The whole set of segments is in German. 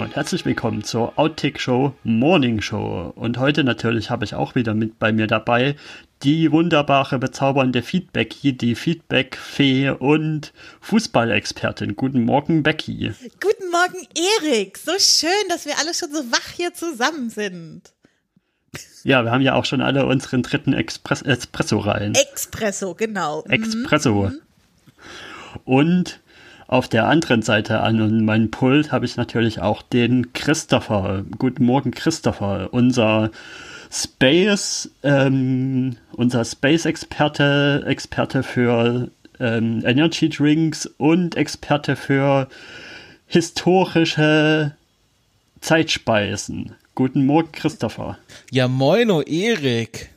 Und herzlich willkommen zur Outtake Show Morning Show. Und heute natürlich habe ich auch wieder mit bei mir dabei die wunderbare, bezaubernde Feedback, die Feedback-Fee und Fußballexpertin. Guten Morgen, Becky. Guten Morgen, Erik. So schön, dass wir alle schon so wach hier zusammen sind. Ja, wir haben ja auch schon alle unseren dritten Express Espresso rein. Expresso, genau. Expresso. Mhm. Und auf der anderen Seite an meinem Pult habe ich natürlich auch den Christopher. Guten Morgen, Christopher, unser Space, ähm, unser Space-Experte, Experte für ähm, Energy Drinks und Experte für historische Zeitspeisen. Guten Morgen, Christopher. Ja, moino, Erik.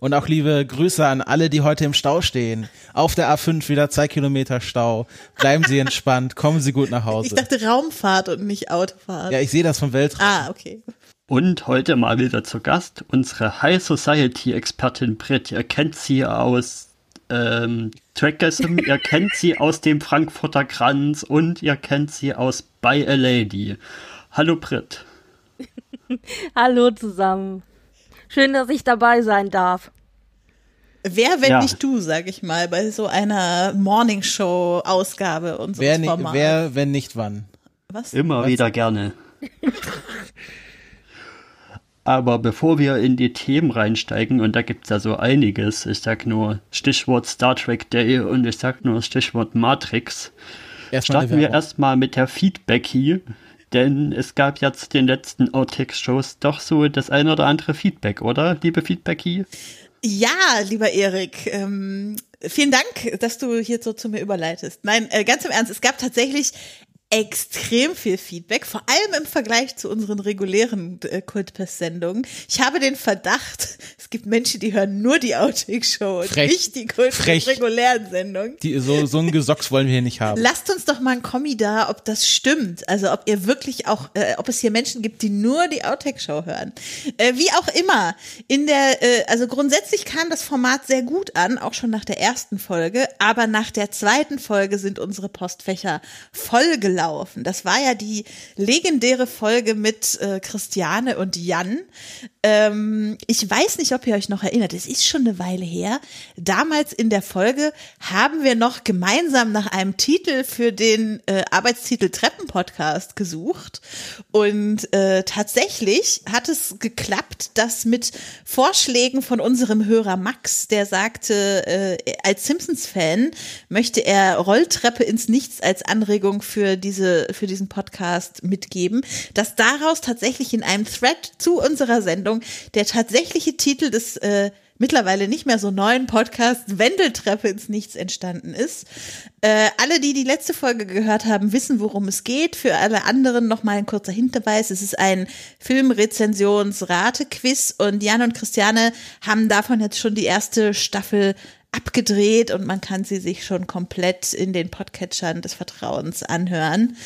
Und auch liebe Grüße an alle, die heute im Stau stehen. Auf der A5 wieder zwei Kilometer Stau. Bleiben Sie entspannt, kommen Sie gut nach Hause. Ich dachte Raumfahrt und nicht Autofahrt. Ja, ich sehe das vom Weltraum. Ah, okay. Und heute mal wieder zu Gast unsere High Society Expertin Brit. Ihr kennt sie aus ähm, Trackism, ihr kennt sie aus dem Frankfurter Kranz und ihr kennt sie aus By a Lady. Hallo Brit. Hallo zusammen. Schön, dass ich dabei sein darf. Wer, wenn ja. nicht du, sag ich mal, bei so einer Morningshow-Ausgabe unseres wer, Formats. Wer, wenn nicht wann? Was? Immer Was? wieder gerne. Aber bevor wir in die Themen reinsteigen, und da gibt es ja so einiges, ich sag nur Stichwort Star Trek Day und ich sag nur Stichwort Matrix, erstmal starten wir erstmal mit der Feedback-Key, denn es gab jetzt den letzten Outtake-Shows doch so das ein oder andere Feedback, oder, liebe Feedback-Key? Ja, lieber Erik, ähm, vielen Dank, dass du hier so zu mir überleitest. Nein, äh, ganz im Ernst, es gab tatsächlich extrem viel Feedback, vor allem im Vergleich zu unseren regulären äh, Kultpass-Sendungen. Ich habe den Verdacht, es gibt Menschen, die hören nur die Outtake-Show und nicht die Kultpass regulären Sendungen. Die, so, so ein Gesocks wollen wir hier nicht haben. Lasst uns doch mal ein Kommi da, ob das stimmt. Also ob ihr wirklich auch, äh, ob es hier Menschen gibt, die nur die Outtake-Show hören. Äh, wie auch immer. In der, äh, also grundsätzlich kam das Format sehr gut an, auch schon nach der ersten Folge, aber nach der zweiten Folge sind unsere Postfächer vollgelaufen gelaufen. Das war ja die legendäre Folge mit äh, Christiane und Jan. Ähm, ich weiß nicht, ob ihr euch noch erinnert. Es ist schon eine Weile her. Damals in der Folge haben wir noch gemeinsam nach einem Titel für den äh, Arbeitstitel Treppen-Podcast gesucht. Und äh, tatsächlich hat es geklappt, dass mit Vorschlägen von unserem Hörer Max, der sagte, äh, als Simpsons-Fan möchte er Rolltreppe ins Nichts als Anregung für die diese, für diesen Podcast mitgeben, dass daraus tatsächlich in einem Thread zu unserer Sendung der tatsächliche Titel des äh, mittlerweile nicht mehr so neuen Podcast Wendeltreppe ins Nichts entstanden ist. Äh, alle, die die letzte Folge gehört haben, wissen, worum es geht. Für alle anderen noch mal ein kurzer Hinweis. Es ist ein Filmrezensions-Rate-Quiz und Jan und Christiane haben davon jetzt schon die erste Staffel abgedreht und man kann sie sich schon komplett in den Podcatchern des Vertrauens anhören.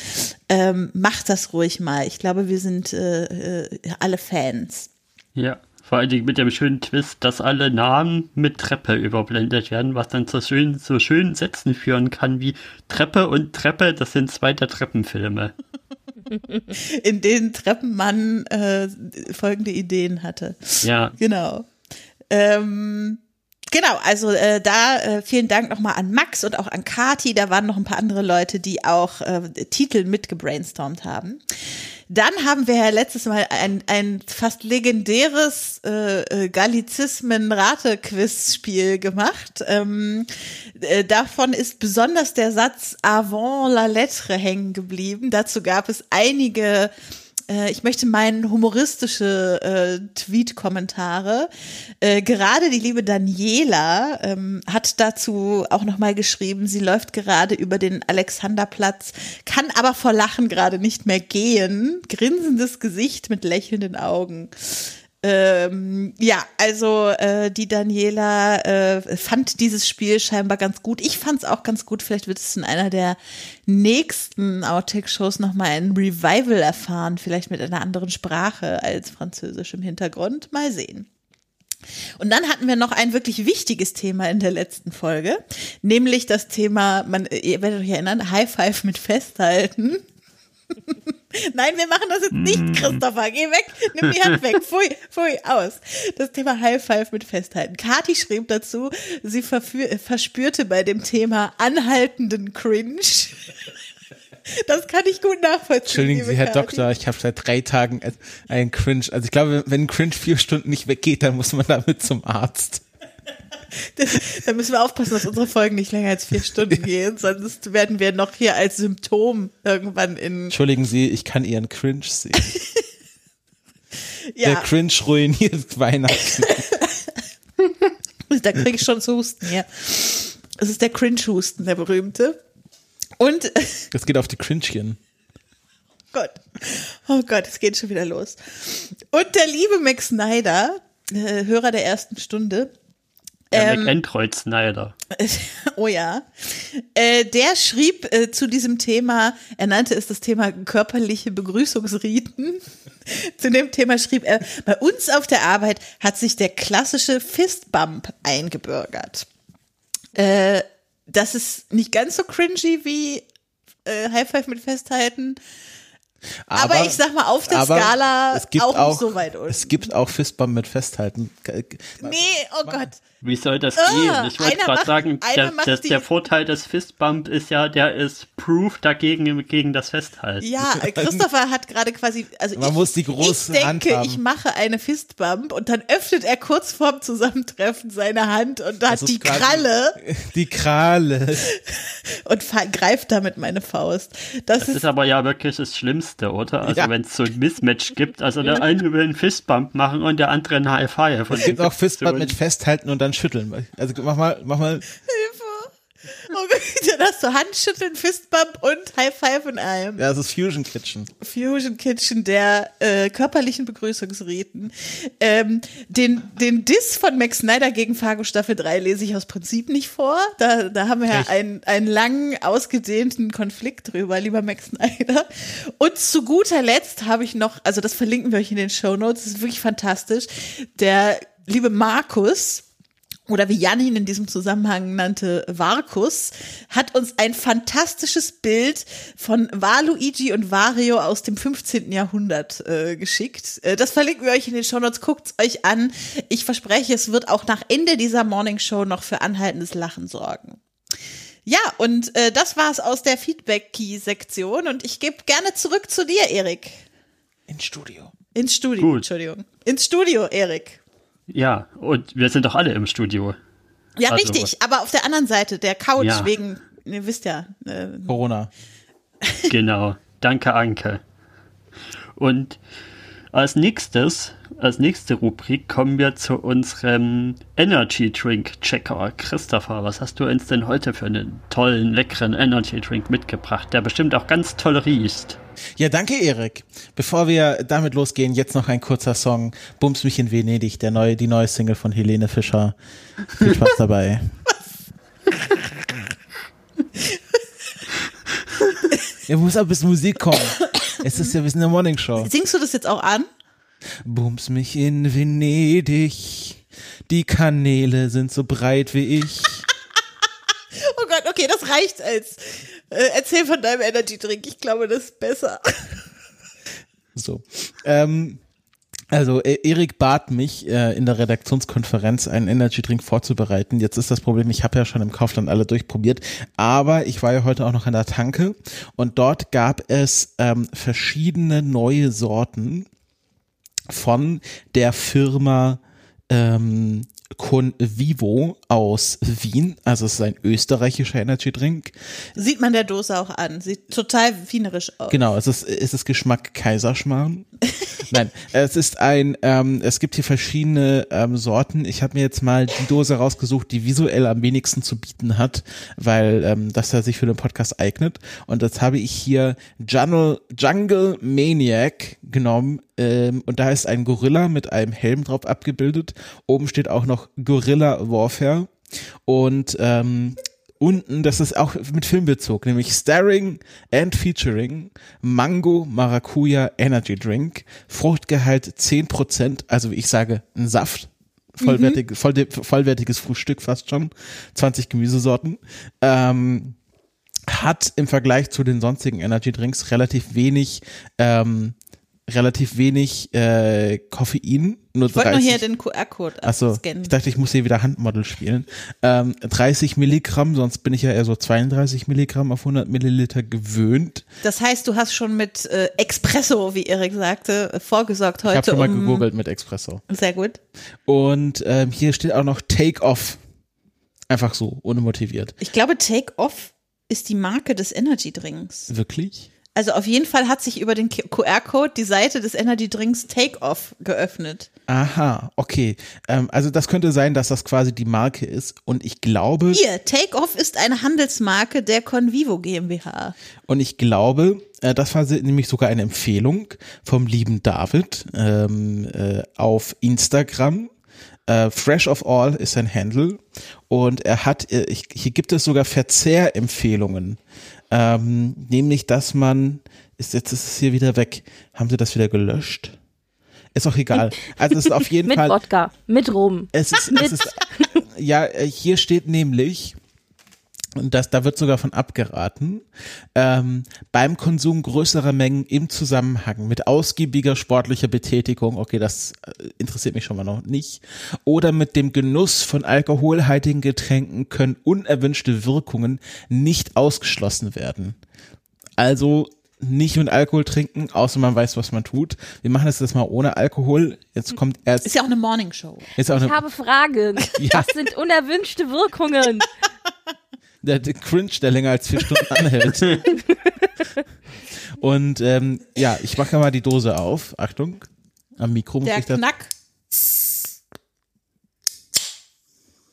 Ähm, macht das ruhig mal. Ich glaube, wir sind äh, äh, alle Fans. Ja, vor allen Dingen mit dem schönen Twist, dass alle Namen mit Treppe überblendet werden, was dann zu schönen, zu schönen Sätzen führen kann wie Treppe und Treppe, das sind zwei der Treppenfilme. In denen Treppenmann äh, folgende Ideen hatte. Ja. Genau. Ähm, Genau, also äh, da äh, vielen Dank nochmal an Max und auch an Kati. Da waren noch ein paar andere Leute, die auch äh, Titel mitgebrainstormt haben. Dann haben wir ja letztes Mal ein, ein fast legendäres äh, äh Gallizismen-Rate-Quiz-Spiel gemacht. Ähm, äh, davon ist besonders der Satz avant la lettre hängen geblieben. Dazu gab es einige äh, ich möchte meinen humoristische äh, Tweet-Kommentare. Äh, gerade die liebe Daniela ähm, hat dazu auch nochmal geschrieben, sie läuft gerade über den Alexanderplatz, kann aber vor Lachen gerade nicht mehr gehen. Grinsendes Gesicht mit lächelnden Augen. Ähm, ja, also äh, die Daniela äh, fand dieses Spiel scheinbar ganz gut. Ich fand es auch ganz gut. Vielleicht wird es in einer der nächsten Outtake-Shows nochmal ein Revival erfahren, vielleicht mit einer anderen Sprache als Französisch im Hintergrund. Mal sehen. Und dann hatten wir noch ein wirklich wichtiges Thema in der letzten Folge, nämlich das Thema, man, ihr werdet euch erinnern, High Five mit Festhalten. Nein, wir machen das jetzt nicht, Christopher. Geh weg, nimm die Hand weg. Pfui, pfui, aus. Das Thema High Five mit Festhalten. Kati schrieb dazu, sie verfü- verspürte bei dem Thema anhaltenden Cringe. Das kann ich gut nachvollziehen. Entschuldigen Sie, Herr Kati. Doktor, ich habe seit drei Tagen einen Cringe. Also ich glaube, wenn ein Cringe vier Stunden nicht weggeht, dann muss man damit zum Arzt. Da müssen wir aufpassen, dass unsere Folgen nicht länger als vier Stunden gehen, sonst werden wir noch hier als Symptom irgendwann in, Entschuldigen Sie, ich kann Ihren Cringe sehen. Der ja, Cringe ruiniert Weihnachten. da kriege ich schon zu husten hier. Das ist der Cringe-Husten, der berühmte. Und Das geht auf die Cringechen. Gott. Oh Gott, es geht schon wieder los. Und der liebe Max Snyder, äh, Hörer der ersten Stunde, Der Ähm, McAndroid Snyder. oh ja, äh, der schrieb äh, zu diesem Thema, er nannte es das Thema körperliche Begrüßungsriten. zu dem Thema schrieb er, bei uns auf der Arbeit hat sich der klassische Fistbump eingebürgert. Äh, das ist nicht ganz so cringy wie äh, High Five mit Festhalten. Aber, ich sag mal, auf der aber Skala es gibt auch, auch so weit unten. Es gibt auch Fistbump mit Festhalten. nee, oh Gott. Wie soll das Ah, gehen? Ich wollte gerade sagen, der, der, der Vorteil des Fistbump ist ja, der ist Proof dagegen gegen das Festhalten. Ja, Christopher hat gerade quasi, also Man ich, muss die große ich denke, Hand haben. ich mache eine Fistbump und dann öffnet er kurz vorm Zusammentreffen seine Hand und hat die Kralle Die Kralle. und greift damit meine Faust. Das, Das ist, ist aber ja wirklich das Schlimmste, oder? Also Ja. wenn es so ein Mismatch gibt, also der eine will einen Fistbump machen und der andere einen High Five. Es gibt auch Fistbump mit Festhalten und dann schütteln. Also mach mal, mach mal. oh Gott, dann hast du Handschütteln, Fistbump und High Five in einem. Ja, das ist Fusion Kitchen. Fusion Kitchen der äh, körperlichen Begrüßungsriten. Ähm, den, den Diss von Max Snyder gegen Fargo Staffel 3 lese ich aus Prinzip nicht vor. Da, da haben wir ja einen, einen langen, ausgedehnten Konflikt drüber, lieber Max Snyder. Und zu guter Letzt habe ich noch, also das verlinken wir euch in den Show Notes, das ist wirklich fantastisch. Der liebe Markus, oder wie Jan ihn in diesem Zusammenhang nannte, Varkus, hat uns ein fantastisches Bild von Waluigi und Wario aus dem 15. Jahrhundert äh, geschickt. Äh, das verlinken wir euch in den Shownotes. Guckt's euch an. Ich verspreche, es wird auch nach Ende dieser Morning Show noch für anhaltendes Lachen sorgen. Ja, und äh, das war's aus der Feedback-Key-Sektion und ich gebe gerne zurück zu dir, Erik. Ins Studio. Ins Studio, Gut. Entschuldigung. Ins Studio, Erik. Ja, und wir sind doch alle im Studio. Ja, Also- richtig, aber auf der anderen Seite, der Couch Ja. wegen, ihr wisst ja, äh, Corona. Genau. Danke, Anke. Und als nächstes, als nächste Rubrik kommen wir zu unserem Energy Drink Checker. Christopher, was hast du uns denn heute für einen tollen, leckeren Energy Drink mitgebracht, der bestimmt auch ganz toll riecht? Ja, danke, Erik. Bevor wir damit losgehen, jetzt noch ein kurzer Song. Bums mich in Venedig, der neue, die neue Single von Helene Fischer. Viel Spaß dabei. Ja, muss aber bis Musik kommen. Es ist ja, wir sind in der Morning Show. singst du das jetzt auch an? Bums mich in Venedig. Die Kanäle sind so breit wie ich. Oh Gott, okay, das reicht als, äh, erzähl von deinem Energy Drink, ich glaube, das ist besser. So. Ähm, also äh, Erik bat mich äh, in der Redaktionskonferenz einen Energy Drink vorzubereiten. Jetzt ist das Problem, ich habe ja schon im Kaufland alle durchprobiert, aber ich war ja heute auch noch an der Tanke und dort gab es ähm, verschiedene neue Sorten von der Firma ähm, Con Vivo aus Wien. Also es ist ein österreichischer Energy Drink. Sieht man der Dose auch an, sieht total wienerisch aus. Genau, es ist, es ist Geschmack Kaiserschmarrn. Nein, es ist ein, ähm, es gibt hier verschiedene ähm, Sorten. Ich habe mir jetzt mal die Dose rausgesucht, die visuell am wenigsten zu bieten hat, weil ähm, das ja sich für den Podcast eignet. Und das habe ich hier Jungle, Jungle Maniac genommen. Ähm, und da ist ein Gorilla mit einem Helm drauf abgebildet. Oben steht auch noch Gorilla Warfare. Und ähm, unten, das ist auch mit Filmbezug, nämlich Starring and Featuring Mango Maracuja Energy Drink, Fruchtgehalt 10%, also wie ich sage, ein Saft, vollwertig, voll, vollwertiges Frühstück fast schon, 20 Gemüsesorten. Ähm, hat im Vergleich zu den sonstigen Energy Drinks relativ wenig, ähm, relativ wenig äh, Koffein. Nur Ich wollte nur 30 hier den QR-Code Achso, ich dachte, ich muss hier wieder Handmodel spielen. Ähm, 30 Milligramm, sonst bin ich ja eher so 32 Milligramm auf 100 Milliliter gewöhnt. Das heißt, du hast schon mit äh, Espresso, wie Erik sagte, vorgesorgt Ich habe heute. schon mal um, gegoogelt mit Espresso. Sehr gut. Und ähm, hier steht auch noch Take Off. Einfach so, ohne motiviert. Ich glaube, Take Off ist die Marke des Energy Drinks. Wirklich? Also auf jeden Fall hat sich über den QR-Code die Seite des Energy Drinks Take Off geöffnet. Aha, okay. Ähm, also das könnte sein, dass das quasi die Marke ist. Und ich glaube, Hier, Take Off ist eine Handelsmarke der Convivo GmbH. und ich glaube, äh, das war nämlich sogar eine Empfehlung vom lieben David ähm, äh, auf Instagram. Äh, Fresh of All ist sein Handle und er hat, äh, ich, hier gibt es sogar Verzehrempfehlungen, ähm, nämlich dass man, ist jetzt ist es hier wieder weg, haben sie das wieder gelöscht? Ist auch egal. Also es ist auf jeden Mit Fall, Wodka, mit Rum. es ist, es ist, ja, äh, hier steht nämlich, und das, da wird sogar von abgeraten, ähm, beim Konsum größerer Mengen im Zusammenhang mit ausgiebiger sportlicher Betätigung, okay, das äh, interessiert mich schon mal noch nicht, oder mit dem Genuss von alkoholhaltigen Getränken können unerwünschte Wirkungen nicht ausgeschlossen werden. Also nicht mit Alkohol trinken, außer man weiß, was man tut. Wir machen das jetzt mal ohne Alkohol. Jetzt kommt erst, Ist ja auch eine Morning Show. jetzt auch Ich habe Fragen. Ja. Was sind unerwünschte Wirkungen? der, der Cringe, der länger als vier Stunden anhält. Und ähm, ja, ich mache mal die Dose auf. Achtung, am Mikro muss Der ich das. Knack.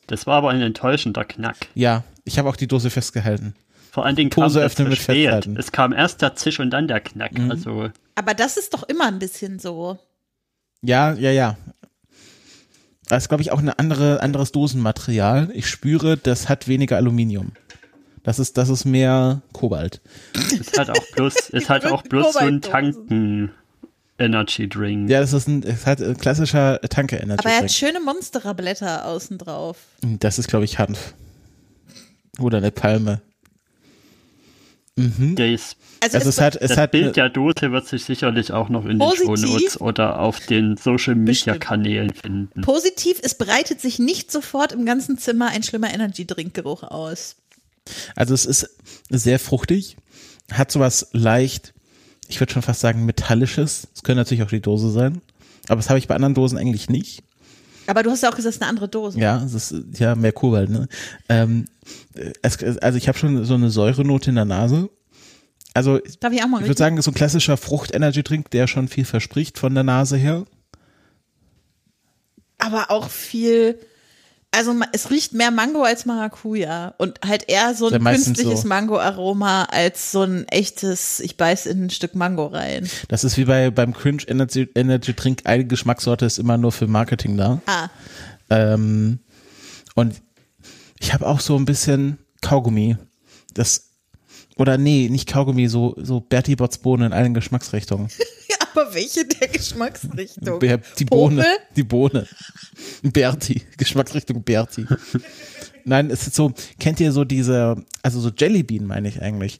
Das war aber ein enttäuschender Knack. Ja, ich habe auch die Dose festgehalten. Vor allen Dingen kam das öffnen mit. Festhalten. Es kam erst der Zisch und dann der Knack. Mhm. Also Aber das ist doch immer ein bisschen so. Ja, ja, ja. Das ist, glaube ich, auch ein andere, anderes Dosenmaterial. Ich spüre, das hat weniger Aluminium. Das ist, das ist mehr Kobalt. ist halt auch bloß, ist halt auch bloß so ein. Tanken Energy Drink. Ja, das ist ein, es hat ein klassischer Tanke Energy Aber er hat Drink. schöne Monstererblätter außen drauf. Das ist, glaube ich, Hanf. Oder eine Palme. Mhm. Das, Also, Also es hat, es das hat Bild der Dose wird sich sicherlich auch noch in den Positiv. Shownotes oder auf den Social Media. Kanälen finden. positiv, es breitet sich nicht sofort im ganzen Zimmer ein schlimmer Energy-Drink-Geruch aus. Also es ist sehr fruchtig, hat sowas leicht, ich würde schon fast sagen metallisches. Es könnte natürlich auch die Dose sein, aber das habe ich bei anderen Dosen eigentlich nicht. Aber du hast ja auch gesagt, es ist eine andere Dose. Ja, es ist ja mehr Kobalt. Ne? Ähm, es, also ich habe schon so eine Säurenote in der Nase. Also ich Darf ich auch mal würde riechen? sagen, ist so ein klassischer Frucht-Energy-Drink, der schon viel verspricht von der Nase her. Aber auch viel. Also es riecht mehr Mango als Maracuja und halt eher so ein künstliches so. Mango-Aroma als so ein echtes, ich beiß in ein Stück Mango rein. Das ist wie bei beim Cringe Energy, Energy Drink, eine Geschmackssorte ist immer nur für Marketing da. Ah, Ähm, und ich habe auch so ein bisschen Kaugummi. Das oder nee, nicht Kaugummi, so so Bertie Botts Bohnen in allen Geschmacksrichtungen. ja, aber welche der Geschmacksrichtung? Ber- Die Bohne, Popel? die Bohne. Bertie, Geschmacksrichtung Bertie. Nein, es ist so, kennt ihr so diese, also so Jellybean meine ich eigentlich.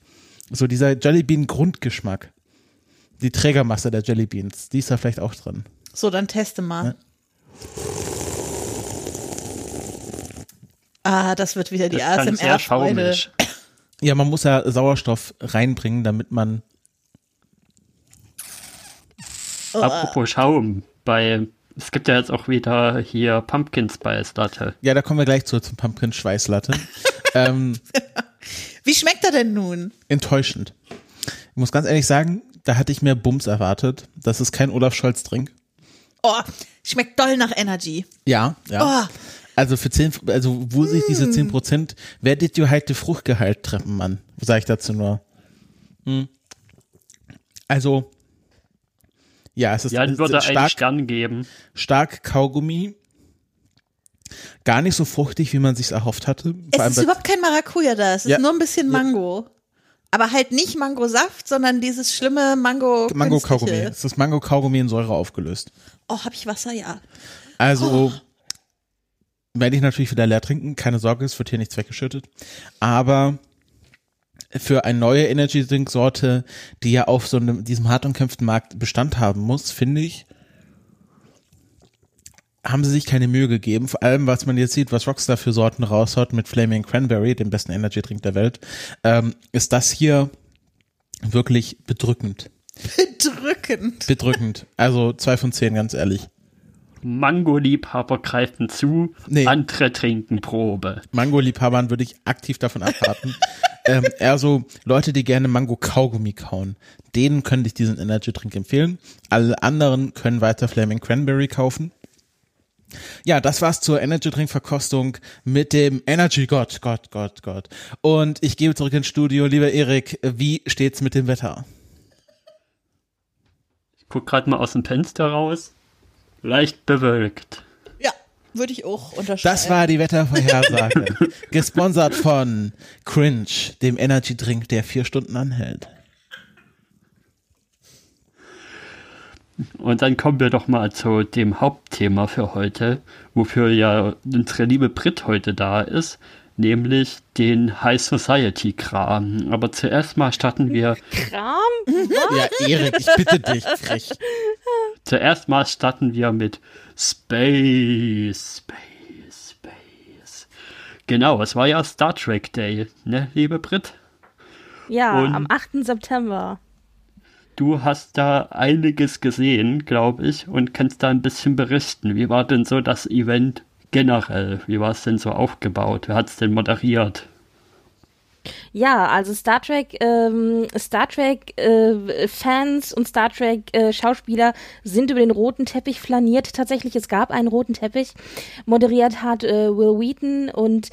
So dieser Jellybean Grundgeschmack. Die Trägermasse der Jellybeans, die ist da vielleicht auch drin. So, dann teste mal. Ah, das wird wieder die Das kann sehr ASMR-Freude. Ja, man muss ja Sauerstoff reinbringen, damit man. Apropos Schaum, bei es gibt ja jetzt auch wieder hier Pumpkin Spice Latte. Ja, da kommen wir gleich zu, zum Pumpkin Schweißlatte. ähm, Wie schmeckt er denn nun? enttäuschend. Ich muss ganz ehrlich sagen, da hatte ich mehr Bums erwartet. Das ist kein Olaf Scholz Drink. Oh, schmeckt doll nach Energy. Ja, ja. Oh. Also für 10, also wo sich diese 10 Prozent, wer dit du halt de Fruchtgehalt treffen, Mann? Sag ich dazu nur. Hm. Also, ja, es ist, Ja, es dann würde ist einen stark, Stern geben. stark Kaugummi. Gar nicht so fruchtig, wie man sich erhofft hatte. Es Vor allem ist überhaupt kein Maracuja da, es ist Ja. nur ein bisschen Mango. Aber halt nicht Mangosaft, sondern dieses schlimme Mango. Mango-Kaugummi. künstliche. Es ist Mango-Kaugummi in Säure aufgelöst. Oh, hab ich Wasser? Ja. Also Oh. werde ich natürlich wieder leer trinken. Keine Sorge, es wird hier nichts weggeschüttet. Aber für eine neue Energy Drink Sorte, die ja auf so einem, diesem hart umkämpften Markt Bestand haben muss, finde ich, haben sie sich keine Mühe gegeben. Vor allem, was man jetzt sieht, was Rockstar für Sorten raushaut mit Flaming Cranberry, dem besten Energy Drink der Welt, ähm, ist das hier wirklich bedrückend. Bedrückend. Bedrückend. Also zwei von zehn, ganz ehrlich. Mango-Liebhaber greifen zu, Nee. andere trinken Probe. Mango-Liebhabern würde ich aktiv davon abraten. ähm, eher so Leute, die gerne Mango-Kaugummi kauen. Denen könnte ich diesen Energy-Drink empfehlen. Alle anderen können weiter Flaming Cranberry kaufen. Ja, das war's zur Energy-Drink-Verkostung mit dem Energy-Gott, Gott, Gott, Gott. Und ich gebe zurück ins Studio. Lieber Erik, wie steht's mit dem Wetter? Ich guck gerade mal aus dem Fenster raus. Leicht bewölkt. Ja, würde ich auch unterschreiben. Das war die Wettervorhersage. Gesponsert von Cringe, dem Energy-Drink, der vier Stunden anhält. Und dann kommen wir doch mal zu dem Hauptthema für heute, wofür ja unsere liebe Brit heute da ist, nämlich den High Society Kram. Aber zuerst mal starten wir, Kram? Ja, Erik, ich bitte dich, frech. zuerst mal starten wir mit Space, Space, Space. Genau, es war ja Star Trek Day, ne, liebe Brit? Ja, Und- am 8. September. Du hast da einiges gesehen, glaube ich, und kannst da ein bisschen berichten. Wie war denn so das Event generell? Wie war es denn so aufgebaut? Wer hat es denn moderiert? Ja, also Star Trek, ähm, Star Trek äh, Fans und Star Trek äh, Schauspieler sind über den roten Teppich flaniert. Tatsächlich, es gab einen roten Teppich. Moderiert hat äh, Will Wheaton und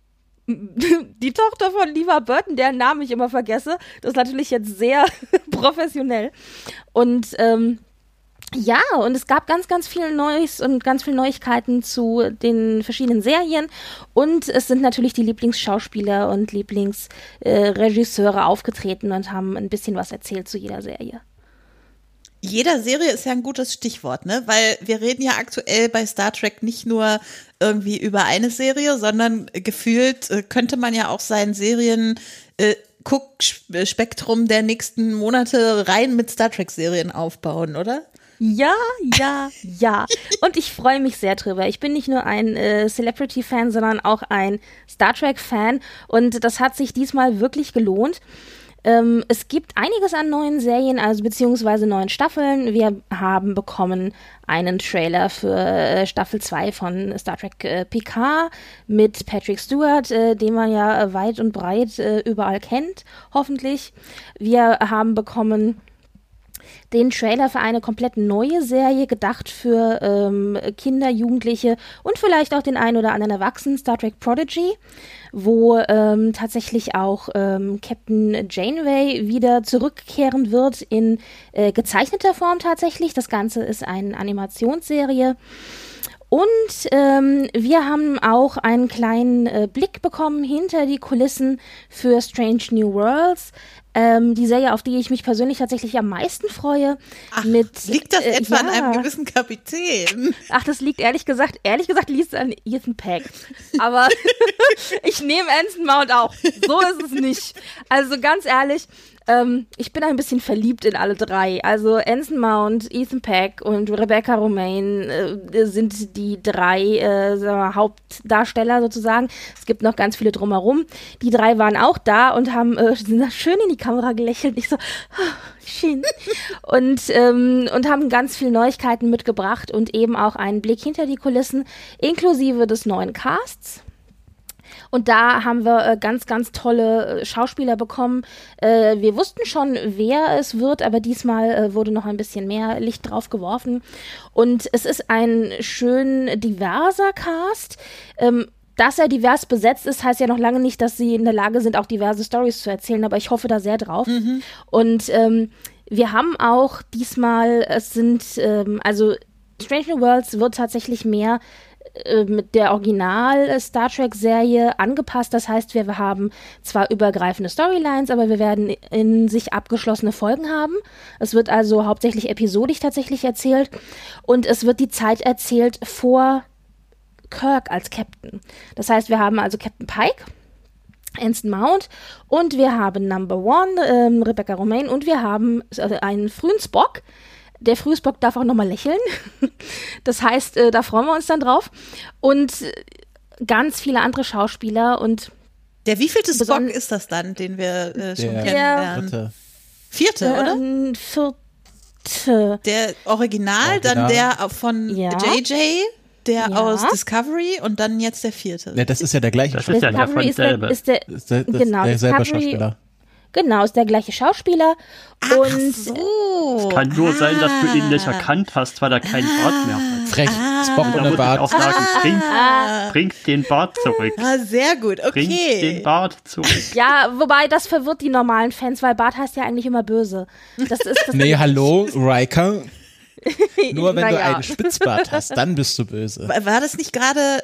die Tochter von Lever Burton, deren Namen ich immer vergesse. Das ist natürlich jetzt sehr professionell. Und ähm, ja, und es gab ganz, ganz viel Neues und ganz viele Neuigkeiten zu den verschiedenen Serien. Und es sind natürlich die Lieblingsschauspieler und Lieblingsregisseure aufgetreten und haben ein bisschen was erzählt zu jeder Serie. Jeder Serie ist ja ein gutes Stichwort, ne? Weil wir reden ja aktuell bei Star Trek nicht nur irgendwie über eine Serie, sondern gefühlt äh, könnte man ja auch sein Serien äh, Guckspektrum der nächsten Monate rein mit Star Trek Serien aufbauen, oder? Ja, ja, ja. Und ich freue mich sehr drüber. Ich bin nicht nur ein äh, Celebrity-Fan, sondern auch ein Star Trek-Fan. Und das hat sich diesmal wirklich gelohnt. Ähm, es gibt einiges an neuen Serien, also beziehungsweise neuen Staffeln. Wir haben bekommen einen Trailer für äh, Staffel 2 von Star Trek äh, Picard mit Patrick Stewart, äh, den man ja äh, weit und breit äh, überall kennt, hoffentlich. Wir haben bekommen den Trailer für eine komplett neue Serie, gedacht für ähm, Kinder, Jugendliche und vielleicht auch den einen oder anderen Erwachsenen, Star Trek Prodigy, wo ähm, tatsächlich auch ähm, Captain Janeway wieder zurückkehren wird in äh, gezeichneter Form tatsächlich. Das Ganze ist eine Animationsserie. Und ähm, wir haben auch einen kleinen äh, Blick bekommen hinter die Kulissen für Strange New Worlds. Ähm, die Serie, auf die ich mich persönlich tatsächlich am meisten freue. Ach, mit, liegt das äh, etwa an ja. einem gewissen Kapitän? Ach, das liegt ehrlich gesagt, ehrlich gesagt liegt es an Ethan Peck. Aber ich nehme Anson Mount auch. So ist es nicht. Also ganz ehrlich, ähm, ich bin ein bisschen verliebt in alle drei. Also Anson Mount, Ethan Peck und Rebecca Romaine äh, sind die drei äh, Hauptdarsteller sozusagen. Es gibt noch ganz viele drumherum. Die drei waren auch da und haben äh, sind schön in die Kamera gelächelt. Ich so, ah, schön. und, ähm, und haben ganz viele Neuigkeiten mitgebracht und eben auch einen Blick hinter die Kulissen, inklusive des neuen Casts. Und da haben wir äh, ganz, ganz tolle äh, Schauspieler bekommen. Äh, wir wussten schon, wer es wird, aber diesmal äh, wurde noch ein bisschen mehr Licht drauf geworfen. Und es ist ein schön diverser Cast. Ähm, dass er divers besetzt ist, heißt ja noch lange nicht, dass sie in der Lage sind, auch diverse Stories zu erzählen, aber ich hoffe da sehr drauf. Und ähm, wir haben auch diesmal, es sind, ähm, also Strange New Worlds wird tatsächlich mehr äh, mit der Original äh, Star Trek Serie angepasst. Das heißt, wir haben zwar übergreifende Storylines, aber wir werden in sich abgeschlossene Folgen haben. Es wird also hauptsächlich episodisch tatsächlich erzählt und es wird die Zeit erzählt vor Kirk als Captain. Das heißt, wir haben also Captain Pike, Anson Mount und wir haben Number One, ähm, Rebecca Romaine und wir haben äh, einen frühen Spock. Der frühe Spock darf auch nochmal lächeln. Das heißt, äh, da freuen wir uns dann drauf. Und äh, ganz viele andere Schauspieler und Der wievielte Spock ist das dann, den wir äh, schon Der- kennenlernen? Dritte. Vierte, oder? ähm, vierte. Der Original, dann Original. der von Ja. JJ, der Ja. aus Discovery und dann jetzt der vierte. Ja, das ist ja der gleiche. Das ist ja der von Discovery ist der, selber. ist der, ist der, das genau, derselbe Discovery- Schauspieler. Genau, ist der gleiche Schauspieler. Ach und so. Kann nur sein, dass du ihn nicht Ah. erkannt hast, weil er keinen Bart mehr hat. Frech. Spock ohne muss ich auch Bart. sagen, bring, bring den Bart zurück. Ah, sehr gut, Bring den okay. Bart zurück. ja, wobei das verwirrt die normalen Fans, weil Bart heißt ja eigentlich immer böse. Das ist das Nee, hallo, Riker. Nur wenn du Naja. einen Spitzbart hast, dann bist du böse. War das nicht gerade äh,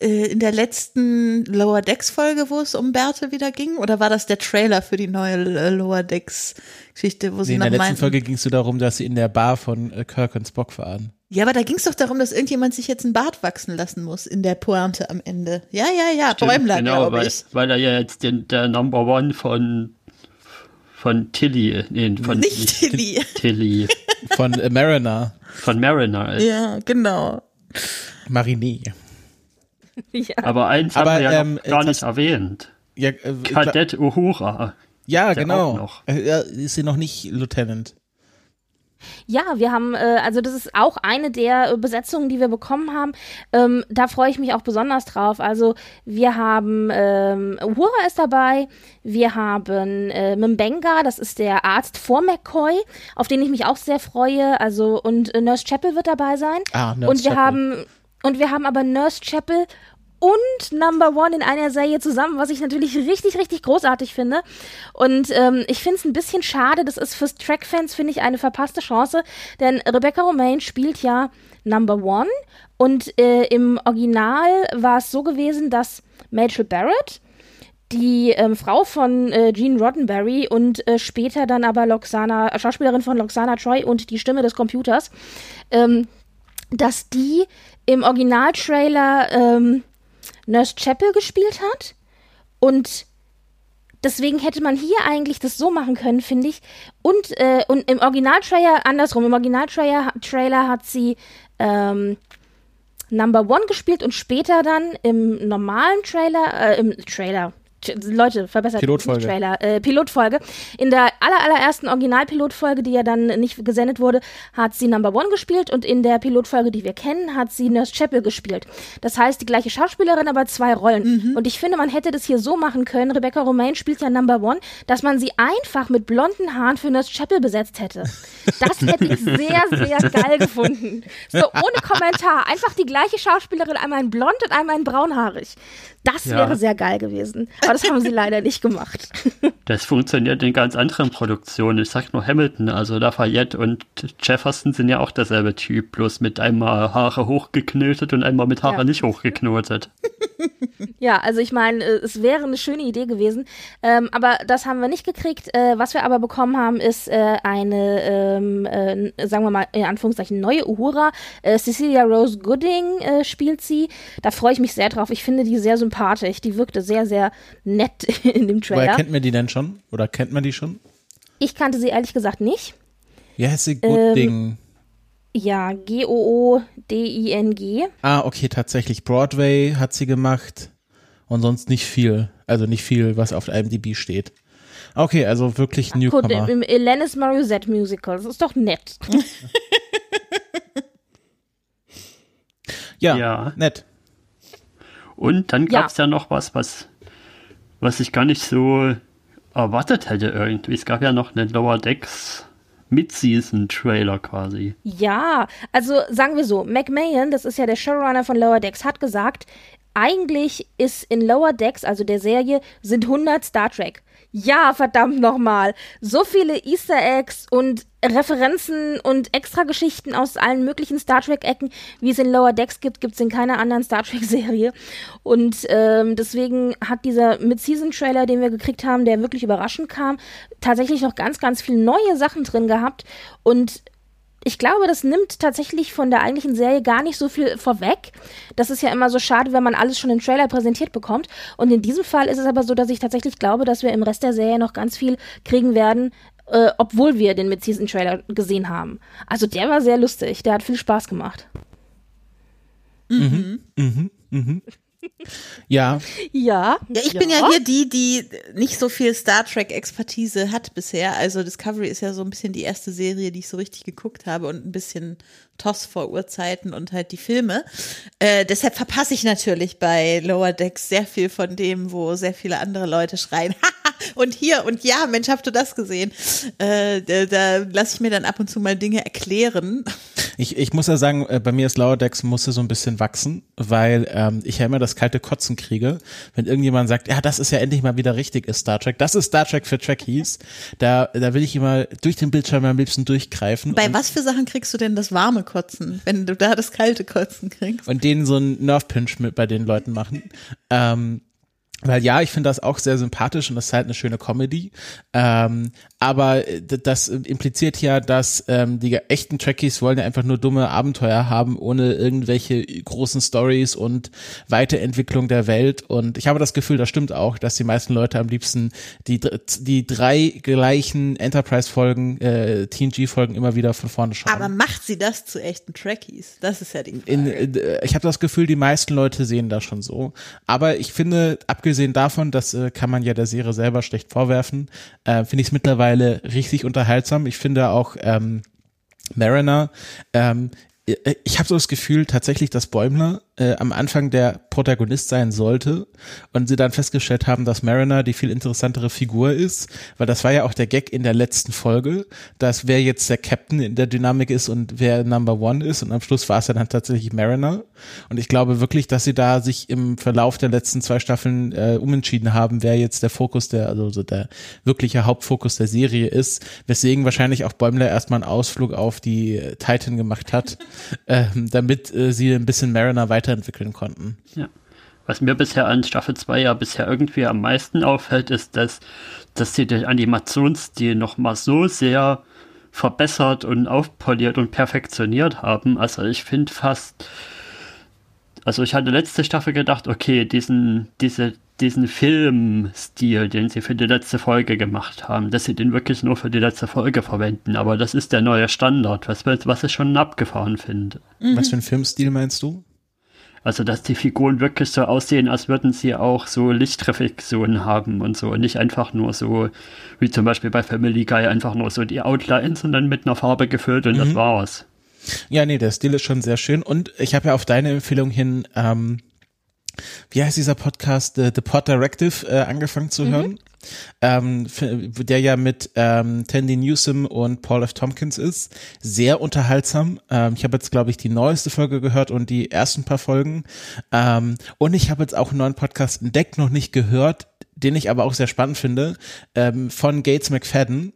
in der letzten Lower Decks Folge, wo es um Bärte wieder ging? Oder war das der Trailer für die neue äh, Lower Decks Geschichte, wo sie Nee, in der letzten meinten? Folge ging es so darum, dass sie in der Bar von äh, Kirk und Spock waren. Ja, aber da ging es doch darum, dass irgendjemand sich jetzt einen Bart wachsen lassen muss in der Pointe am Ende. Ja, ja, ja, Bäumler, genau, glaube weil, ich. weil er ja jetzt den, der Number One von, von Tilly, nee, von Nicht Tilly. Tilly, Von äh, Mariner. von Mariner ist. Ja, genau. Mariné. ja. Aber eins Aber, haben wir ja ähm, noch gar nicht erwähnt. Ja, äh, Kadett Uhura. ja der genau. Äh, ja, ist sie noch nicht Lieutenant. Ja, wir haben, äh, also das ist auch eine der äh, Besetzungen, die wir bekommen haben. Ähm, da freue ich mich auch besonders drauf. Also wir haben, ähm, Uhura ist dabei, wir haben äh, Mbenga, das ist der Arzt vor McCoy, auf den ich mich auch sehr freue. Also und äh, Nurse Chapel wird dabei sein. Ah, Nurse und wir Chapel. haben und wir haben aber Nurse Chapel und Number One in einer Serie zusammen, was ich natürlich richtig, richtig großartig finde. Und ähm, ich finde es ein bisschen schade, das ist fürs Track-Fans, finde ich, eine verpasste Chance, denn Rebecca Romaine spielt ja Number One und äh, im Original war es so gewesen, dass Rachel Barrett, die ähm, Frau von äh, Gene Roddenberry und äh, später dann aber Loxana, äh, Schauspielerin von Loxana Troy und die Stimme des Computers, ähm, dass die im Originaltrailer ähm, Nurse Chapel gespielt hat und deswegen hätte man hier eigentlich das so machen können, finde ich. Und, äh, und im Originaltrailer, andersrum, im Originaltrailer Trailer hat sie ähm, Number One gespielt und später dann im normalen Trailer, äh, im Trailer, Leute, verbessert Pilotfolge. nicht Trailer, äh, Pilotfolge. In der aller, allerersten Originalpilotfolge, die ja dann nicht gesendet wurde, hat sie Number One gespielt und in der Pilotfolge, die wir kennen, hat sie Nurse Chapel gespielt. Das heißt, die gleiche Schauspielerin, aber zwei Rollen. Und ich finde, man hätte das hier so machen können. Rebecca Romaine spielt ja Number One, dass man sie einfach mit blonden Haaren für Nurse Chapel besetzt hätte. Das hätte ich sehr, sehr geil gefunden. So ohne Kommentar. Einfach die gleiche Schauspielerin, einmal in blond und einmal in braunhaarig. Das Ja. wäre sehr geil gewesen. Aber das haben sie leider nicht gemacht. Das funktioniert in ganz anderen Produktionen. Ich sag nur Hamilton, also Lafayette und Jefferson sind ja auch derselbe Typ, bloß mit einmal Haare hochgeknotet und einmal mit Haare Ja. nicht hochgeknotet. Ja, also ich meine, äh, es wäre eine schöne Idee gewesen, ähm, aber das haben wir nicht gekriegt. Äh, was wir aber bekommen haben, ist äh, eine, ähm, äh, sagen wir mal, in Anführungszeichen neue Uhura. Äh, Cecilia Rose Gooding äh, spielt sie. Da freue ich mich sehr drauf. Ich finde die sehr sympathisch. Die wirkte sehr, sehr nett in dem Woher Trailer. kennt man die denn schon? Oder kennt man die schon? Ich kannte sie ehrlich gesagt nicht. Ja, ist sie gut Ähm, Ding. Ja, G-O-O-D-I-N-G. Ah, okay, tatsächlich. Broadway hat sie gemacht und sonst nicht viel. Also nicht viel, was auf IMDb steht. Okay, also wirklich Gut, Newcomer. im Alanis Morissette Musical. Das ist doch nett. Ja, Ja. nett. Und dann Ja. gab es ja. noch was, was, was ich gar nicht so erwartet hätte irgendwie. Es gab ja noch einen Lower Decks Mid-Season-Trailer quasi. Ja, also sagen wir so, McMahon, das ist ja der Showrunner von Lower Decks, hat gesagt, eigentlich ist in Lower Decks, also der Serie, sind 100 Star Trek. Ja, verdammt nochmal. So viele Easter Eggs und Referenzen und Extrageschichten aus allen möglichen Star Trek-Ecken, wie es in Lower Decks gibt, gibt es in keiner anderen Star Trek-Serie. Und ähm, deswegen hat dieser Mid-Season-Trailer, den wir gekriegt haben, der wirklich überraschend kam, tatsächlich noch ganz, ganz viele neue Sachen drin gehabt. Und ich glaube, das nimmt tatsächlich von der eigentlichen Serie gar nicht so viel vorweg. Das ist ja immer so schade, wenn man alles schon im Trailer präsentiert bekommt. Und in diesem Fall ist es aber so, dass ich tatsächlich glaube, dass wir im Rest der Serie noch ganz viel kriegen werden, äh, obwohl wir den Mid-Season-Trailer gesehen haben. Also der war sehr lustig, der hat viel Spaß gemacht. Mhm. Mhm. Mhm. Ja. Ja. Ja, ich bin ja hier die, die nicht so viel Star Trek-Expertise hat bisher. Also Discovery ist ja so ein bisschen die erste Serie, die ich so richtig geguckt habe und ein bisschen Toss vor Urzeiten und halt die Filme. Äh, deshalb verpasse ich natürlich bei Lower Decks sehr viel von dem, wo sehr viele andere Leute schreien, und hier und ja, Mensch, habt du das gesehen? Äh, da da lasse ich mir dann ab und zu mal Dinge erklären. Ich, ich muss ja sagen, äh, bei mir ist Lower Decks musste so ein bisschen wachsen, weil ähm, ich ja immer das kalte Kotzen kriege, wenn irgendjemand sagt, ja, das ist ja endlich mal wieder richtig ist Star Trek. Das ist Star Trek für Trekkies. Da, da will ich immer durch den Bildschirm am liebsten durchgreifen. Bei was für Sachen kriegst du denn das warme Kotzen, wenn du da das kalte Kotzen kriegst? und denen so einen Nerve Pinch mit bei den Leuten machen. Ähm, weil ja, ich finde das auch sehr sympathisch und das ist halt eine schöne Comedy. Ähm, aber äh, das impliziert ja, dass ähm, die echten Trekkies wollen ja einfach nur dumme Abenteuer haben, ohne irgendwelche großen Stories und Weiterentwicklung der Welt. Und ich habe das Gefühl, das stimmt auch, dass die meisten Leute am liebsten die, die drei gleichen Enterprise-Folgen, äh, TNG-Folgen immer wieder von vorne schauen. Aber macht sie das zu echten Trekkies? Das ist ja die Frage. In, äh, ich habe das Gefühl, die meisten Leute sehen das schon so. Aber ich finde, abgesehen davon, das äh, kann man ja der Serie selber schlecht vorwerfen, äh, finde ich es mittlerweile richtig unterhaltsam. Ich finde auch ähm, Mariner, ähm, äh, ich habe so das Gefühl tatsächlich, dass Bäumler äh, am Anfang der Protagonist sein sollte und sie dann festgestellt haben, dass Mariner die viel interessantere Figur ist, weil das war ja auch der Gag in der letzten Folge, dass wer jetzt der Captain in der Dynamik ist und wer Number One ist und am Schluss war es ja dann tatsächlich Mariner. Und ich glaube wirklich, dass sie da sich im Verlauf der letzten zwei Staffeln äh, umentschieden haben, wer jetzt der Fokus der, also so der wirkliche Hauptfokus der Serie ist, weswegen wahrscheinlich auch Bäumler erstmal einen Ausflug auf die äh, Titan gemacht hat, ähm, damit äh, sie ein bisschen Mariner weiterentwickeln konnten. Ja. Was mir bisher an Staffel 2 ja bisher irgendwie am meisten auffällt, ist, dass, dass sie den Animationsstil nochmal so sehr verbessert und aufpoliert und perfektioniert haben. Also ich finde fast, also ich hatte letzte Staffel gedacht, okay, diesen, diese, diesen Filmstil, den sie für die letzte Folge gemacht haben, dass sie den wirklich nur für die letzte Folge verwenden. Aber das ist der neue Standard, was, was ich schon abgefahren finde. Was für einen Filmstil meinst du? Also, dass die Figuren wirklich so aussehen, als würden sie auch so Lichtreflexionen haben und so. Und nicht einfach nur so, wie zum Beispiel bei Family Guy, einfach nur so die Outlines sondern mit einer Farbe gefüllt und das war's. Ja, nee, der Stil ist schon sehr schön und ich habe ja auf deine Empfehlung hin, ähm, wie heißt dieser Podcast, The, The Pod Directive, äh, angefangen zu hören. Ähm, der ja mit ähm, Tandy Newsom und Paul F. Tompkins ist. Sehr unterhaltsam. Ähm, ich habe jetzt, glaube ich, die neueste Folge gehört und die ersten paar Folgen. Ähm, und ich habe jetzt auch einen neuen Podcast entdeckt, noch nicht gehört, den ich aber auch sehr spannend finde, ähm, von Gates McFadden.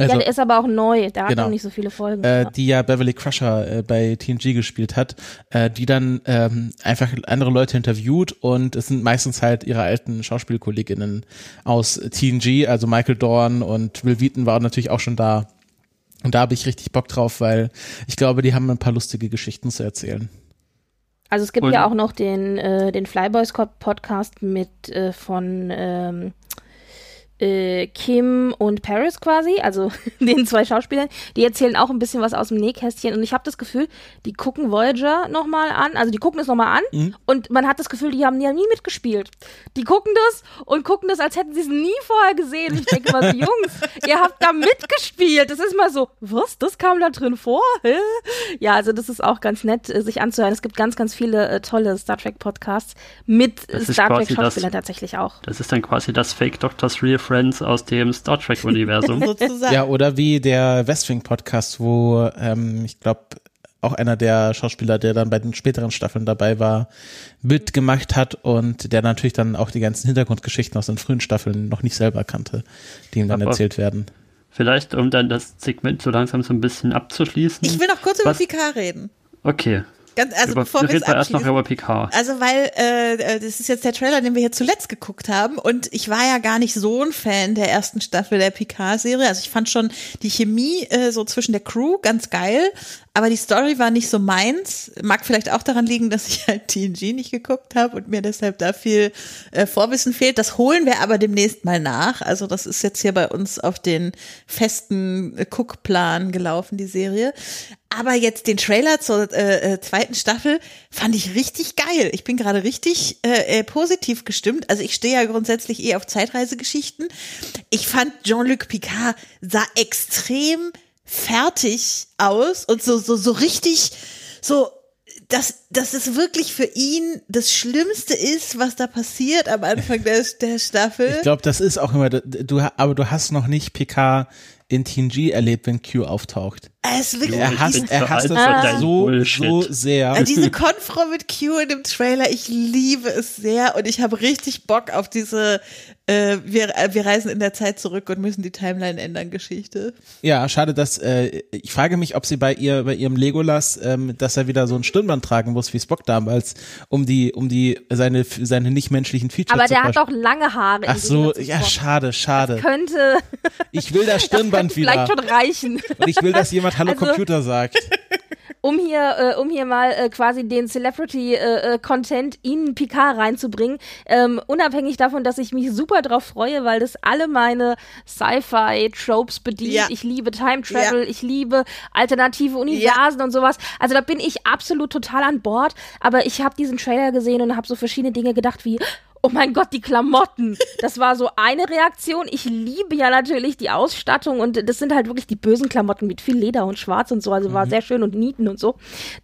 Also- ja, der ist aber auch neu, der hat Genau. noch nicht so viele Folgen. äh, Ja. die ja Beverly Crusher äh, bei TNG gespielt hat, äh, die dann ähm, einfach andere Leute interviewt und es sind meistens halt ihre alten Schauspielkolleginnen aus TNG, also Michael Dorn und Will Wheaton waren natürlich auch schon da. Und da habe ich richtig Bock drauf, weil ich glaube, die haben ein paar lustige Geschichten zu erzählen. Also es gibt Und- ja auch noch den, äh, den Flyboys Podcast mit äh, von ähm, äh, Kim und Paris quasi, also den zwei Schauspielern, die erzählen auch ein bisschen was aus dem Nähkästchen und ich habe das Gefühl, die gucken Voyager nochmal an, also die gucken es nochmal an Mhm. und man hat das Gefühl, die haben, haben nie mitgespielt. Die gucken das und gucken das, als hätten sie es nie vorher gesehen. Ich denke mal so, Jungs, ihr habt da mitgespielt. Das ist mal so, was, das kam da drin vor? Hä? Ja, also das ist auch ganz nett, äh, sich anzuhören. Es gibt ganz, ganz viele äh, tolle Star Trek Podcasts mit Star Trek quasi das- Schauspielern tatsächlich auch. Das ist dann quasi das Fake Doctor's Real Friends aus dem Star Trek-Universum. Sozusagen. Ja, oder wie der Westwing Podcast, wo ähm, ich glaube auch einer der Schauspieler, der dann bei den späteren Staffeln dabei war, mitgemacht hat und der natürlich dann auch die ganzen Hintergrundgeschichten aus den frühen Staffeln noch nicht selber kannte, die ihm dann Aber- erzählt werden. Vielleicht, um dann das Segment so langsam so ein bisschen abzuschließen. Ich will noch kurz über? Picard reden. Okay. Ganz, also über, bevor wir wir erst noch über Picard. Also weil äh, äh, das ist jetzt der Trailer, den wir hier zuletzt geguckt haben und ich war ja gar nicht so ein Fan der ersten Staffel der Picard-Serie. Also ich fand schon die Chemie äh, so zwischen der Crew ganz geil, aber die Story war nicht so meins. Mag vielleicht auch daran liegen, dass ich halt TNG nicht geguckt habe und mir deshalb da viel äh, Vorwissen fehlt. Das holen wir aber demnächst mal nach. Also das ist jetzt hier bei uns auf den festen äh, gelaufen, die Serie. Aber jetzt den Trailer zur äh, äh, zweiten Staffel fand ich richtig geil. Ich bin gerade richtig äh, äh, positiv gestimmt. Also ich stehe ja grundsätzlich eh auf Zeitreisegeschichten. Ich fand Jean-Luc Picard sah extrem fertig aus und so so so richtig so dass, dass es wirklich für ihn das Schlimmste ist, was da passiert am Anfang der, der Staffel. Ich glaube, das ist auch immer, du, aber du hast noch nicht PK in TNG erlebt, wenn Q auftaucht. Es ist wirklich Er hasst, er hasst alt es für deinen so, Bullshit. so sehr. Also diese Konfro mit Q in dem Trailer, ich liebe es sehr und ich habe richtig Bock auf diese äh, wir, äh, wir reisen in der Zeit zurück und müssen die Timeline ändern Geschichte. Ja, schade, dass äh, ich frage mich, ob sie bei ihr, bei ihrem Legolas, ähm, dass er wieder so ein Stirnband tragen muss wie Spock damals, um die, um die seine seine nichtmenschlichen Features Aber zu der hat auch lange Haare. Ach so, ja, schade, schade. Könnte, Ich will das Stirnband könnte vielleicht wieder. schon reichen. Und ich will, dass jemand Hallo Also- Computer sagt. um hier, äh, um hier mal äh, quasi den Celebrity-Content in Picard reinzubringen. Ähm, unabhängig davon, dass ich mich super drauf freue, weil das alle meine Sci-Fi-Tropes bedient. Ja. Ich liebe Time Travel, ich liebe alternative Universen und sowas. Also da bin ich absolut total an Bord. Aber ich habe diesen Trailer gesehen und habe so verschiedene Dinge gedacht wie Oh mein Gott, die Klamotten. Das war so eine Reaktion. Ich liebe ja natürlich die Ausstattung und das sind halt wirklich die bösen Klamotten mit viel Leder und Schwarz und so. Also war sehr schön und Nieten und so.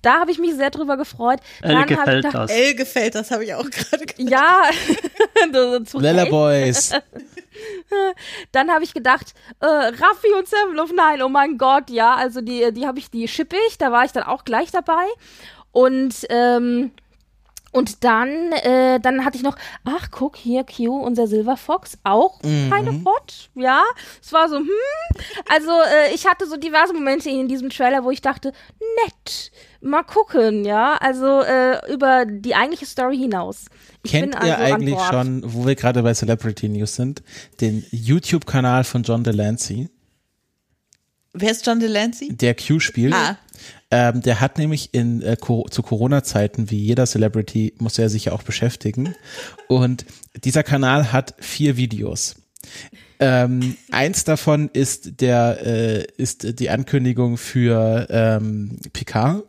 Da habe ich mich sehr drüber gefreut. Elle hab ich gefällt gedacht, das. L gefällt, das habe ich auch gerade gesagt. Ja, das ist zu Lella. Boys. Dann habe ich gedacht, äh, Raffi und Seven of Nine, oh mein Gott, ja, also die, die habe ich, die schippe ich, da war ich dann auch gleich dabei. Und, ähm, und dann, äh, dann hatte ich noch, ach, guck hier, Q, unser Silver Fox, auch keine Hot, ja. Es war so, hm. Also, äh, ich hatte so diverse Momente in diesem Trailer, wo ich dachte, nett, mal gucken, ja. Also, äh, über die eigentliche Story hinaus. Ich Kennt bin also ihr an eigentlich schon, wo wir gerade bei Celebrity News sind, den YouTube-Kanal von John Delancey, Wer ist John Delancey? der Q spielt? Ah. Ähm, der hat nämlich in, äh, zu Corona-Zeiten, wie jeder Celebrity, muss er sich ja auch beschäftigen. Und dieser Kanal hat vier Videos. Ähm, eins davon ist der äh, ist die Ankündigung für ähm, Picard.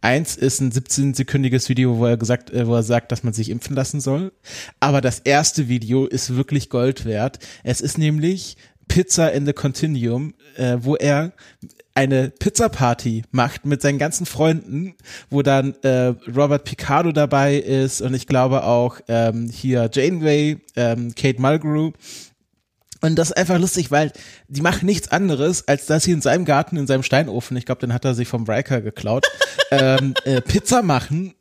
Eins ist ein 17-sekündiges Video, wo er gesagt, äh, wo er sagt, dass man sich impfen lassen soll. Aber das erste Video ist wirklich Gold wert. Es ist nämlich Pizza in the Continuum, äh, wo er eine Pizza-Party macht mit seinen ganzen Freunden, wo dann äh, Robert Picardo dabei ist und ich glaube auch ähm, hier Janeway, ähm, Kate Mulgrew. Und das ist einfach lustig, weil die machen nichts anderes, als dass sie in seinem Garten, in seinem Steinofen, ich glaube, den hat er sich vom Riker geklaut, ähm, äh, Pizza machen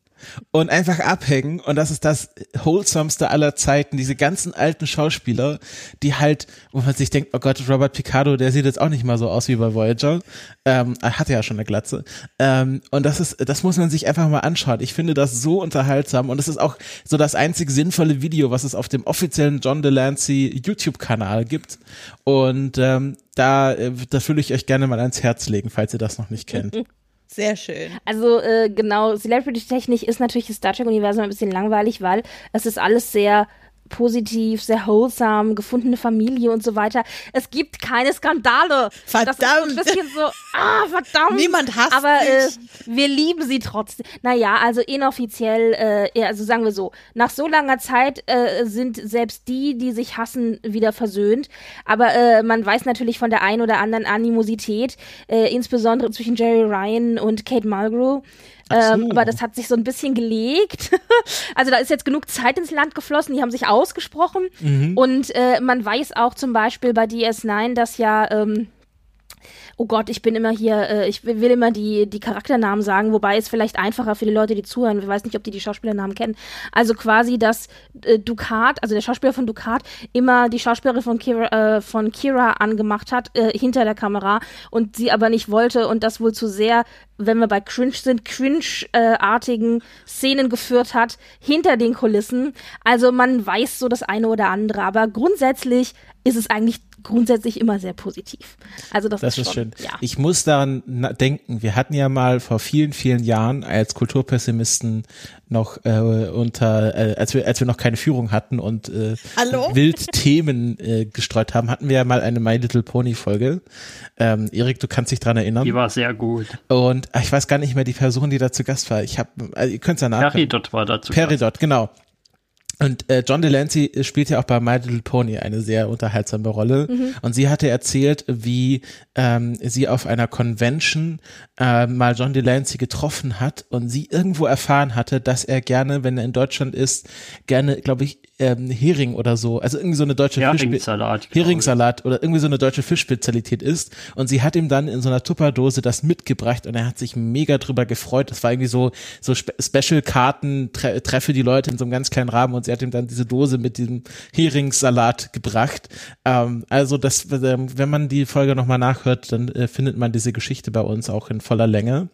und einfach abhängen. Und das ist das wholesomeste aller Zeiten. Diese ganzen alten Schauspieler, die halt, wo man sich denkt, oh Gott, Robert Picardo, der sieht jetzt auch nicht mal so aus wie bei Voyager. Ähm, er hatte ja schon eine Glatze. Ähm, und das ist, das muss man sich einfach mal anschauen. Ich finde das so unterhaltsam. Und es ist auch so das einzig sinnvolle Video, was es auf dem offiziellen John Delancey YouTube-Kanal gibt. Und ähm, da, äh, das würde ich euch gerne mal ans Herz legen, falls ihr das noch nicht kennt. Sehr schön. Also äh, genau, Celebrity-Technik ist natürlich das Star Trek-Universum ein bisschen langweilig, weil es ist alles sehr positiv, sehr wholesome, gefundene Familie und so weiter. Es gibt keine Skandale. Das ist ein Verdammt. bisschen so, ah, verdammt. Niemand hasst Aber äh, wir lieben sie trotzdem. Naja, also inoffiziell, äh, also sagen wir so, nach so langer Zeit äh, sind selbst die, die sich hassen, wieder versöhnt. Aber äh, man weiß natürlich von der einen oder anderen Animosität, äh, insbesondere zwischen Jerry Ryan und Kate Mulgrew. Ähm, so. aber das hat sich so ein bisschen gelegt. also da ist jetzt genug Zeit ins Land geflossen, die haben sich ausgesprochen. Mhm. Und äh, man weiß auch zum Beispiel bei DS9, dass ja ähm, Oh Gott, ich bin immer hier, äh, ich will immer die, die Charakternamen sagen, wobei es vielleicht einfacher für die Leute, die zuhören. Ich weiß nicht, ob die die Schauspielernamen kennen. Also quasi, dass äh, Ducat, also der Schauspieler von Ducat, immer die Schauspielerin von Kira, äh, von Kira angemacht hat, äh, hinter der Kamera und sie aber nicht wollte und das wohl zu sehr, wenn wir bei Cringe sind, Cringe-artigen Szenen geführt hat, hinter den Kulissen. Also man weiß so das eine oder andere, aber grundsätzlich ist es eigentlich grundsätzlich immer sehr positiv. Also das, Das ist, ist schon, schön. Ja. Ich muss daran denken, wir hatten ja mal vor vielen, vielen Jahren als Kulturpessimisten noch äh, unter, äh, als wir als wir noch keine Führung hatten und äh, Hallo? wild Themen äh, gestreut haben, hatten wir ja mal eine My Little Pony Folge. Ähm, Erik, du kannst dich dran erinnern. Die war sehr gut. Und ah, ich weiß gar nicht mehr die Person, die da zu Gast war. Ich habe, also ihr könnt es ja nachgucken. Peridot war dazu. Peridot, genau. Und äh, John Delancey spielt ja auch bei My Little Pony eine sehr unterhaltsame Rolle. Und sie hatte erzählt, wie ähm, sie auf einer Convention äh, mal John Delancey getroffen hat und sie irgendwo erfahren hatte, dass er gerne, wenn er in Deutschland ist, gerne, glaube ich, ähm, Hering oder so, also irgendwie so eine deutsche Heringssalat. Heringssalat oder irgendwie so eine deutsche Fischspezialität ist. Und sie hat ihm dann in so einer Tupperdose das mitgebracht und er hat sich mega drüber gefreut. Das war irgendwie so, so Spe Special-Karten, tre treffe die Leute in so einem ganz kleinen Rahmen und sie hat ihm dann diese Dose mit diesem Heringssalat gebracht. Ähm, also das, ähm, wenn man die Folge nochmal nachhört, dann äh, findet man diese Geschichte bei uns auch in voller Länge.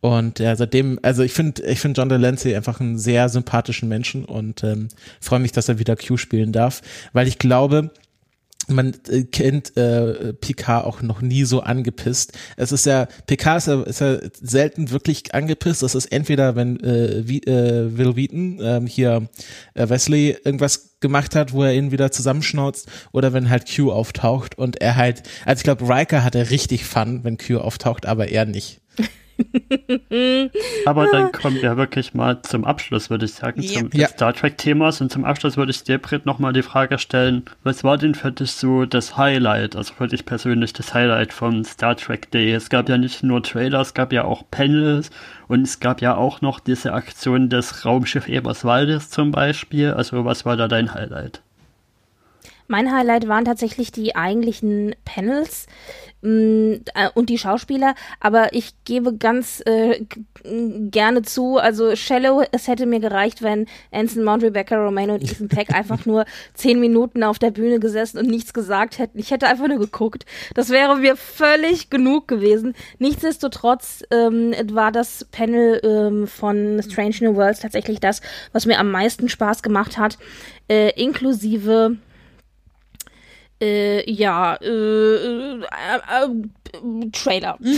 Und ja, seitdem, also ich finde, ich finde John Delancey einfach einen sehr sympathischen Menschen und ähm, freue mich, dass er wieder Q spielen darf, weil ich glaube, man äh, kennt äh, Picard auch noch nie so angepisst. Es ist ja, Picard ist ja, ist ja selten wirklich angepisst. Das ist entweder, wenn äh, wie, äh, Will Wheaton ähm, hier äh, Wesley irgendwas gemacht hat, wo er ihn wieder zusammenschnauzt, oder wenn halt Q auftaucht und er halt, also ich glaube, Riker hatte richtig Fun, wenn Q auftaucht, aber er nicht. Aber dann kommen wir wirklich mal zum Abschluss, würde ich sagen, Ja. zum Ja. Star Trek-Themas. Und zum Abschluss würde ich dir, Britt, nochmal die Frage stellen, was war denn für dich so das Highlight, also für dich persönlich das Highlight vom Star Trek Day? Es gab ja nicht nur Trailer, es gab ja auch Panels und es gab ja auch noch diese Aktion des Raumschiff Eberswaldes zum Beispiel. Also was war da dein Highlight? Mein Highlight waren tatsächlich die eigentlichen Panels mh, äh, und die Schauspieler, aber ich gebe ganz äh, g- gerne zu, also Shallow, es hätte mir gereicht, wenn Anson Mount, Rebecca Romano und Ethan Peck einfach nur zehn Minuten auf der Bühne gesessen und nichts gesagt hätten. Ich hätte einfach nur geguckt. Das wäre mir völlig genug gewesen. Nichtsdestotrotz ähm, war das Panel ähm, von Strange New Worlds tatsächlich das, was mir am meisten Spaß gemacht hat, äh, inklusive äh, ja, äh, äh, äh, Trailer.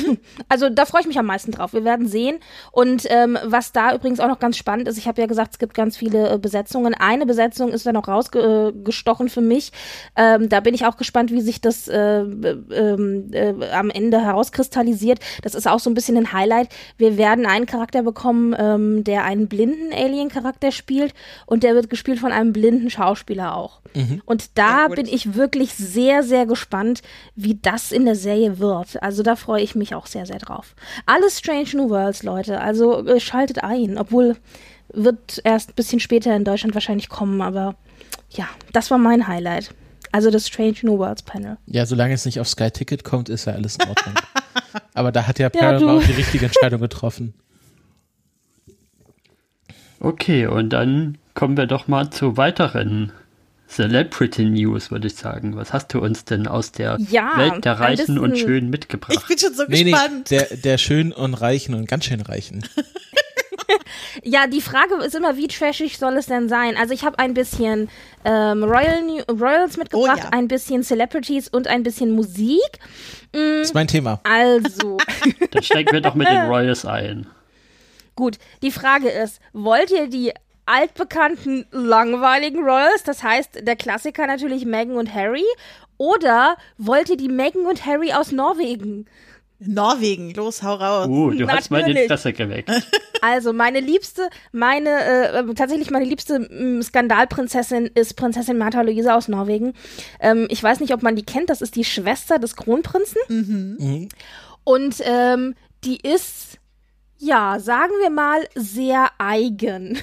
Also da freue ich mich am meisten drauf. Wir werden sehen. Und ähm, was da übrigens auch noch ganz spannend ist, ich habe ja gesagt, es gibt ganz viele äh, Besetzungen. Eine Besetzung ist da noch rausgestochen für mich. Ähm, da bin ich auch gespannt, wie sich das äh, ähm, äh, am Ende herauskristallisiert. Das ist auch so ein bisschen ein Highlight. Wir werden einen Charakter bekommen, ähm, der einen blinden Alien-Charakter spielt und der wird gespielt von einem blinden Schauspieler auch. Und da Ja, bin ich wirklich sehr, sehr gespannt, wie das in der Serie wird. Also da freue ich mich auch sehr, sehr drauf. Alles Strange New Worlds, Leute. Also äh, schaltet ein. Obwohl wird erst ein bisschen später in Deutschland wahrscheinlich kommen, aber ja, das war mein Highlight. Also das Strange New Worlds Panel. Ja, solange es nicht auf Sky Ticket kommt, ist ja alles in Ordnung. Aber da hat ja Ja, Paramount du. die richtige Entscheidung getroffen. Okay, und dann kommen wir doch mal zu weiteren Celebrity News, würde ich sagen. Was hast du uns denn aus der Ja, Welt der Reichen und Schönen Ich mitgebracht? bin schon so Nee, nee, gespannt. der, der schön und reichen und ganz schön reichen. Ja, die Frage ist immer, wie trashig soll es denn sein? Also ich habe ein bisschen ähm, Royal New Royals mitgebracht, Oh ja. ein bisschen Celebrities und ein bisschen Musik. Das ist mein Thema. Also, Dann steigen wir doch mit den Royals ein. gut, die Frage ist, wollt ihr die altbekannten langweiligen Royals, das heißt der Klassiker natürlich Meghan und Harry, oder wollt ihr die Meghan und Harry aus Norwegen? Norwegen, los, hau raus. Uh, du hast mein Natürlich. Interesse geweckt. Also meine liebste, meine äh, tatsächlich meine liebste mm, Skandalprinzessin ist Prinzessin Martha Luisa aus Norwegen. Ähm, ich weiß nicht, ob man die kennt. Das ist die Schwester des Kronprinzen. Mhm. Und ähm, die ist ja, sagen wir mal, sehr eigen.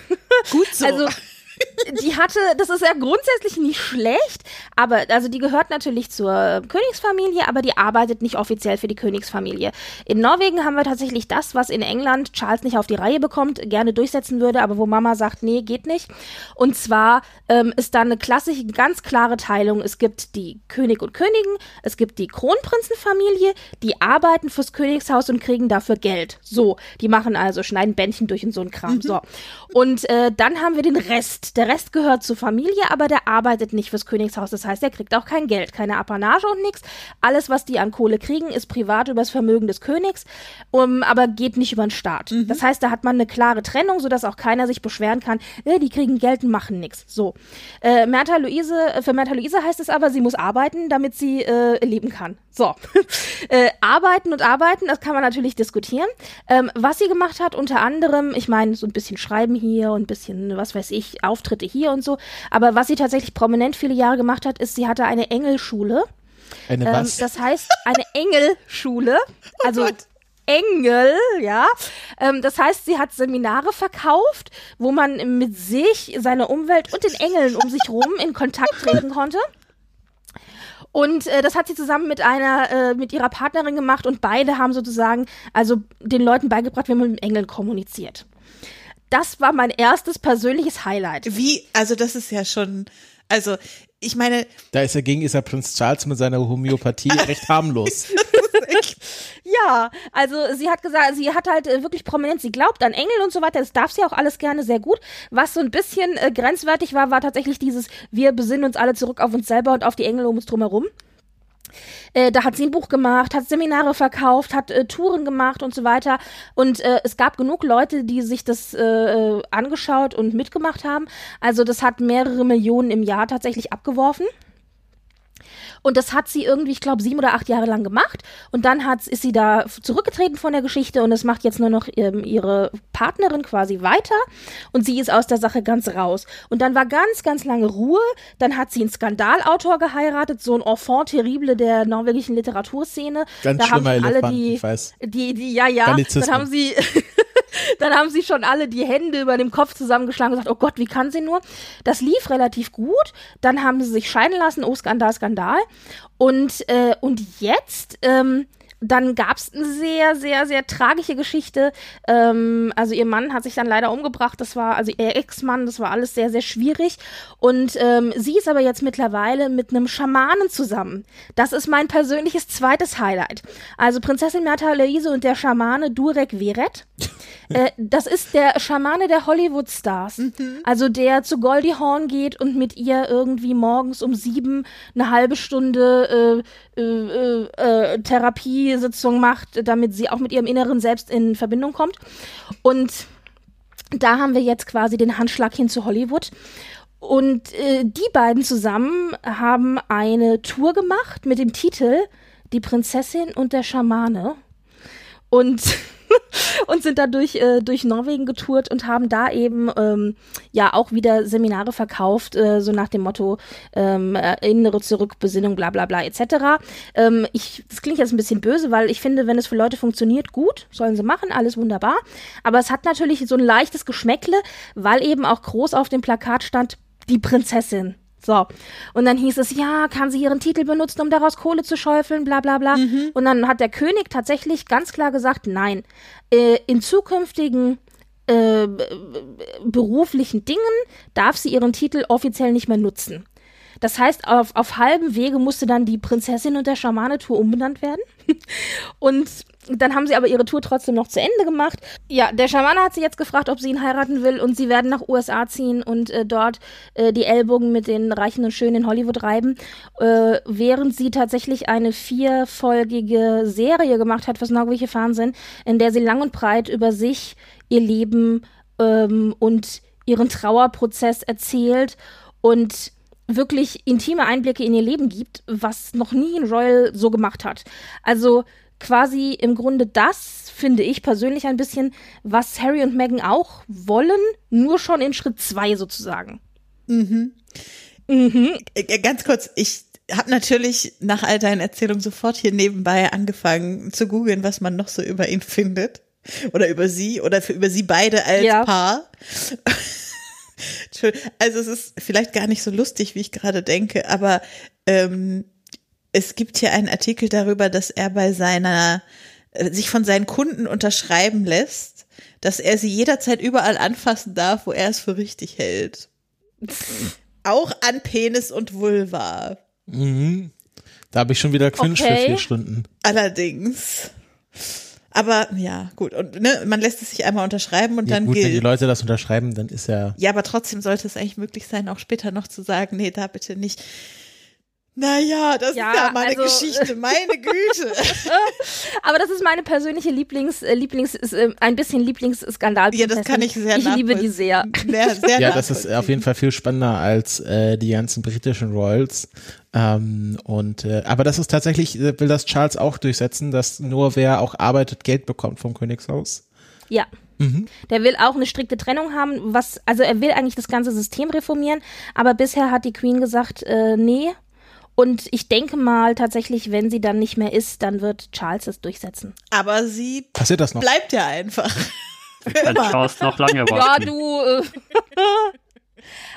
Gut so. Also die hatte, das ist ja grundsätzlich nicht schlecht, aber also die gehört natürlich zur Königsfamilie, aber die arbeitet nicht offiziell für die Königsfamilie. In Norwegen haben wir tatsächlich das, was in England Charles nicht auf die Reihe bekommt, gerne durchsetzen würde, aber wo Mama sagt, nee, geht nicht. Und zwar ähm, ist da eine klassische, ganz klare Teilung. Es gibt die König und Königin, es gibt die Kronprinzenfamilie, die arbeiten fürs Königshaus und kriegen dafür Geld. So, die machen also, schneiden Bändchen durch und so ein Kram. Mhm. So. Und äh, dann haben wir den Rest. Der Rest gehört zur Familie, aber der arbeitet nicht fürs Königshaus. Das heißt, der kriegt auch kein Geld, keine Apanage und nichts. Alles, was die an Kohle kriegen, ist privat übers Vermögen des Königs, um, aber geht nicht über den Staat. Mhm. Das heißt, da hat man eine klare Trennung, sodass auch keiner sich beschweren kann, äh, die kriegen Geld und machen nichts. So. Äh, Märtha Luise, für Märtha Luise heißt es aber, sie muss arbeiten, damit sie äh, leben kann. So. äh, arbeiten und arbeiten, das kann man natürlich diskutieren. Ähm, was sie gemacht hat, unter anderem, ich meine, so ein bisschen schreiben hier und ein bisschen, was weiß ich, Auftritte hier und so. Aber was sie tatsächlich prominent viele Jahre gemacht hat, ist, sie hatte eine Engelschule. Eine ähm, was? Das heißt, eine Engelschule. Oh also Gott. Engel, ja. Ähm, das heißt, sie hat Seminare verkauft, wo man mit sich, seiner Umwelt und den Engeln um sich rum in Kontakt treten konnte. Und äh, das hat sie zusammen mit einer, äh, mit ihrer Partnerin gemacht und beide haben sozusagen, also den Leuten beigebracht, wie man mit Engeln kommuniziert. Das war mein erstes persönliches Highlight. Wie, also das ist ja schon, also ich meine. Da ist dagegen ist ja Prinz Charles mit seiner Homöopathie recht harmlos. Ja, also sie hat gesagt, sie hat halt äh, wirklich prominent, sie glaubt an Engel und so weiter, das darf sie auch alles gerne sehr gut. Was so ein bisschen äh, grenzwertig war, war tatsächlich dieses, wir besinnen uns alle zurück auf uns selber und auf die Engel um uns drumherum. Äh, da hat sie ein Buch gemacht, hat Seminare verkauft, hat äh, Touren gemacht und so weiter. Und äh, es gab genug Leute, die sich das äh, äh, angeschaut und mitgemacht haben. Also das hat mehrere Millionen im Jahr tatsächlich abgeworfen. Und das hat sie irgendwie, ich glaube, sieben oder acht Jahre lang gemacht. Und dann hat, ist sie da zurückgetreten von der Geschichte und es macht jetzt nur noch ähm, ihre Partnerin quasi weiter. Und sie ist aus der Sache ganz raus. Und dann war ganz, ganz lange Ruhe. Dann hat sie einen Skandalautor geheiratet, so ein Enfant terrible der norwegischen Literaturszene. Ganz da schlimmer haben alle Elefant, die. Die, die, ja, ja. Dann haben sie dann haben sie schon alle die Hände über dem Kopf zusammengeschlagen und gesagt, oh Gott, wie kann sie nur? Das lief relativ gut. Dann haben sie sich scheiden lassen, oh Skandal, Skandal. Und, äh, und jetzt ähm, dann gab es eine sehr, sehr, sehr tragische Geschichte. Ähm, also ihr Mann hat sich dann leider umgebracht. Das war, also ihr Ex-Mann, das war alles sehr, sehr schwierig. Und ähm, sie ist aber jetzt mittlerweile mit einem Schamanen zusammen. Das ist mein persönliches zweites Highlight. Also Prinzessin Märtha Louise und der Schamane Durek Veret. äh, das ist der Schamane der Hollywood-Stars. Mhm. Also der zu Goldie Hawn geht und mit ihr irgendwie morgens um sieben eine halbe Stunde äh, äh, äh, Therapie Therapiesitzung macht, damit sie auch mit ihrem inneren Selbst in Verbindung kommt. Und da haben wir jetzt quasi den Handschlag hin zu Hollywood. Und äh, die beiden zusammen haben eine Tour gemacht mit dem Titel Die Prinzessin und der Schamane. Und und sind da durch, äh, durch Norwegen getourt und haben da eben ähm, ja auch wieder Seminare verkauft, äh, so nach dem Motto ähm, erinnere zurück, Besinnung, bla bla bla etc. Ähm, ich, das klingt jetzt ein bisschen böse, weil ich finde, wenn es für Leute funktioniert, gut, sollen sie machen, alles wunderbar. Aber es hat natürlich so ein leichtes Geschmäckle, weil eben auch groß auf dem Plakat stand, die Prinzessin. So. Und dann hieß es, ja, kann sie ihren Titel benutzen, um daraus Kohle zu schäufeln, bla bla bla. Mhm. Und dann hat der König tatsächlich ganz klar gesagt, nein, äh, in zukünftigen äh, beruflichen Dingen darf sie ihren Titel offiziell nicht mehr nutzen. Das heißt, auf, auf halbem Wege musste dann die Prinzessin und der Schamane-Tour umbenannt werden. und dann haben sie aber ihre Tour trotzdem noch zu Ende gemacht. Ja, der Schamane hat sie jetzt gefragt, ob sie ihn heiraten will und sie werden nach USA ziehen und äh, dort äh, die Ellbogen mit den Reichen und Schönen in Hollywood reiben, äh, während sie tatsächlich eine vierfolgige Serie gemacht hat fürs norwegische Fernsehen, in der sie lang und breit über sich, ihr Leben ähm, und ihren Trauerprozess erzählt und wirklich intime Einblicke in ihr Leben gibt, was noch nie ein Royal so gemacht hat. Also quasi im Grunde das, finde ich persönlich ein bisschen, was Harry und Meghan auch wollen, nur schon in Schritt zwei sozusagen. Mhm. Mhm. Äh, ganz kurz, ich habe natürlich nach all deinen Erzählungen sofort hier nebenbei angefangen zu googeln, was man noch so über ihn findet. Oder über sie oder für, über sie beide als ja. Paar. Entschuldigung, Also es ist vielleicht gar nicht so lustig, wie ich gerade denke, aber ähm, es gibt hier einen Artikel darüber, dass er bei seiner äh, sich von seinen Kunden unterschreiben lässt, dass er sie jederzeit überall anfassen darf, wo er es für richtig hält. Auch an Penis und Vulva. Mhm. Da habe ich schon wieder Cringe Okay. für vier Stunden. Allerdings. Aber ja, gut. Und ne, man lässt es sich einmal unterschreiben und Ja, dann gut, wenn die gilt. Leute das unterschreiben, dann ist ja. Ja, aber trotzdem sollte es eigentlich möglich sein, auch später noch zu sagen, nee, da bitte nicht. Naja, das Ja, ist ja meine also- Geschichte, meine Güte. Aber das ist meine persönliche Lieblings, äh, Lieblings, ist, äh, ein bisschen Lieblingsskandal. Ja, das kann ich sehr Ich liebe die sehr. Sehr, sehr Ja, das ist auf jeden Fall viel spannender als äh, die ganzen britischen Royals. Ähm, und äh, aber das ist tatsächlich, äh, will das Charles auch durchsetzen, dass nur wer auch arbeitet, Geld bekommt vom Königshaus. Ja. Mhm. Der will auch eine strikte Trennung haben, was, also er will eigentlich das ganze System reformieren, aber bisher hat die Queen gesagt, äh, nee. Und ich denke mal tatsächlich, wenn sie dann nicht mehr ist, dann wird Charles es durchsetzen. Aber sie Passiert das noch? bleibt ja einfach. Kann Charles noch lange Ja, warten. du. Äh,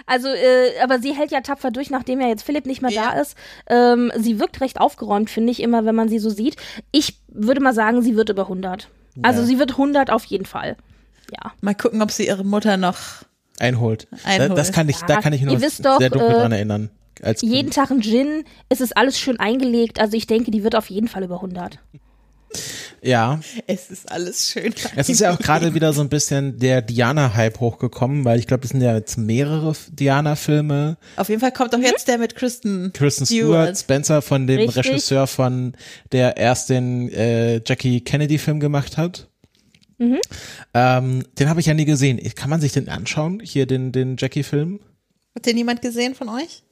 also, äh, aber sie hält ja tapfer durch, nachdem ja jetzt Philipp nicht mehr Ja. da ist. Ähm, sie wirkt recht aufgeräumt, finde ich, immer, wenn man sie so sieht. Ich würde mal sagen, sie wird über 100. Also, Ja. sie wird 100 auf jeden Fall. Ja. Mal gucken, ob sie ihre Mutter noch. Einholt. Einholt. Da- Das kann ich, da Ja, kann ich nur wisst doch, sehr dunkel äh, dran erinnern. Jeden Tag ein Gin, es ist alles schön eingelegt. Also, ich denke, die wird auf jeden Fall über 100. Ja, Es ist alles schön. es ist ja auch gerade wieder so ein bisschen der Diana-Hype hochgekommen, weil ich glaube, es sind ja jetzt mehrere Diana-Filme. Auf jeden Fall kommt doch jetzt der mit Kristen. Kristen Stewart, Spencer von dem Richtig. Regisseur von, der erst den äh, Jackie Kennedy-Film gemacht hat. Ähm, den habe ich ja nie gesehen. Kann man sich den anschauen? Hier den, den Jackie-Film? Hat den niemand gesehen von euch?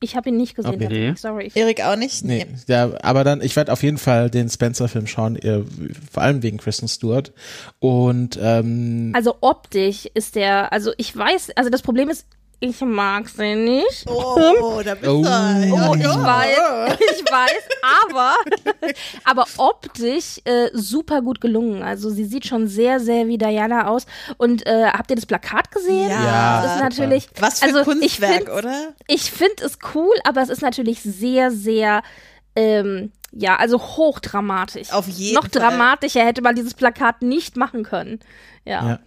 Ich habe ihn nicht gesehen. Okay. Sorry. Erik auch nicht? Nee, ja, aber dann, ich werde auf jeden Fall den Spencer-Film schauen, äh, vor allem wegen Kristen Stewart. Und ähm, Also, optisch ist der, also ich weiß, also das Problem ist, ich mag sie nicht. Oh, da bist Oh. du. Ja, Oh, ich weiß, ich weiß, aber, aber optisch äh, super gut gelungen. Also sie sieht schon sehr, sehr wie Diana aus. Und äh, habt ihr das Plakat gesehen? Ja. Das ist natürlich. Was für also, Kunstwerk, ich find, oder? Ich finde es cool, aber es ist natürlich sehr, sehr, ähm, ja, also hochdramatisch. Auf jeden Noch Fall. dramatischer hätte man dieses Plakat nicht machen können. Ja. Ja.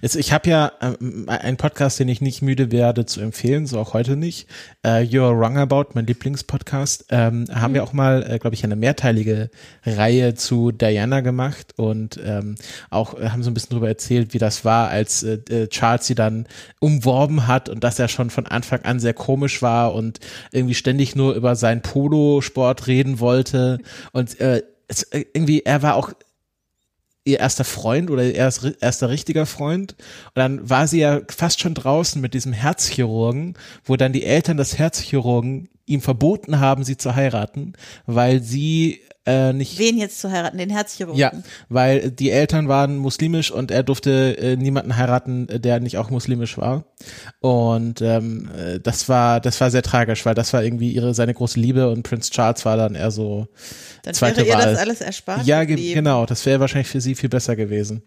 Jetzt, ich habe ja ähm, einen Podcast, den ich nicht müde werde zu empfehlen, so auch heute nicht. Äh, You're Wrong About, mein Lieblingspodcast. Ähm, haben wir auch mal, äh, glaube ich, eine mehrteilige Reihe zu Diana gemacht und ähm, auch äh, haben so ein bisschen darüber erzählt, wie das war, als äh, äh, Charles sie dann umworben hat und dass er schon von Anfang an sehr komisch war und irgendwie ständig nur über seinen Polosport reden wollte und äh, es, äh, irgendwie, er war auch ihr erster Freund oder ihr erst, erster richtiger Freund. Und dann war sie ja fast schon draußen mit diesem Herzchirurgen, wo dann die Eltern des Herzchirurgen ihm verboten haben, sie zu heiraten, weil sie äh, nicht Wen jetzt zu heiraten? Den Herzchirurgen. ja, weil die Eltern waren muslimisch und er durfte äh, niemanden heiraten, der nicht auch muslimisch war. Und ähm, äh, das war das war sehr tragisch, weil das war irgendwie ihre seine große Liebe und Prince Charles war dann eher so Dann zweite wäre ihr Wahl. das alles erspart. ja, ge genau, das wäre wahrscheinlich für sie viel besser gewesen.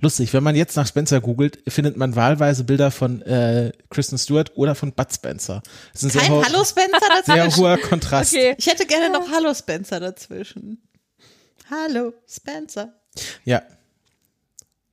Lustig, wenn man jetzt nach Spencer googelt, findet man wahlweise Bilder von äh, Kristen Stewart oder von Bud Spencer. Das ist ein Kein sehr, Hallo Spencer sehr dazwischen. hoher Kontrast. Okay. Ich hätte gerne noch Hallo Spencer dazwischen. Hallo Spencer. Ja,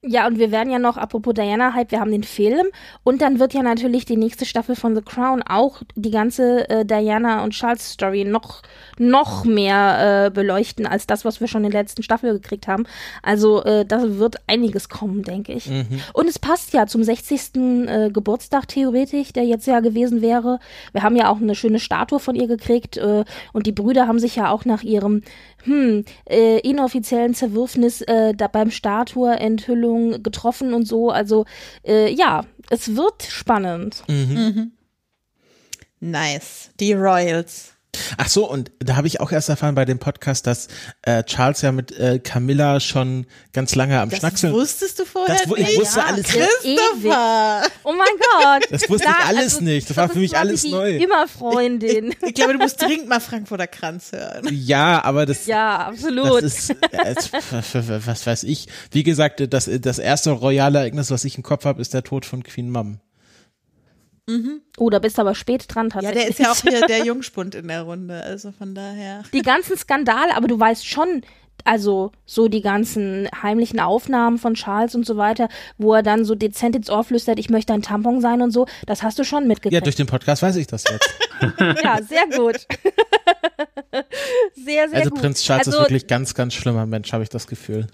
Ja, und wir werden ja noch, apropos Diana-Hype, wir haben den Film und dann wird ja natürlich die nächste Staffel von The Crown auch die ganze äh, Diana und Charles Story noch, noch mehr äh, beleuchten als das, was wir schon in der letzten Staffel gekriegt haben. Also äh, da wird einiges kommen, denke ich. Und es passt ja zum 60. Äh, Geburtstag theoretisch, der jetzt ja gewesen wäre. Wir haben ja auch eine schöne Statue von ihr gekriegt äh, und die Brüder haben sich ja auch nach ihrem hm, äh, inoffiziellen Zerwürfnis äh, da beim Statue-Enthüllung getroffen und so. Also äh, ja, es wird spannend. Nice. Die Royals. Ach so, und da habe ich auch erst erfahren bei dem Podcast, dass äh, Charles ja mit äh, Camilla schon ganz lange am Das Schnackseln. wusstest du vorher Das ich nicht? wusste alles nicht. Christopher! Oh mein Gott. Das wusste ich alles nicht. Das war für mich alles neu. Die immer Freundin. Ich glaube, du musst dringend mal Frankfurter Kranz hören. Ja, aber das, ja, das absolut. ist, äh, was weiß ich. Wie gesagt, das, das erste royale Ereignis, was ich im Kopf habe, ist der Tod von Queen Mum. Oh, da bist du aber spät dran Ja, tatsächlich. der ist ja auch hier der Jungspund in der Runde, also von daher. die ganzen Skandale, aber du weißt schon, also so die ganzen heimlichen Aufnahmen von Charles und so weiter, wo er dann so dezent ins Ohr flüstert, ich möchte ein Tampon sein und so, das hast du schon Ja, mitgekriegt. durch den Podcast weiß ich das jetzt. Ja, sehr gut. sehr, sehr Also gut. Prinz Charles also, ist wirklich ganz, ganz schlimmer Mensch, habe ich das Gefühl.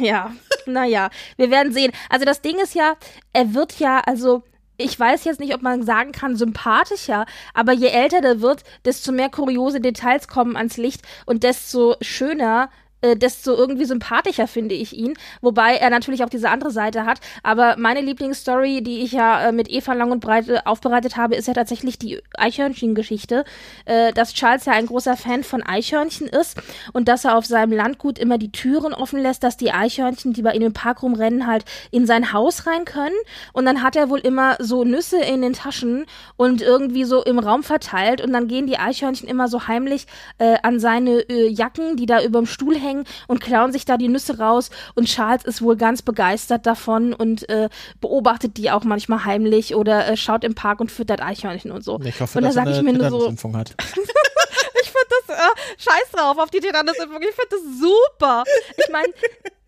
Ja, naja, wir werden sehen. Also das Ding ist ja, er wird ja, also ich weiß jetzt nicht, ob man sagen kann, sympathischer, aber je älter der wird, desto mehr kuriose Details kommen ans Licht und desto schöner äh, desto irgendwie sympathischer finde ich ihn, wobei er natürlich auch diese andere Seite hat. Aber meine Lieblingsstory, die ich ja äh, mit Eva lang und breit äh, aufbereitet habe, ist ja tatsächlich die Eichhörnchen-Geschichte, äh, dass Charles ja ein großer Fan von Eichhörnchen ist und dass er auf seinem Landgut immer die Türen offen lässt, dass die Eichhörnchen, die bei ihm im Park rumrennen, halt in sein Haus rein können. Und dann hat er wohl immer so Nüsse in den Taschen und irgendwie so im Raum verteilt und dann gehen die Eichhörnchen immer so heimlich äh, an seine äh, Jacken, die da überm Stuhl hängen und klauen sich da die Nüsse raus und Charles ist wohl ganz begeistert davon und äh, beobachtet die auch manchmal heimlich oder äh, schaut im Park und füttert Eichhörnchen und so. Ich hoffe, und da dass er sage ich eine mir nur so, ich finde das, äh, scheiß drauf auf die Tetanusimpfung, ich finde das super. Ich meine,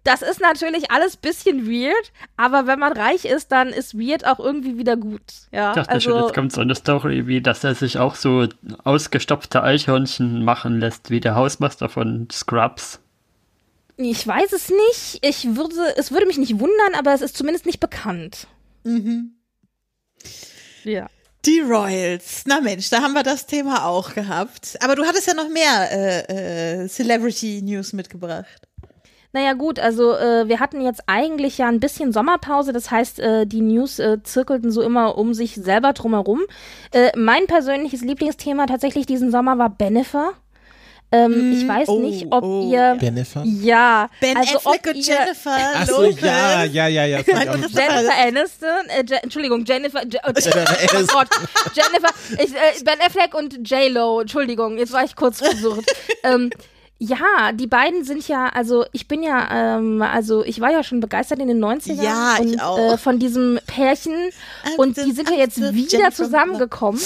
das ist natürlich alles bisschen weird, aber wenn man reich ist, dann ist weird auch irgendwie wieder gut. Ja, Ich dachte also, schon, jetzt kommt so eine Story, wie dass er sich auch so ausgestopfte Eichhörnchen machen lässt, wie der Hausmeister von Scrubs. Ich weiß es nicht. Ich würde, es würde mich nicht wundern, aber es ist zumindest nicht bekannt. Mhm. Ja. Die Royals. Na Mensch, da haben wir das Thema auch gehabt. Aber du hattest ja noch mehr äh, äh, Celebrity News mitgebracht. Naja gut, also äh, wir hatten jetzt eigentlich ja ein bisschen Sommerpause, das heißt, äh, die News äh, zirkelten so immer um sich selber drumherum. Äh, mein persönliches Lieblingsthema tatsächlich diesen Sommer war Bennifer. Ähm, ich weiß oh, nicht, ob oh. ihr Bennifer? ja, Ben also Affleck ob und ihr, Jennifer Ach so, Lopez. ja, ja, ja, ja. Jennifer Aniston, äh, Je Entschuldigung, Jennifer, Je oh, Aniston. Gott, Jennifer, ich, äh, Ben Affleck und J Lo, Entschuldigung, jetzt war ich kurz versucht. ähm, ja, die beiden sind ja, also ich bin ja, ähm, also ich war ja schon begeistert in den 90ern Ja, und. Äh, von diesem Pärchen I'm und die sind ja jetzt wieder Jennifer zusammengekommen.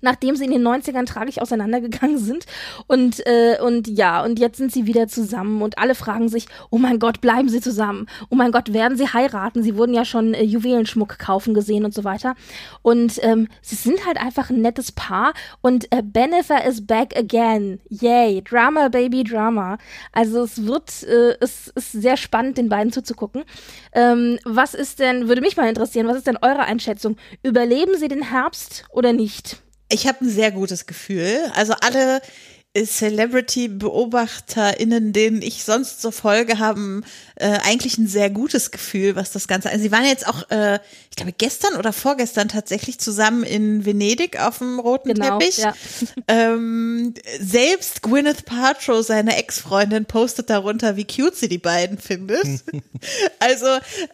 Nachdem sie in den 90ern tragisch auseinandergegangen sind. Und, äh, und ja, und jetzt sind sie wieder zusammen und alle fragen sich, oh mein Gott, bleiben sie zusammen? Oh mein Gott, werden sie heiraten? Sie wurden ja schon äh, Juwelenschmuck kaufen gesehen und so weiter. Und ähm, sie sind halt einfach ein nettes Paar und äh, Bennifer is back again. Yay, Drama, Baby, Drama. Also es wird, äh, es ist sehr spannend, den beiden zuzugucken. Ähm, was ist denn, würde mich mal interessieren, was ist denn eure Einschätzung? Überleben sie den Herbst oder nicht? Ich habe ein sehr gutes Gefühl. Also alle Celebrity-BeobachterInnen, denen ich sonst so folge, haben äh, eigentlich ein sehr gutes Gefühl, was das Ganze. Also sie waren jetzt auch, äh, ich glaube, gestern oder vorgestern tatsächlich zusammen in Venedig auf dem roten Genau, Teppich. ja. Ähm, selbst Gwyneth Paltrow, seine Ex-Freundin, postet darunter, wie cute sie die beiden findet. also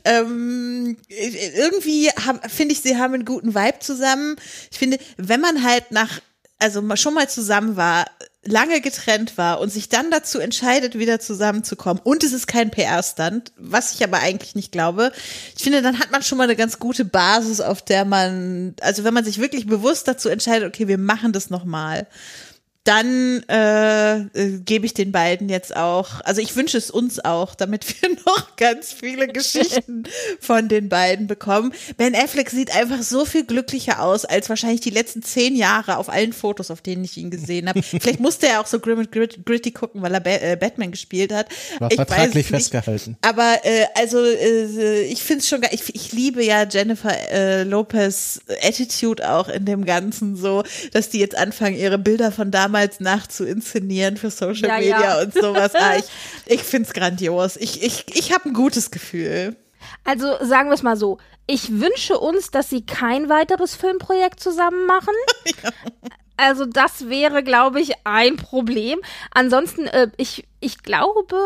ähm, irgendwie finde ich, sie haben einen guten Vibe zusammen. Ich finde, wenn man halt nach, also schon mal zusammen war, lange getrennt war und sich dann dazu entscheidet, wieder zusammenzukommen und es ist kein PR-Stand, was ich aber eigentlich nicht glaube. Ich finde, dann hat man schon mal eine ganz gute Basis, auf der man, also wenn man sich wirklich bewusst dazu entscheidet, okay, wir machen das nochmal, dann äh, äh, gebe ich den beiden jetzt auch, also ich wünsche es uns auch, damit wir noch ganz viele Geschichten von den beiden bekommen. Ben Affleck sieht einfach so viel glücklicher aus als wahrscheinlich die letzten zehn Jahre auf allen Fotos, auf denen ich ihn gesehen habe. Vielleicht musste er auch so grim grit, gritty gucken, weil er ba äh, Batman gespielt hat. War Ich weiß vertraglich festgehalten. Aber äh, also äh, ich finde es schon geil. Ich, ich liebe ja Jennifer äh, Lopez Attitude auch in dem Ganzen so, dass die jetzt anfangen, ihre Bilder von damals nachzuinszenieren für Social Ja, Media ja. und sowas. Ah, ich ich finde es grandios. Ich, ich, ich habe ein gutes Gefühl. Also sagen wir es mal so. Ich wünsche uns, dass sie kein weiteres Filmprojekt zusammen machen. Also das wäre, glaube ich, ein Problem. Ansonsten, äh, ich, ich glaube,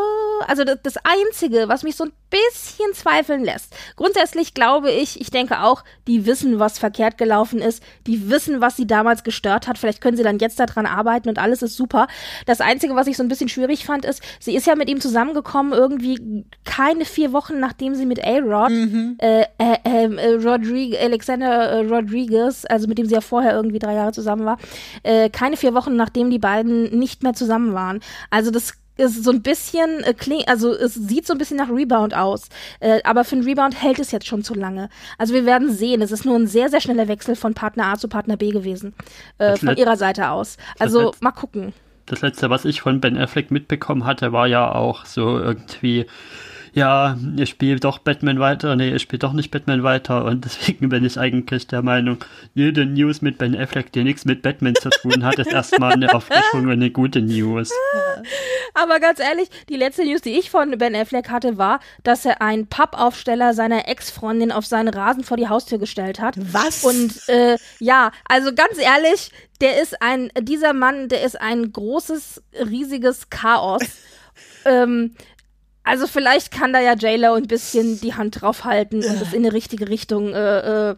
also das, Einzige, was mich so ein bisschen zweifeln lässt. Grundsätzlich glaube ich, ich denke auch, die wissen, was verkehrt gelaufen ist. Die wissen, was sie damals gestört hat. Vielleicht können sie dann jetzt daran arbeiten und alles ist super. Das Einzige, was ich so ein bisschen schwierig fand, ist, sie ist ja mit ihm zusammengekommen, irgendwie keine vier Wochen, nachdem sie mit A-Rod, Mhm. äh, äh, äh, Rodrigue, Alexander äh, Rodriguez, also mit dem sie ja vorher irgendwie drei Jahre zusammen war, äh, keine vier Wochen, nachdem die beiden nicht mehr zusammen waren. Also das ist so ein bisschen, äh, kling, also es sieht so ein bisschen nach Rebound aus. Äh, aber für einen Rebound hält es jetzt schon zu lange. Also wir werden sehen. Es ist nur ein sehr, sehr schneller Wechsel von Partner A zu Partner B gewesen. Äh, von ihrer Seite aus. Also mal gucken. Das letzte, was ich von Ben Affleck mitbekommen hatte, war ja auch so irgendwie, ja, ihr spielt doch Batman weiter, nee, ihr spielt doch nicht Batman weiter und deswegen bin ich eigentlich der Meinung, jede News mit Ben Affleck, die nichts mit Batman zu tun hat, ist erstmal eine Aufrichtung und eine gute News. Aber ganz ehrlich, die letzte News, die ich von Ben Affleck hatte, war, dass er einen Pappaufsteller seiner Ex-Freundin auf seinen Rasen vor die Haustür gestellt hat. Was? Und äh, ja, also ganz ehrlich, der ist ein, dieser Mann, der ist ein großes, riesiges Chaos. ähm, also vielleicht kann da ja J-Lo ein bisschen die Hand drauf halten und es in eine richtige Richtung äh, äh,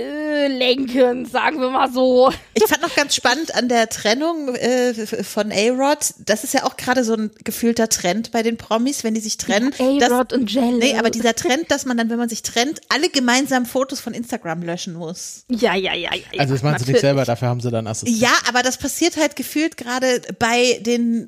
äh, lenken, sagen wir mal so. Ich fand noch ganz spannend an der Trennung äh, von A-Rod, das ist ja auch gerade so ein gefühlter Trend bei den Promis, wenn die sich trennen. dass- A-Rod und J-Lo. Nee, aber dieser Trend, dass man dann, wenn man sich trennt, alle gemeinsam Fotos von Instagram löschen muss. ja, ja, ja, ja. ja Also das machen sie nicht selber, dafür haben sie dann Assistenten. Ja, aber das passiert halt gefühlt gerade bei den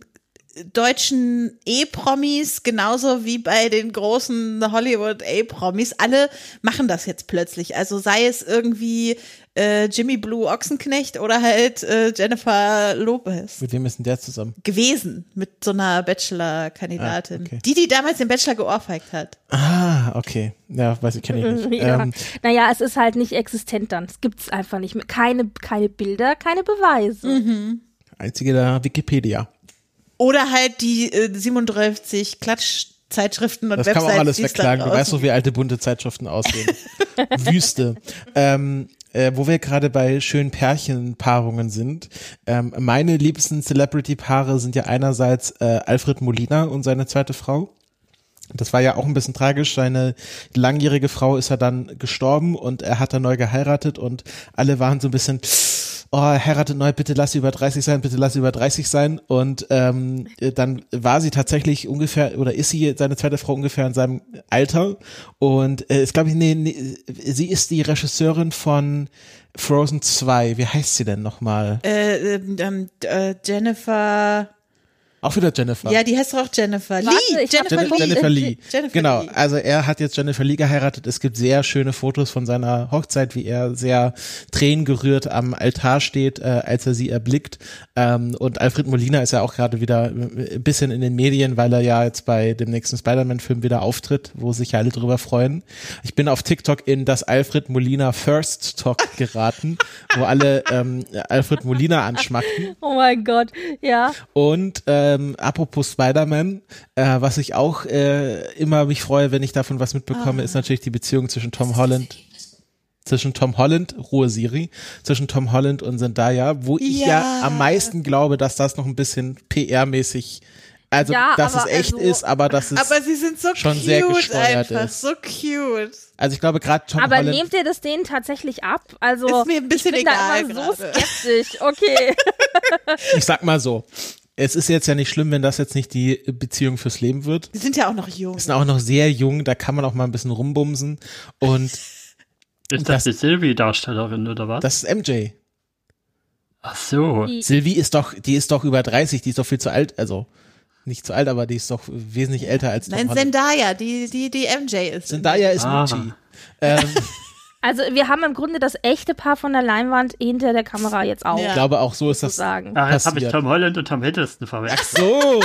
deutschen E-Promis genauso wie bei den großen Hollywood A-Promis. Alle machen das jetzt plötzlich. Also sei es irgendwie äh, Jimmy Blue Ochsenknecht oder halt äh, Jennifer Lopez Mit wem ist denn der zusammen? gewesen mit so einer Bachelor-Kandidatin. Ah, okay. Die, die damals den Bachelor geohrfeigt hat. Ah, okay. Ja, weiß ich, kenne ich nicht. Ja. Ähm, naja, es ist halt nicht existent dann. Es gibt es einfach nicht. mehr. Keine, keine Bilder, keine Beweise. Mhm. einzige da Wikipedia. Oder halt die äh, 37 Klatschzeitschriften und Das kann man Websites. auch alles die es da wegklagen. Du weißt doch, wie alte bunte Zeitschriften aussehen. Wüste. Ähm, äh, wo wir gerade bei schönen Pärchenpaarungen sind. Ähm, meine liebsten Celebrity-Paare sind ja einerseits äh, Alfred Molina und seine zweite Frau. Das war ja auch ein bisschen tragisch. Seine langjährige Frau ist ja dann gestorben und er hat dann neu geheiratet und alle waren so ein bisschen, oh, heiratet neu, bitte lass sie über 30 sein, bitte lass sie über 30 sein. Und ähm, dann war sie tatsächlich ungefähr, oder ist sie, seine zweite Frau ungefähr in seinem Alter. Und äh, ist, glaube ich, nee, nee, sie ist die Regisseurin von Frozen 2. Wie heißt sie denn nochmal? Äh, ähm, ähm, äh, Jennifer. Auch wieder Jennifer. Ja, die heißt doch auch Jennifer. Warte, Lee. Jennifer Jennifer, Lee. Jennifer Lee. Jennifer genau, Lee. also er hat jetzt Jennifer Lee geheiratet. Es gibt sehr schöne Fotos von seiner Hochzeit, wie er sehr tränengerührt am Altar steht, äh, als er sie erblickt. Ähm, und Alfred Molina ist ja auch gerade wieder ein bisschen in den Medien, weil er ja jetzt bei dem nächsten Spider-Man-Film wieder auftritt, wo sich ja alle drüber freuen. Ich bin auf TikTok in das Alfred Molina First Talk geraten, wo alle ähm, Alfred Molina anschmackten. Oh mein Gott, ja. Und ähm, apropos Spider-Man, äh, was ich auch äh, immer mich freue, wenn ich davon was mitbekomme, ist natürlich die Beziehung zwischen Tom Holland, zwischen Tom Holland, Ruhe Siri, zwischen Tom Holland und Zendaya, wo ich ja, Ja. am meisten glaube, dass das noch ein bisschen PR-mäßig, also Ja, dass es aber echt also- ist, aber dass es, Aber sie sind so schon cute sehr gesteuert einfach. ist. So cute. also ich glaube gerade Tom Aber Holland, nehmt ihr das denen tatsächlich ab? Also Ist mir ein bisschen ich bin da egal immer so skeptisch. Okay. ich sag mal so, es ist jetzt ja nicht schlimm, wenn das jetzt nicht die Beziehung fürs Leben wird. Die sind ja auch noch jung. Sind auch noch sehr jung, da kann man auch mal ein bisschen rumbumsen und Ist Das- das die Sylvie-Darstellerin oder was? das ist MJ. Ach so. Die- Sylvie ist doch, die ist doch über 30, die ist doch viel zu alt, also nicht zu alt, aber die ist doch wesentlich älter als Nein. Zendaya, die, die, die MJ ist. Zendaya ist Ah. Mutti. Ähm, Also wir haben im Grunde das echte Paar von der Leinwand hinter der Kamera jetzt auch. ich Ja. glaube auch so ist das. sozusagen. Ah, jetzt habe ich. Tom Holland und Tom Hiddleston verwechselt. So,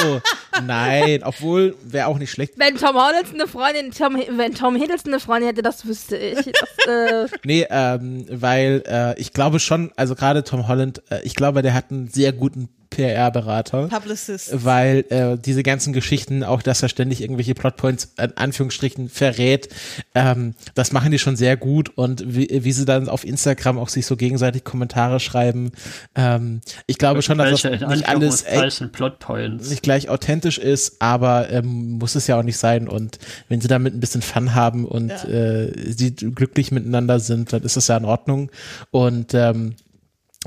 nein, obwohl wäre auch nicht schlecht. Wenn Tom Holland eine Freundin, Tom, wenn Tom Hiddleston eine Freundin hätte, das wüsste ich. Das, äh, Nee, ähm, weil äh, ich glaube schon, also gerade Tom Holland, äh, ich glaube, der hat einen sehr guten PR-Berater. Publicist. Weil äh, diese ganzen Geschichten, auch dass er ständig irgendwelche Plotpoints in Anführungsstrichen verrät, ähm, das machen die schon sehr gut und wie, wie sie dann auf Instagram auch sich so gegenseitig Kommentare schreiben. Ähm, ich glaube schon, dass das nicht alles Plotpoints. nicht gleich authentisch ist, aber ähm, muss es ja auch nicht sein. Und wenn sie damit ein bisschen Fun haben und Ja. äh, sie glücklich miteinander sind, dann ist das ja in Ordnung. Und ähm,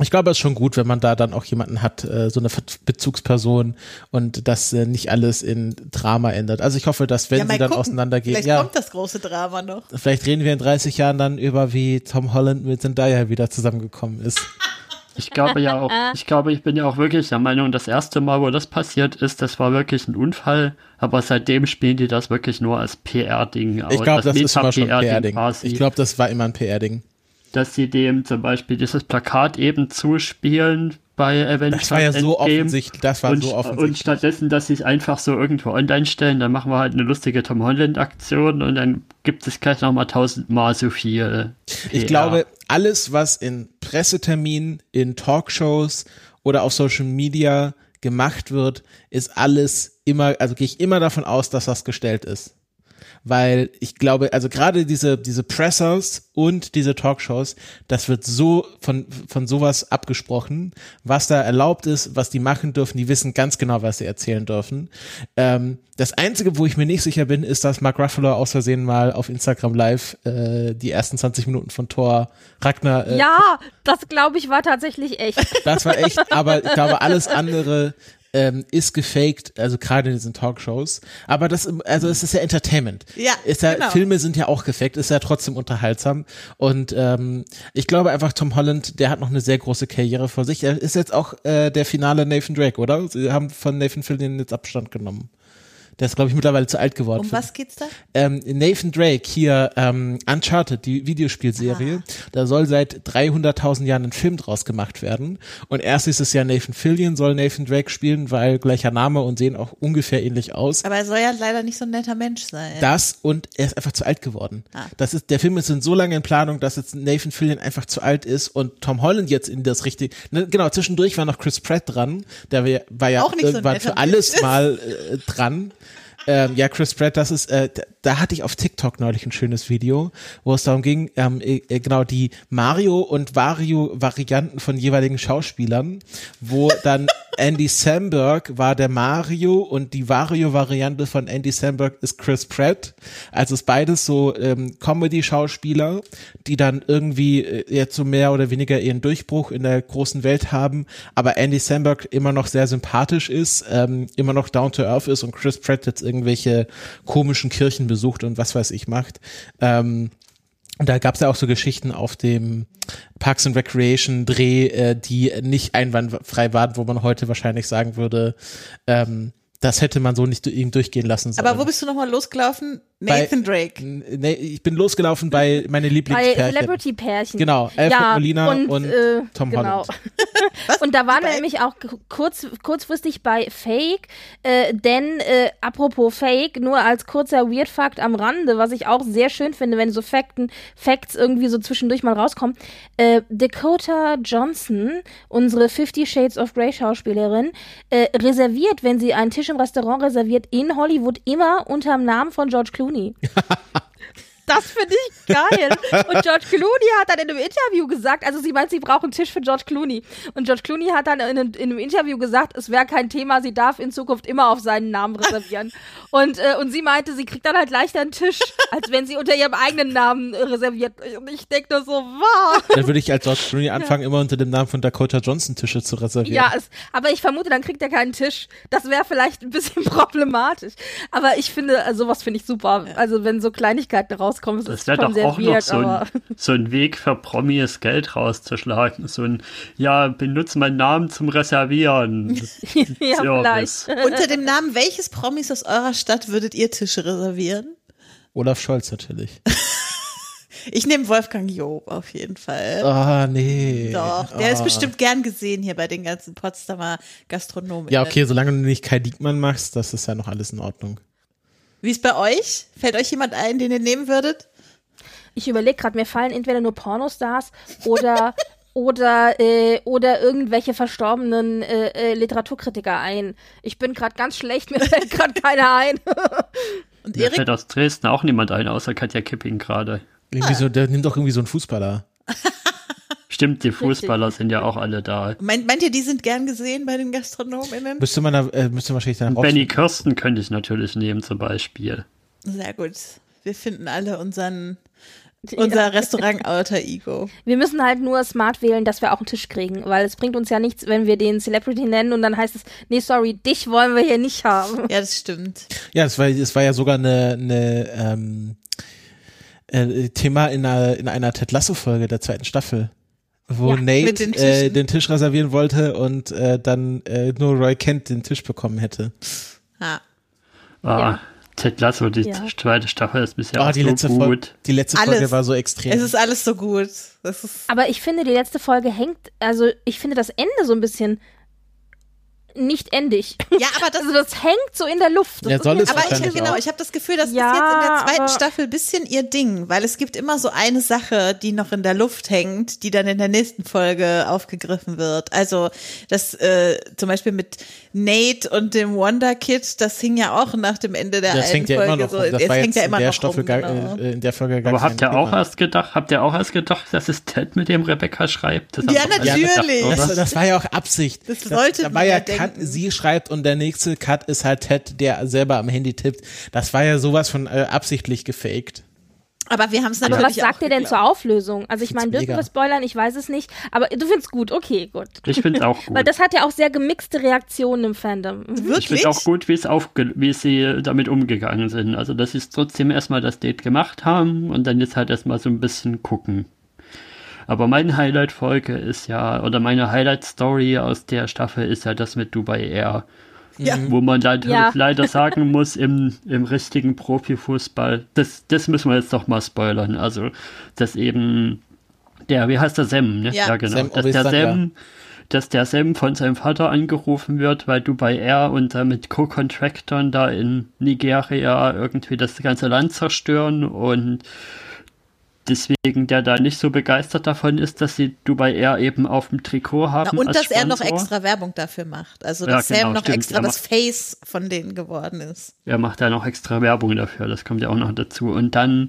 ich glaube, es ist schon gut, wenn man da dann auch jemanden hat, äh, so eine Bezugsperson und das äh, nicht alles in Drama ändert. Also ich hoffe, dass wenn ja, sie dann gucken. auseinandergehen, Vielleicht ja, kommt das große Drama noch. vielleicht reden wir in 30 Jahren dann über, wie Tom Holland mit Zendaya wieder zusammengekommen ist. Ich glaube ja auch, ich glaube, ich bin ja auch wirklich der Meinung, das erste Mal, wo das passiert ist, das war wirklich ein Unfall, aber seitdem spielen die das wirklich nur als PR-Ding aus. Ich glaube, das ist immer schon ein Meta-PR-Ding PR-Ding. quasi. Ich glaube, das war immer ein PR-Ding. Dass sie dem zum Beispiel dieses Plakat eben zuspielen bei Avengers Das war ja so Endgame. offensichtlich. Das war und, so und offensichtlich. stattdessen, dass sie es einfach so irgendwo online stellen, dann machen wir halt eine lustige Tom Holland-Aktion und dann gibt es gleich nochmal tausendmal so viel. Ich PR. glaube, alles, was in Presseterminen, in Talkshows oder auf Social Media gemacht wird, ist alles immer, also gehe ich immer davon aus, dass das gestellt ist. Weil ich glaube, also gerade diese, diese Pressers und diese Talkshows, das wird so von, von sowas abgesprochen, was da erlaubt ist, was die machen dürfen, die wissen ganz genau, was sie erzählen dürfen. Ähm, das Einzige, wo ich mir nicht sicher bin, ist, dass Mark Ruffalo aus Versehen mal auf Instagram Live äh, die ersten 20 Minuten von Thor Ragnar äh, Ja, das glaube ich war tatsächlich echt. das war echt, aber ich glaube, alles andere ähm, ist gefaked, also gerade in diesen Talkshows. Aber das, also es ist ja Entertainment. Ja, ist ja, genau. Filme sind ja auch gefaked, ist ja trotzdem unterhaltsam. Und ähm, ich glaube einfach, Tom Holland, der hat noch eine sehr große Karriere vor sich. Er ist jetzt auch äh, der finale Nathan Drake, oder? Sie haben von Nathan Fillion jetzt Abstand genommen. Der ist, glaube ich, mittlerweile zu alt geworden. Um was geht's da? ähm, Nathan Drake hier, ähm, Uncharted, die Videospielserie, da soll seit 300.000 Jahren ein Film draus gemacht werden. Und erst ist es ja Nathan Fillion soll Nathan Drake spielen, weil gleicher Name und sehen auch ungefähr ähnlich aus. Aber er soll ja leider nicht so ein netter Mensch sein. Das und er ist einfach zu alt geworden. Ah. Das ist, der Film ist in so lange in Planung, dass jetzt Nathan Fillion einfach zu alt ist und Tom Holland jetzt in das richtige, ne, genau, zwischendurch war noch Chris Pratt dran, der war ja- Auch so irgendwann netter für alles mal äh, dran. Ähm, ja, Chris Pratt, das ist, äh, da, hatte ich auf TikTok neulich ein schönes Video, wo es darum ging, ähm, äh, äh, genau die Mario und Wario Varianten von jeweiligen Schauspielern, wo dann Andy Samberg war der Mario und die Wario-Variante von Andy Samberg ist Chris Pratt. Also ist beides so ähm, Comedy-Schauspieler, die dann irgendwie äh, jetzt so mehr oder weniger ihren Durchbruch in der großen Welt haben, aber Andy Samberg immer noch sehr sympathisch ist, ähm, immer noch down to earth ist und Chris Pratt jetzt irgendwelche komischen Kirchen besucht und was weiß ich macht. Ähm, und da gab es ja auch so Geschichten auf dem Parks and Recreation Dreh, äh, die nicht einwandfrei waren, wo man heute wahrscheinlich sagen würde, ähm, das hätte man so nicht ihm durchgehen lassen sollen. Aber wo bist du nochmal losgelaufen? Nathan Drake. Nee, ich bin losgelaufen bei meine Bei Lieblingspärchen. Celebrity-Pärchen. Genau, Alfred ja, Molina und, und äh, Tom genau. Holland. und da waren wir Bei- nämlich auch kurz, kurzfristig bei Fake, äh, denn äh, apropos Fake, nur als kurzer Weird Fact am Rande, was ich auch sehr schön finde, wenn so Fakten, Facts irgendwie so zwischendurch mal rauskommen. Äh, Dakota Johnson, unsere Fifty Shades of Grey Schauspielerin, äh, reserviert, wenn sie einen Tisch im Restaurant reserviert, in Hollywood immer unter dem Namen von George Clooney. Juni. Das finde ich geil. Und George Clooney hat dann in einem Interview gesagt, also sie meint, sie braucht einen Tisch für George Clooney. Und George Clooney hat dann in einem, in einem Interview gesagt, es wäre kein Thema, sie darf in Zukunft immer auf seinen Namen reservieren. und, äh, und sie meinte, sie kriegt dann halt leichter einen Tisch, als wenn sie unter ihrem eigenen Namen äh, reserviert. Und ich denke nur so, wow. Dann würde ich als George Clooney anfangen, immer unter dem Namen von Dakota Johnson Tische zu reservieren. Ja, es, aber ich vermute, dann kriegt er keinen Tisch. Das wäre vielleicht ein bisschen problematisch. Aber ich finde, also sowas finde ich super. Also wenn so Kleinigkeiten rauskommen, ist Das das wäre doch auch noch weird, so ein, so ein Weg für Promis, Geld rauszuschlagen. So ein, ja, benutze meinen Namen zum Reservieren. ja. Unter dem Namen welches Promis aus eurer Stadt würdet ihr Tische reservieren? Olaf Scholz natürlich. Ich nehme Wolfgang Job auf jeden Fall. Ah, nee. Doch, der ist Ah. bestimmt gern gesehen hier bei den ganzen Potsdamer Gastronomen. Ja, okay, solange du nicht Kai Diekmann machst, das ist ja noch alles in Ordnung. Wie ist bei euch? Fällt euch jemand ein, den ihr nehmen würdet? Ich überlege gerade, mir fallen entweder nur Pornostars oder oder, äh, oder irgendwelche verstorbenen äh, äh, Literaturkritiker ein. Ich bin gerade ganz schlecht, mir fällt gerade keiner ein. Und Mir Erik, fällt aus Dresden auch niemand ein, außer Katja Kipping gerade. Irgendwie so, der nimmt doch irgendwie so einen Fußballer. Stimmt, die Fußballer sind ja auch alle da. meint, meint ihr, die sind gern gesehen bei den GastronomInnen? Müsste man da, äh, müsste man wahrscheinlich dann Benny Kirsten könnte ich natürlich nehmen zum Beispiel. Sehr gut. Wir finden alle unseren, unser Restaurant-Alter-Ego. Wir müssen halt nur smart wählen, dass wir auch einen Tisch kriegen, weil es bringt uns ja nichts, wenn wir den Celebrity nennen und dann heißt es, nee, sorry, dich wollen wir hier nicht haben. Ja, das stimmt. Ja, es war, es war ja sogar eine, eine ähm, äh, Thema in einer, in einer Ted Lasso-Folge der zweiten Staffel. Wo Ja, Nate den äh, den Tisch reservieren wollte und äh, dann äh, nur Roy Kent den Tisch bekommen hätte. Ha. Ah, Ja. Ted Lasso, die Ja. zweite Staffel ist bisher Ah, auch die so letzte, gut. Folge, die letzte Alles. Folge war so extrem. Es ist alles so gut. Das ist, Aber ich finde, die letzte Folge hängt, also ich finde das Ende so ein bisschen nicht endig. ja, aber das Also das hängt so in der Luft. Das Ja, soll es Aber ich, genau, ich habe das Gefühl, das Ja, ist jetzt in der zweiten Staffel ein bisschen ihr Ding, weil es gibt immer so eine Sache, die noch in der Luft hängt, die dann in der nächsten Folge aufgegriffen wird. Also das äh, zum Beispiel mit Nate und dem Wonder Kid, das hing ja auch nach dem Ende der das hängt ja Folge immer noch so. Das Jetzt war hängt jetzt ja in immer der noch Staffel rum, gar, genau. äh, in der Folge gar Aber habt ihr auch erst gedacht, habt ihr auch erst gedacht, dass es Ted mit dem Rebecca schreibt? Das Ja, natürlich. gedacht, Das, das war ja auch Absicht. Das sollte da man ja ja Cut, sie schreibt und der nächste Cut ist halt Ted, der selber am Handy tippt. Das war ja sowas von äh, absichtlich gefaked. Aber wir haben es Aber natürlich was sagt auch ihr denn geglaubt. zur Auflösung? Also ich meine, dürfen wir spoilern? Ich weiß es nicht. Aber du findest gut, okay, gut. Ich finde es auch Weil gut. das hat ja auch sehr gemixte Reaktionen im Fandom. Mhm. Ich Wirklich? finde auch gut, wie es aufge wie sie damit umgegangen sind. Also, dass sie es trotzdem erstmal das Date gemacht haben und dann jetzt halt erstmal so ein bisschen gucken. Aber meine Highlight-Folge ist ja, oder meine Highlight-Story aus der Staffel ist ja das mit Dubai Air. Ja. Wo man dann Ja. leider sagen muss, im, im richtigen Profifußball, das, das müssen wir jetzt doch mal spoilern. Also, dass eben der, wie heißt der Sam, ne? Ja. genau. Sam dass der. Sam, dass der Sam von seinem Vater angerufen wird, weil Dubai Air und da mit Co-Contractern da in Nigeria irgendwie das ganze Land zerstören und deswegen der da nicht so begeistert davon ist, dass sie Dubai Air eben auf dem Trikot haben. Na, und dass er noch Sponsor. extra Werbung dafür macht. Also Ja, dass Sam genau, noch stimmt. extra das Face von denen geworden ist. Er macht da noch extra Werbung dafür, das kommt ja auch noch dazu. Und dann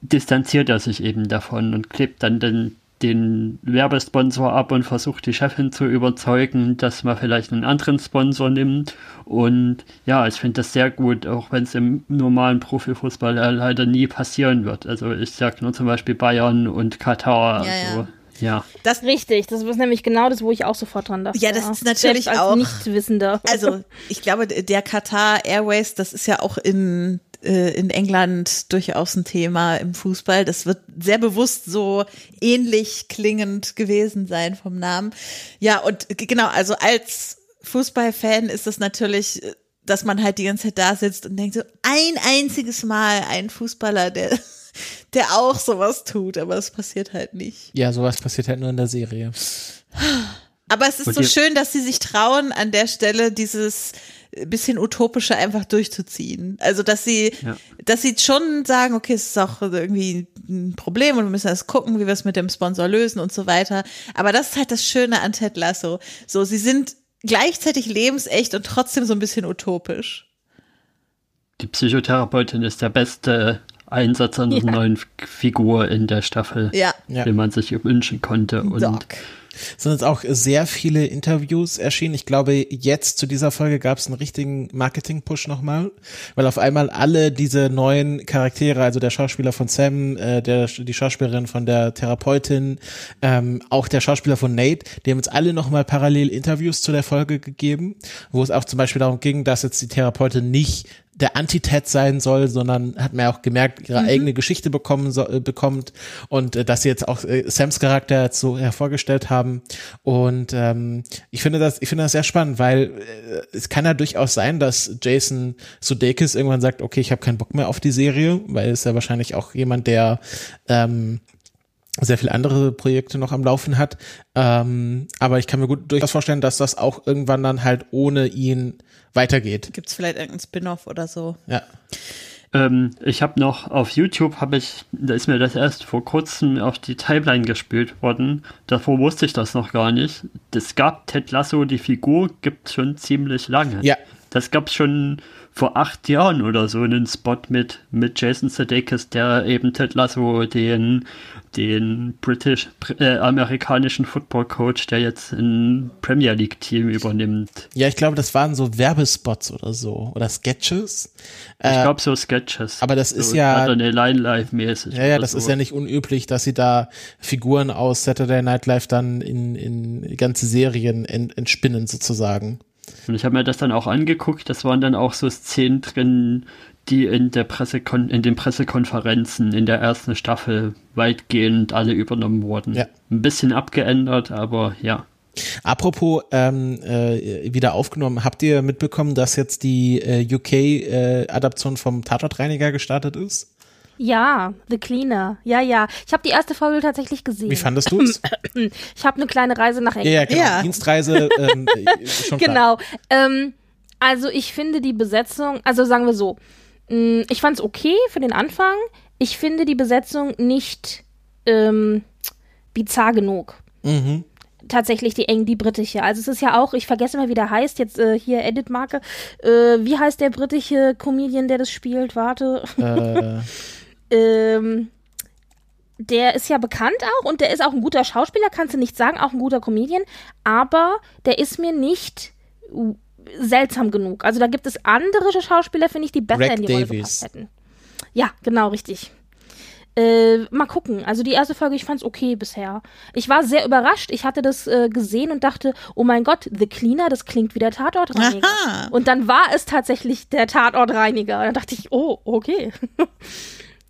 distanziert er sich eben davon und klebt dann den, den Werbesponsor ab und versucht die Chefin zu überzeugen, dass man vielleicht einen anderen Sponsor nimmt. Und ja, ich finde das sehr gut, auch wenn es im normalen Profifußball ja leider nie passieren wird. Also ich sag nur zum Beispiel Bayern und Katar. Ja, also, ja. Das, Richtig, das ist nämlich genau das, wo ich auch sofort dran dachte. Ja, das ist natürlich Selbst als auch- Nichtwissender. also ich glaube, der Katar Airways, das ist ja auch in äh, in England durchaus ein Thema im Fußball. Das wird sehr bewusst so ähnlich klingend gewesen sein vom Namen. Ja, und genau, also als Fußballfan ist es natürlich, äh, dass man halt die ganze Zeit da sitzt und denkt so, ein einziges Mal ein Fußballer, der, der auch sowas tut, aber es passiert halt nicht. Ja, sowas passiert halt nur in der Serie. Aber es ist so schön, dass sie sich trauen, an der Stelle dieses bisschen utopische einfach durchzuziehen. Also, dass sie, Ja. dass sie schon sagen, okay, es ist auch irgendwie ein Problem und wir müssen erst gucken, wie wir es mit dem Sponsor lösen und so weiter. Aber das ist halt das Schöne an Ted Lasso. So, sie sind gleichzeitig lebensecht und trotzdem so ein bisschen utopisch. Die Psychotherapeutin ist der beste Einsatz einer Ja. neuen Figur in der Staffel. Ja. den man sich wünschen konnte. Und Doc. Sind jetzt auch sehr viele Interviews erschienen. Ich glaube, jetzt zu dieser Folge gab es einen richtigen Marketing-Push nochmal, weil auf einmal alle diese neuen Charaktere, also der Schauspieler von Sam, äh, der, die Schauspielerin von der Therapeutin, ähm, auch der Schauspieler von Nate, die haben jetzt alle nochmal parallel Interviews zu der Folge gegeben, wo es auch zum Beispiel darum ging, dass jetzt die Therapeutin nicht der Antitet sein soll, sondern hat man ja auch gemerkt, ihre eigene Geschichte bekommen so, äh, bekommt und äh, dass sie jetzt auch äh, Sams Charakter so hervorgestellt haben. Und ähm, ich finde das, ich finde das sehr spannend, weil äh, es kann ja durchaus sein, dass Jason Sudeikis irgendwann sagt, okay, ich habe keinen Bock mehr auf die Serie, weil es ja wahrscheinlich auch jemand, der ähm, sehr viele andere Projekte noch am Laufen hat. Ähm, aber ich kann mir gut durchaus vorstellen, dass das auch irgendwann dann halt ohne ihn weitergeht. Gibt's vielleicht irgendeinen Spin-off oder so? Ja. Ähm, ich habe noch auf YouTube, habe ich, da ist mir das erst vor kurzem auf die Timeline gespielt worden. Davor wusste ich das noch gar nicht. Es gab Ted Lasso, die Figur gibt schon ziemlich lange. Ja. Das gab es schon vor acht Jahren oder so einen Spot mit, mit Jason Sudeikis, der eben Ted Lasso, den, den british, äh, amerikanischen Football Coach, der jetzt ein Premier League Team übernimmt. Ja, ich glaube, das waren so Werbespots oder so oder Sketches. Ich Äh, glaube so Sketches. aber das ist so ja- Saturday Night Live mäßig. Ja, ja, das so. ist ja nicht unüblich, dass sie da Figuren aus Saturday Night Live dann in, in ganze Serien ent, entspinnen sozusagen. Und ich habe mir das dann auch angeguckt. Das waren dann auch so Szenen drin, die in der Pressekon in den Pressekonferenzen in der ersten Staffel weitgehend alle übernommen wurden. Ja. Ein bisschen abgeändert, aber ja. Apropos ähm, äh, wieder aufgenommen, habt ihr mitbekommen, dass jetzt die äh, UK-Adaption vom Tatortreiniger gestartet ist? Ja, The Cleaner. Ja, ja. Ich habe die erste Folge tatsächlich gesehen. Wie fandest du es? ich habe eine kleine Reise nach ja, England. ja, genau. Ja. Dienstreise, ähm, äh, schon klar. Genau. Ähm, also ich finde die Besetzung, also sagen wir so, mh, ich fand es okay für den Anfang. Ich finde die Besetzung nicht ähm, bizarr genug. Mhm. Tatsächlich die eng, die britische. Also es ist ja auch, ich vergesse immer, wie der heißt, jetzt äh, hier Edit-Marke. Äh, wie heißt der britische Comedian, der das spielt? Warte. Äh, ähm, der ist ja bekannt auch und der ist auch ein guter Schauspieler, kannst du nicht sagen, auch ein guter Comedian, aber der ist mir nicht seltsam genug. Also da gibt es andere Schauspieler, finde ich, die besser Greg in die Rolle Davies. gepasst hätten. Ja, genau, richtig. Äh, mal gucken. Also die erste Folge, ich fand's okay bisher. Ich war sehr überrascht. Ich hatte das äh, gesehen und dachte, oh mein Gott, The Cleaner, das klingt wie der Tatortreiniger. Aha. Und dann war es tatsächlich der Tatortreiniger. Und dann dachte ich, oh, okay.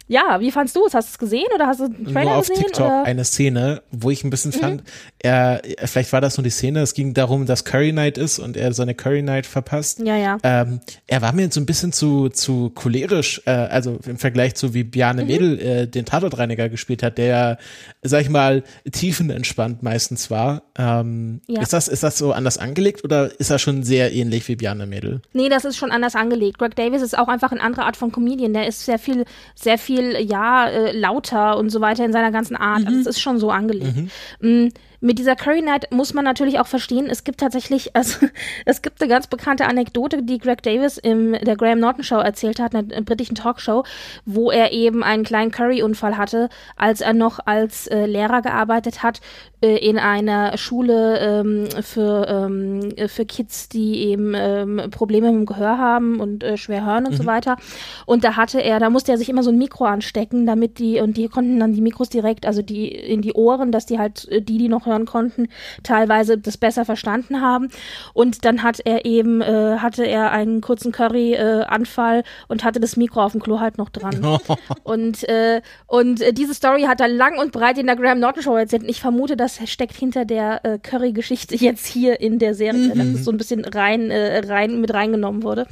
Ja, wie fandst du es? Hast du es gesehen oder hast du einen Trailer nur auf gesehen? TikTok oder? Mhm. eine Szene, wo ich ein bisschen fand, er, vielleicht war das nur die Szene, es ging darum, dass Curry Night ist und er seine Curry Night verpasst. Ja, ja. Ähm, er war mir so ein bisschen zu, zu cholerisch, äh, also im Vergleich zu wie Bjarne Mhm. Mädel äh, den Tatortreiniger gespielt hat, der, sag ich mal, tiefenentspannt meistens war. Ähm, Ja. ist, das, ist das so anders angelegt oder ist er schon sehr ähnlich wie Bjarne Mädel? Nee, das ist schon anders angelegt. Greg Davis ist auch einfach eine andere Art von Comedian. Der ist sehr viel, sehr viel, ja, äh, lauter und so weiter in seiner ganzen Art. Also es ist schon so angelegt. Mm, Mit dieser Curry Night muss man natürlich auch verstehen, es gibt tatsächlich, also es gibt eine ganz bekannte Anekdote, die Greg Davis in der Graham Norton Show erzählt hat, einer britischen Talkshow, wo er eben einen kleinen Curry-Unfall hatte, als er noch als äh, Lehrer gearbeitet hat äh, in einer Schule ähm, für, ähm, für Kids, die eben ähm, Probleme mit dem Gehör haben und äh, schwer hören und so weiter. Und da hatte er, da musste er sich immer so ein Mikro anstecken, damit die, und die konnten dann die Mikros direkt, also die in die Ohren, dass die halt, äh, die, die noch hören konnten, teilweise das besser verstanden haben. Und dann hat er eben, äh, hatte er einen kurzen Curry-Anfall und hatte das Mikro auf dem Klo halt noch dran. Und, äh, und äh, diese Story hat er lang und breit in der Graham Norton Show erzählt. Und ich vermute, das steckt hinter der äh, Curry-Geschichte jetzt hier in der Serie, dass es so ein bisschen rein, äh, rein mit reingenommen wurde.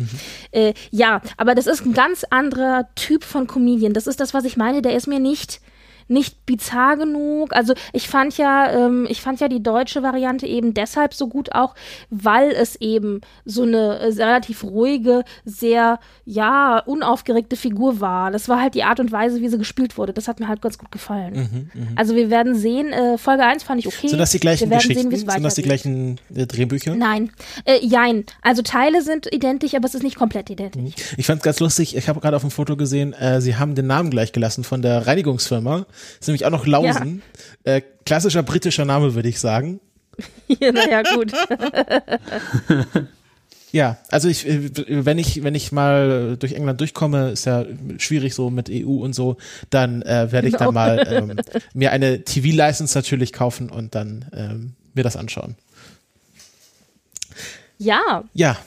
Äh, ja, aber das ist ein ganz anderer Typ von Comedian. Das ist das, was ich meine. Der ist mir nicht nicht bizarr genug. Also ich fand ja, ähm, ich fand ja die deutsche Variante eben deshalb so gut auch, weil es eben so eine äh, relativ ruhige, sehr ja unaufgeregte Figur war. Das war halt die Art und Weise, wie sie gespielt wurde. Das hat mir halt ganz gut gefallen. Also wir werden sehen. Äh, Folge 1 fand ich okay. Sind das die gleichen Geschichten? Sehen, Sind das die gleichen äh, Drehbücher? Nein, äh, jein. Also Teile sind identisch, aber es ist nicht komplett identisch. Ich fand es ganz lustig, ich habe gerade auf dem Foto gesehen, äh, sie haben den Namen gleich gelassen von der Reinigungsfirma. Ist nämlich auch noch Lausen. Äh, klassischer britischer Name, würde ich sagen. naja, gut. Ja, also ich, äh, wenn ich, wenn ich mal durch England durchkomme, ist ja schwierig so mit EU und so, dann äh, werde ich Genau. dann mal ähm, mir eine TV-License natürlich kaufen und dann ähm, mir das anschauen. Ja, Ja,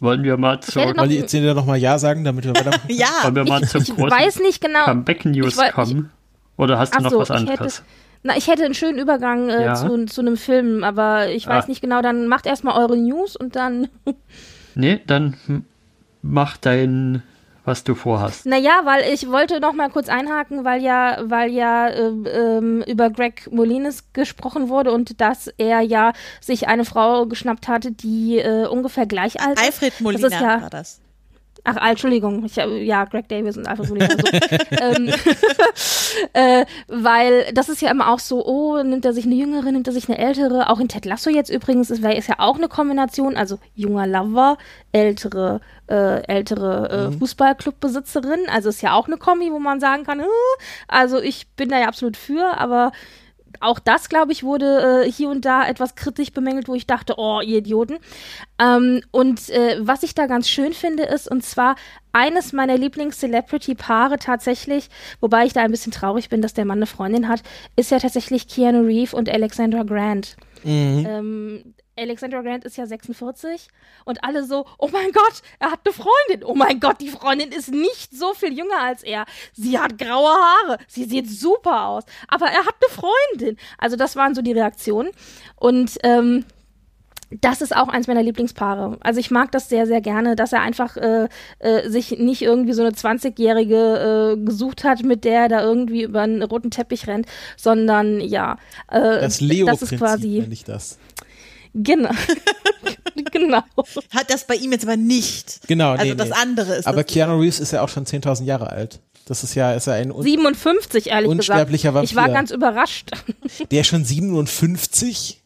Wollen wir mal wollt ihr jetzt noch mal Ja sagen, damit wir weitermachen? Ja, wollen wir mal zum ich großen weiß nicht genau. Comeback-News Ich kommen? Oder hast du noch so, was ich hätte, anderes? na, ich hätte einen schönen Übergang äh, Ja. zu, zu einem Film, aber ich weiß Ah. nicht genau. Dann macht erstmal eure News und dann. Nee, dann hm, mach dein, was du vorhast. Naja, weil ich wollte noch mal kurz einhaken, weil ja, weil ja ähm, ähm, über Greg Molines gesprochen wurde und dass er ja sich eine Frau geschnappt hatte, die äh, ungefähr gleich alt ist. Alfred Das Molina ist ja- war das. Ach, ah, Entschuldigung, ich, ja, Greg Davis und Alfred Molina. So. ähm, äh, weil das ist ja immer auch so, oh, nimmt er sich eine jüngere, nimmt er sich eine ältere. Auch in Ted Lasso jetzt übrigens ist, ist ja auch eine Kombination, also junger Lover, ältere, äh, ältere äh, mhm. Fußballclubbesitzerin. Also ist ja auch eine Kombi, wo man sagen kann, also ich bin da ja absolut für, aber auch das, glaube ich, wurde äh, hier und da etwas kritisch bemängelt, wo ich dachte, oh, ihr Idioten. Ähm, und äh, was ich da ganz schön finde, ist, und zwar eines meiner Lieblings-Celebrity-Paare tatsächlich, wobei ich da ein bisschen traurig bin, dass der Mann eine Freundin hat, ist ja tatsächlich Keanu Reeve und Alexandra Grant. Mhm. Ähm, Alexandra Grant ist ja 46 und alle so, oh mein Gott, er hat eine Freundin. Oh mein Gott, die Freundin ist nicht so viel jünger als er. Sie hat graue Haare. Sie sieht super aus. Aber er hat eine Freundin. Also das waren so die Reaktionen. Und ähm, das ist auch eins meiner Lieblingspaare. Also ich mag das sehr, sehr gerne, dass er einfach äh, äh, sich nicht irgendwie so eine 20-Jährige äh, gesucht hat, mit der er da irgendwie über einen roten Teppich rennt, sondern ja, äh, das Leo-Prinzip das ist quasi. Ich das. Genau. genau. Hat das bei ihm jetzt aber nicht. Genau, Also nee, das nee. andere ist. Aber Keanu Reeves ist ja auch schon 10.000 Jahre alt. Das ist ja, ist ja ein 57, ehrlich unsterblicher gesagt. Vampir. Ich war ganz überrascht. Der ist schon 57?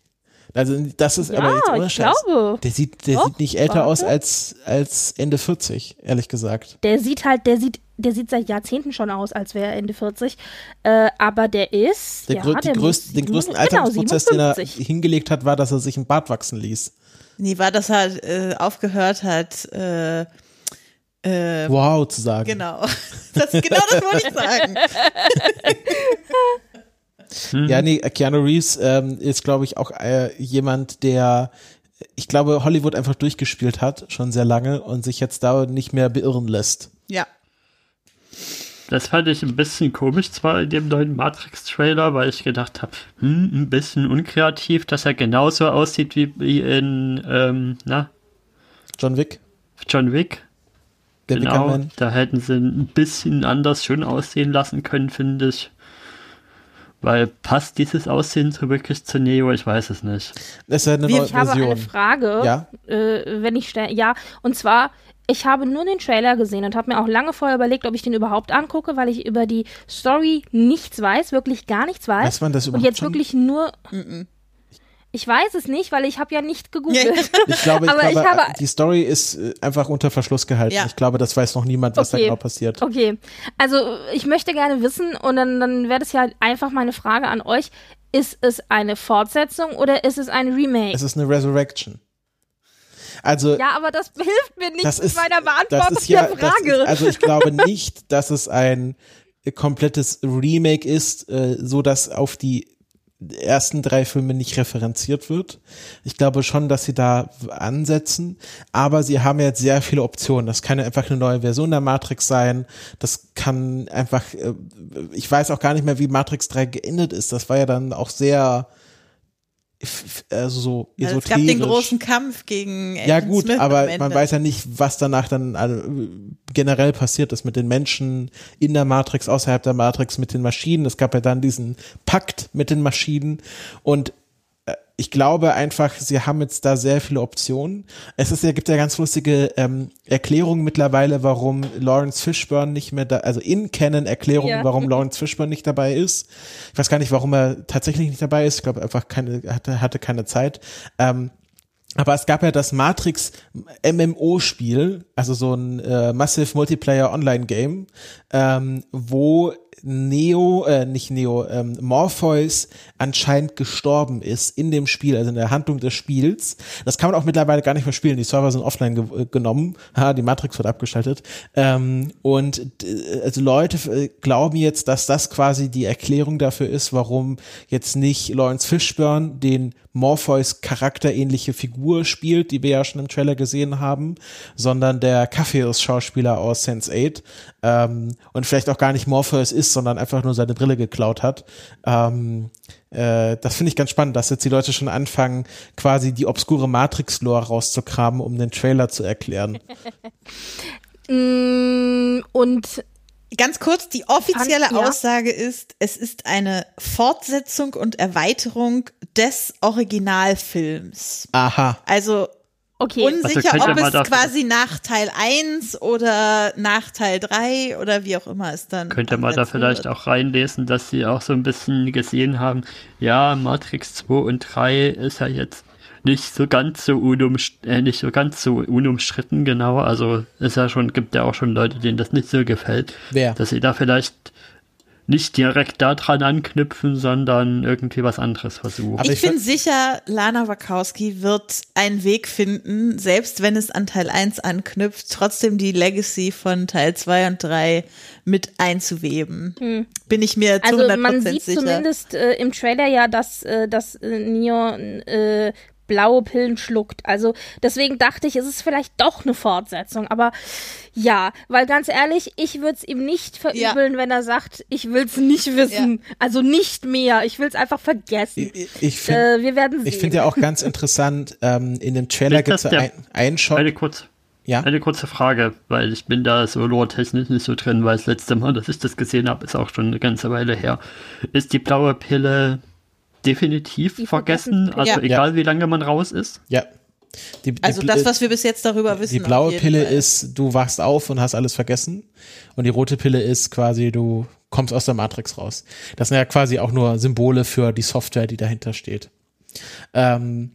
Also das ist ja, aber jetzt ohne ich glaube. Der sieht, der Doch, sieht nicht älter warte. aus als als Ende 40, ehrlich gesagt. Der sieht halt, der sieht, der sieht seit Jahrzehnten schon aus, als wäre er Ende 40. Äh, aber der ist, Der, ja, grö der den, größten, den größten genau, Alterungsprozess, den er 57. hingelegt hat, war, dass er sich ein Bart wachsen ließ. nee, war, dass er äh, aufgehört hat, äh, äh, Wow zu sagen. genau. Das, genau das wollte ich sagen. Ja, nee, Keanu Reeves ähm, ist, glaube ich, auch äh, jemand, der, ich glaube, Hollywood einfach durchgespielt hat, schon sehr lange und sich jetzt da nicht mehr beirren lässt. Ja. Das fand ich ein bisschen komisch zwar in dem neuen Matrix-Trailer, weil ich gedacht habe, hm, ein bisschen unkreativ, dass er genauso aussieht wie, in, ähm, na, John Wick, John Wick. der genau, Wickerman. da hätten sie ein bisschen anders schön aussehen lassen können, finde ich. Weil passt dieses Aussehen so wirklich zu Neo? Ich weiß es nicht. Das ist ja eine Wie, neue Ich habe Version. eine Frage, Ja? äh, wenn ich stelle, ja, und zwar, ich habe nur den Trailer gesehen und habe mir auch lange vorher überlegt, ob ich den überhaupt angucke, weil ich über die Story nichts weiß, wirklich gar nichts weiß. Weiß man das und überhaupt jetzt schon? wirklich nur. Ich weiß es nicht, weil ich habe ja nicht gegoogelt. Ich glaube, ich Aber ich glaube habe- die Story ist äh, einfach unter Verschluss gehalten. Ja. Ich glaube, das weiß noch niemand, was da Okay. genau passiert. Okay, also ich möchte gerne wissen und dann, dann wäre das ja einfach meine Frage an euch. Ist es eine Fortsetzung oder ist es ein Remake? Es ist eine Resurrection. Also, ja, aber das hilft mir nicht das ist, das Beantwortung ist ja, der Frage. ist, also ich glaube nicht, dass es ein komplettes Remake ist, äh, so dass auf die ersten drei Filme nicht referenziert wird. Ich glaube schon, dass sie da ansetzen, aber sie haben jetzt sehr viele Optionen. Das kann ja einfach eine neue Version der Matrix sein. Das kann einfach, äh, ich weiß auch gar nicht mehr, wie Matrix 3 geendet ist. Das war ja dann auch sehr, also so Ja, esoterisch. es gab den großen Kampf gegen Ja Agent gut, Smith aber man weiß ja nicht, was danach dann äh, generell passiert ist mit den Menschen in der Matrix, außerhalb der Matrix, mit den Maschinen. Es gab ja dann diesen Pakt mit den Maschinen und ich glaube einfach, sie haben jetzt da sehr viele Optionen. Es ist ja, gibt ja ganz lustige ähm, Erklärungen mittlerweile, warum Lawrence Fishburne nicht mehr da, also in Canon Erklärungen, Ja. warum Lawrence Fishburne nicht dabei ist. Ich weiß gar nicht, warum er tatsächlich nicht dabei ist. Ich glaube einfach keine, hatte, hatte keine Zeit. Ähm, aber es gab ja das Matrix MMO-Spiel, also so ein äh, Massive Multiplayer Online-Game, ähm, wo Neo, äh, nicht Neo, ähm, Morpheus anscheinend gestorben ist in dem Spiel, also in der Handlung des Spiels. Das kann man auch mittlerweile gar nicht mehr spielen. Die Server sind offline ge äh, genommen. Ha, die Matrix wird abgeschaltet. Ähm, und äh, also Leute äh, glauben jetzt, dass das quasi die Erklärung dafür ist, warum jetzt nicht Lawrence Fishburne den Morpheus charakterähnliche Figur spielt, die wir ja schon im Trailer gesehen haben, sondern der Kaffeeus-Schauspieler aus Sense8 ähm, und vielleicht auch gar nicht Morpheus ist, sondern einfach nur seine Brille geklaut hat. Ähm, äh, das finde ich ganz spannend, dass jetzt die Leute schon anfangen, quasi die obskure Matrix-Lore rauszukramen, um den Trailer zu erklären. Mm, und Ganz kurz, die offizielle Fand- ja. Aussage ist, es ist eine Fortsetzung und Erweiterung des Originalfilms. Aha. Also Okay. unsicher, Also ob es quasi nach Teil 1 oder nach Teil 3 oder wie auch immer es dann. Könnt ihr mal da vielleicht wird. auch reinlesen, dass sie auch so ein bisschen gesehen haben, ja, Matrix 2 und 3 ist ja jetzt nicht so ganz so unumst äh, nicht so ganz so unumstritten, genau. Also ist ja schon, gibt ja auch schon Leute, denen das nicht so gefällt. Wer? Dass sie da vielleicht nicht direkt daran anknüpfen, sondern irgendwie was anderes versuchen. Aber Ich, ich bin sicher, Lana Wachowski wird einen Weg finden, selbst wenn es an Teil 1 anknüpft, trotzdem die Legacy von Teil 2 und 3 mit einzuweben. Bin ich mir zu Also 100% man sieht sicher. zumindest äh, im Trailer ja, dass, äh, dass äh, Neo äh, blaue Pillen schluckt. Also deswegen dachte ich, es ist vielleicht doch eine Fortsetzung. Aber ja, weil ganz ehrlich, ich würde es ihm nicht verübeln, wenn er sagt, ich will es nicht wissen. Also nicht mehr. Ich will es einfach vergessen. Ich, ich finde Äh, wir werden sehen. ich find ja auch ganz interessant, ähm, in dem Trailer gibt es ein, einen Shot. Eine kurze, Ja. eine kurze Frage, weil ich bin da so lore-technisch nicht so drin, weil das letzte Mal, dass ich das gesehen habe, ist auch schon eine ganze Weile her. Ist die blaue Pille definitiv Die vergessen? Vergessenspille. Also Ja. egal wie lange man raus ist? Ja. Die, die, Also das, was wir bis jetzt darüber wissen. die blaue Pille Fall. ist, du wachst auf und hast alles vergessen. Und die rote Pille ist quasi, du kommst aus der Matrix raus. Das sind ja quasi auch nur Symbole für die Software, die dahinter steht. Ähm,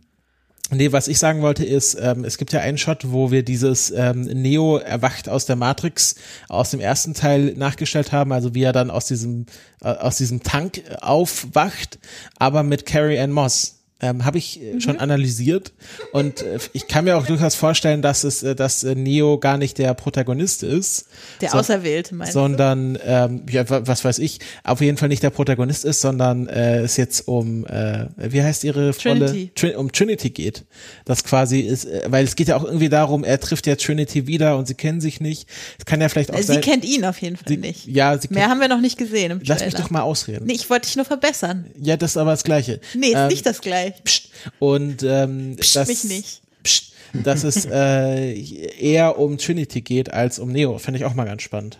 nee, was ich sagen wollte ist, ähm, es gibt ja einen Shot, wo wir dieses ähm, Neo erwacht aus der Matrix aus dem ersten Teil nachgestellt haben, also wie er dann aus diesem äh, aus diesem Tank aufwacht, aber mit Carrie Ann Moss. Ähm, habe ich äh, schon analysiert und äh, ich kann mir auch durchaus vorstellen, dass es, äh, dass äh, Neo gar nicht der Protagonist ist, Der so- Auserwählte, meinst du? sondern ähm, ja, wa- was weiß ich, auf jeden Fall nicht der Protagonist ist, sondern äh, es jetzt um äh, wie heißt ihre Rolle Trinity. Trin um Trinity geht. Das quasi ist, äh, weil es geht ja auch irgendwie darum, er trifft ja Trinity wieder und sie kennen sich nicht. Es kann ja vielleicht auch Sie sein. kennt ihn auf jeden Fall sie, nicht. ja, sie Mehr haben wir noch nicht gesehen im lass mich doch mal ausreden. Nee, ich wollte dich nur verbessern. Ja, das ist aber das Gleiche. Nee, ist Ähm, nicht das gleiche. Psst. Und ähm, das, mich nicht. Psst, dass es äh, eher um Trinity geht als um Neo, finde ich auch mal ganz spannend.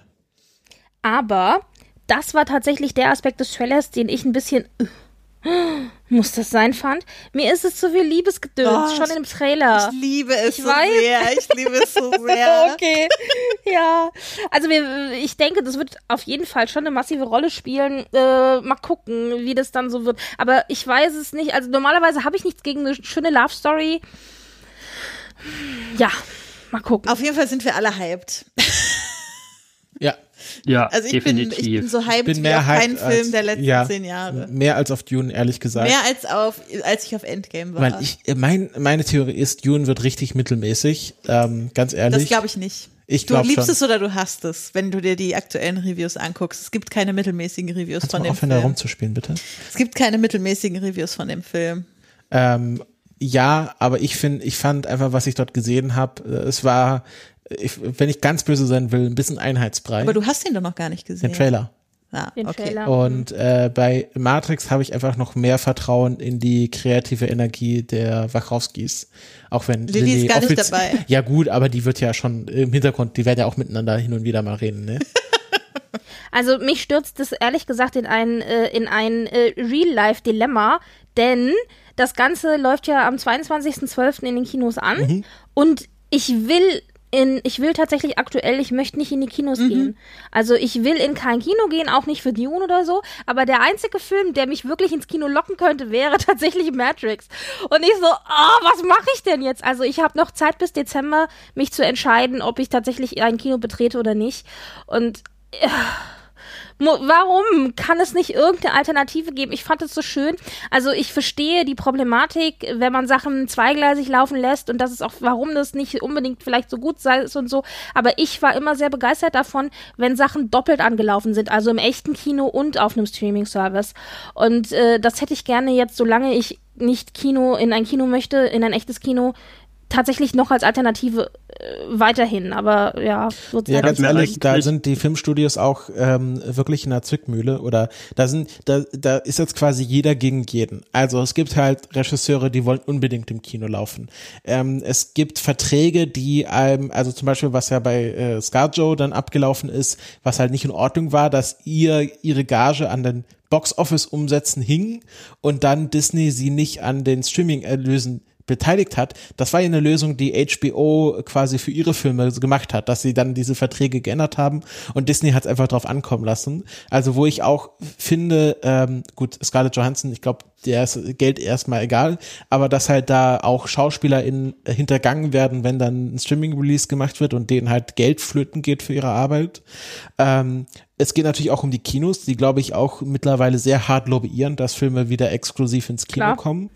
Aber das war tatsächlich der Aspekt des Trailers, den ich ein bisschen muss das sein fand. Mir ist es zu viel Liebesgedöns Oh, schon im Trailer. Ich liebe es Ich so weiß. sehr. Ich liebe es so sehr. Okay, ja. Also wir, ich denke, das wird auf jeden Fall schon eine massive Rolle spielen. Äh, mal gucken, wie das dann so wird. Aber ich weiß es nicht. Also normalerweise habe ich nichts gegen eine schöne Love Story. Ja, mal gucken. Auf jeden Fall sind wir alle hyped. Ja, Ja, Also ich bin, definitiv. ich bin so hyped bin wie mehr auf hyped keinen Film als- der letzten ja, zehn Jahre. mehr als auf Dune, ehrlich gesagt. Mehr als auf, als ich auf Endgame war. Weil ich, äh, mein, meine Theorie ist, Dune wird richtig mittelmäßig, ähm, ganz ehrlich. das glaube ich nicht. Ich du liebst schon. es oder du hasst es, wenn du dir die aktuellen Reviews anguckst. Es gibt keine mittelmäßigen Reviews Kannst von dem aufhören, da Film. rumzuspielen, bitte? Es gibt keine mittelmäßigen Reviews von dem Film. Ähm, ja, aber ich finde, ich fand einfach, was ich dort gesehen habe, es war, ich, wenn ich ganz böse sein will, ein bisschen Einheitsbrei. Aber du hast ihn doch noch gar nicht gesehen. den Trailer. Ah, Den okay. Trailer. Und äh, bei Matrix habe ich einfach noch mehr Vertrauen in die kreative Energie der Wachowskis. Auch wenn Lilly Lilly ist gar nicht dabei. Ja gut, aber die wird ja schon im Hintergrund, die werden ja auch miteinander hin und wieder mal reden, ne? Also mich stürzt das ehrlich gesagt in ein, äh, in ein äh, Real-Life-Dilemma, denn das Ganze läuft ja am 22.12. in den Kinos an Mhm. und ich will in, ich will tatsächlich aktuell, ich möchte nicht in die Kinos Mhm. gehen. Also ich will in kein Kino gehen, auch nicht für Dune oder so, aber der einzige Film, der mich wirklich ins Kino locken könnte, wäre tatsächlich Matrix. Und ich so, ah, was mache ich denn jetzt? Also ich habe noch Zeit bis Dezember, mich zu entscheiden, ob ich tatsächlich ein Kino betrete oder nicht. Und Mo- Warum kann es nicht irgendeine Alternative geben? Ich fand es so schön. Also ich verstehe die Problematik, wenn man Sachen zweigleisig laufen lässt und das ist auch, warum das nicht unbedingt vielleicht so gut sei und so. Aber ich war immer sehr begeistert davon, wenn Sachen doppelt angelaufen sind, also im echten Kino und auf einem Streaming-Service. Und äh, das hätte ich gerne jetzt, solange ich nicht Kino in ein Kino möchte, in ein echtes Kino, tatsächlich noch als Alternative äh, weiterhin. Aber ja, wird Ja, ganz ehrlich, da sind die Filmstudios auch ähm, wirklich in der Zwickmühle oder da sind, da, da ist jetzt quasi jeder gegen jeden. Also es gibt halt Regisseure, die wollen unbedingt im Kino laufen. Ähm, es gibt Verträge, die einem, also zum Beispiel, was ja bei äh, Scarjo dann abgelaufen ist, was halt nicht in Ordnung war, dass ihr ihre Gage an den Box-Office-Umsätzen hing und dann Disney sie nicht an den Streaming-Erlösen beteiligt hat, das war ja eine Lösung, die HBO quasi für ihre Filme gemacht hat, dass sie dann diese Verträge geändert haben und Disney hat es einfach drauf ankommen lassen. Also wo ich auch finde, ähm, gut, Scarlett Johansson, ich glaube, der ist Geld erstmal egal, aber dass halt da auch SchauspielerInnen hintergangen werden, wenn dann ein Streaming-Release gemacht wird und denen halt Geld flöten geht für ihre Arbeit. Ähm, es geht natürlich auch um die Kinos, die, glaube ich, auch mittlerweile sehr hart lobbyieren, dass Filme wieder exklusiv ins Kino Klar. kommen.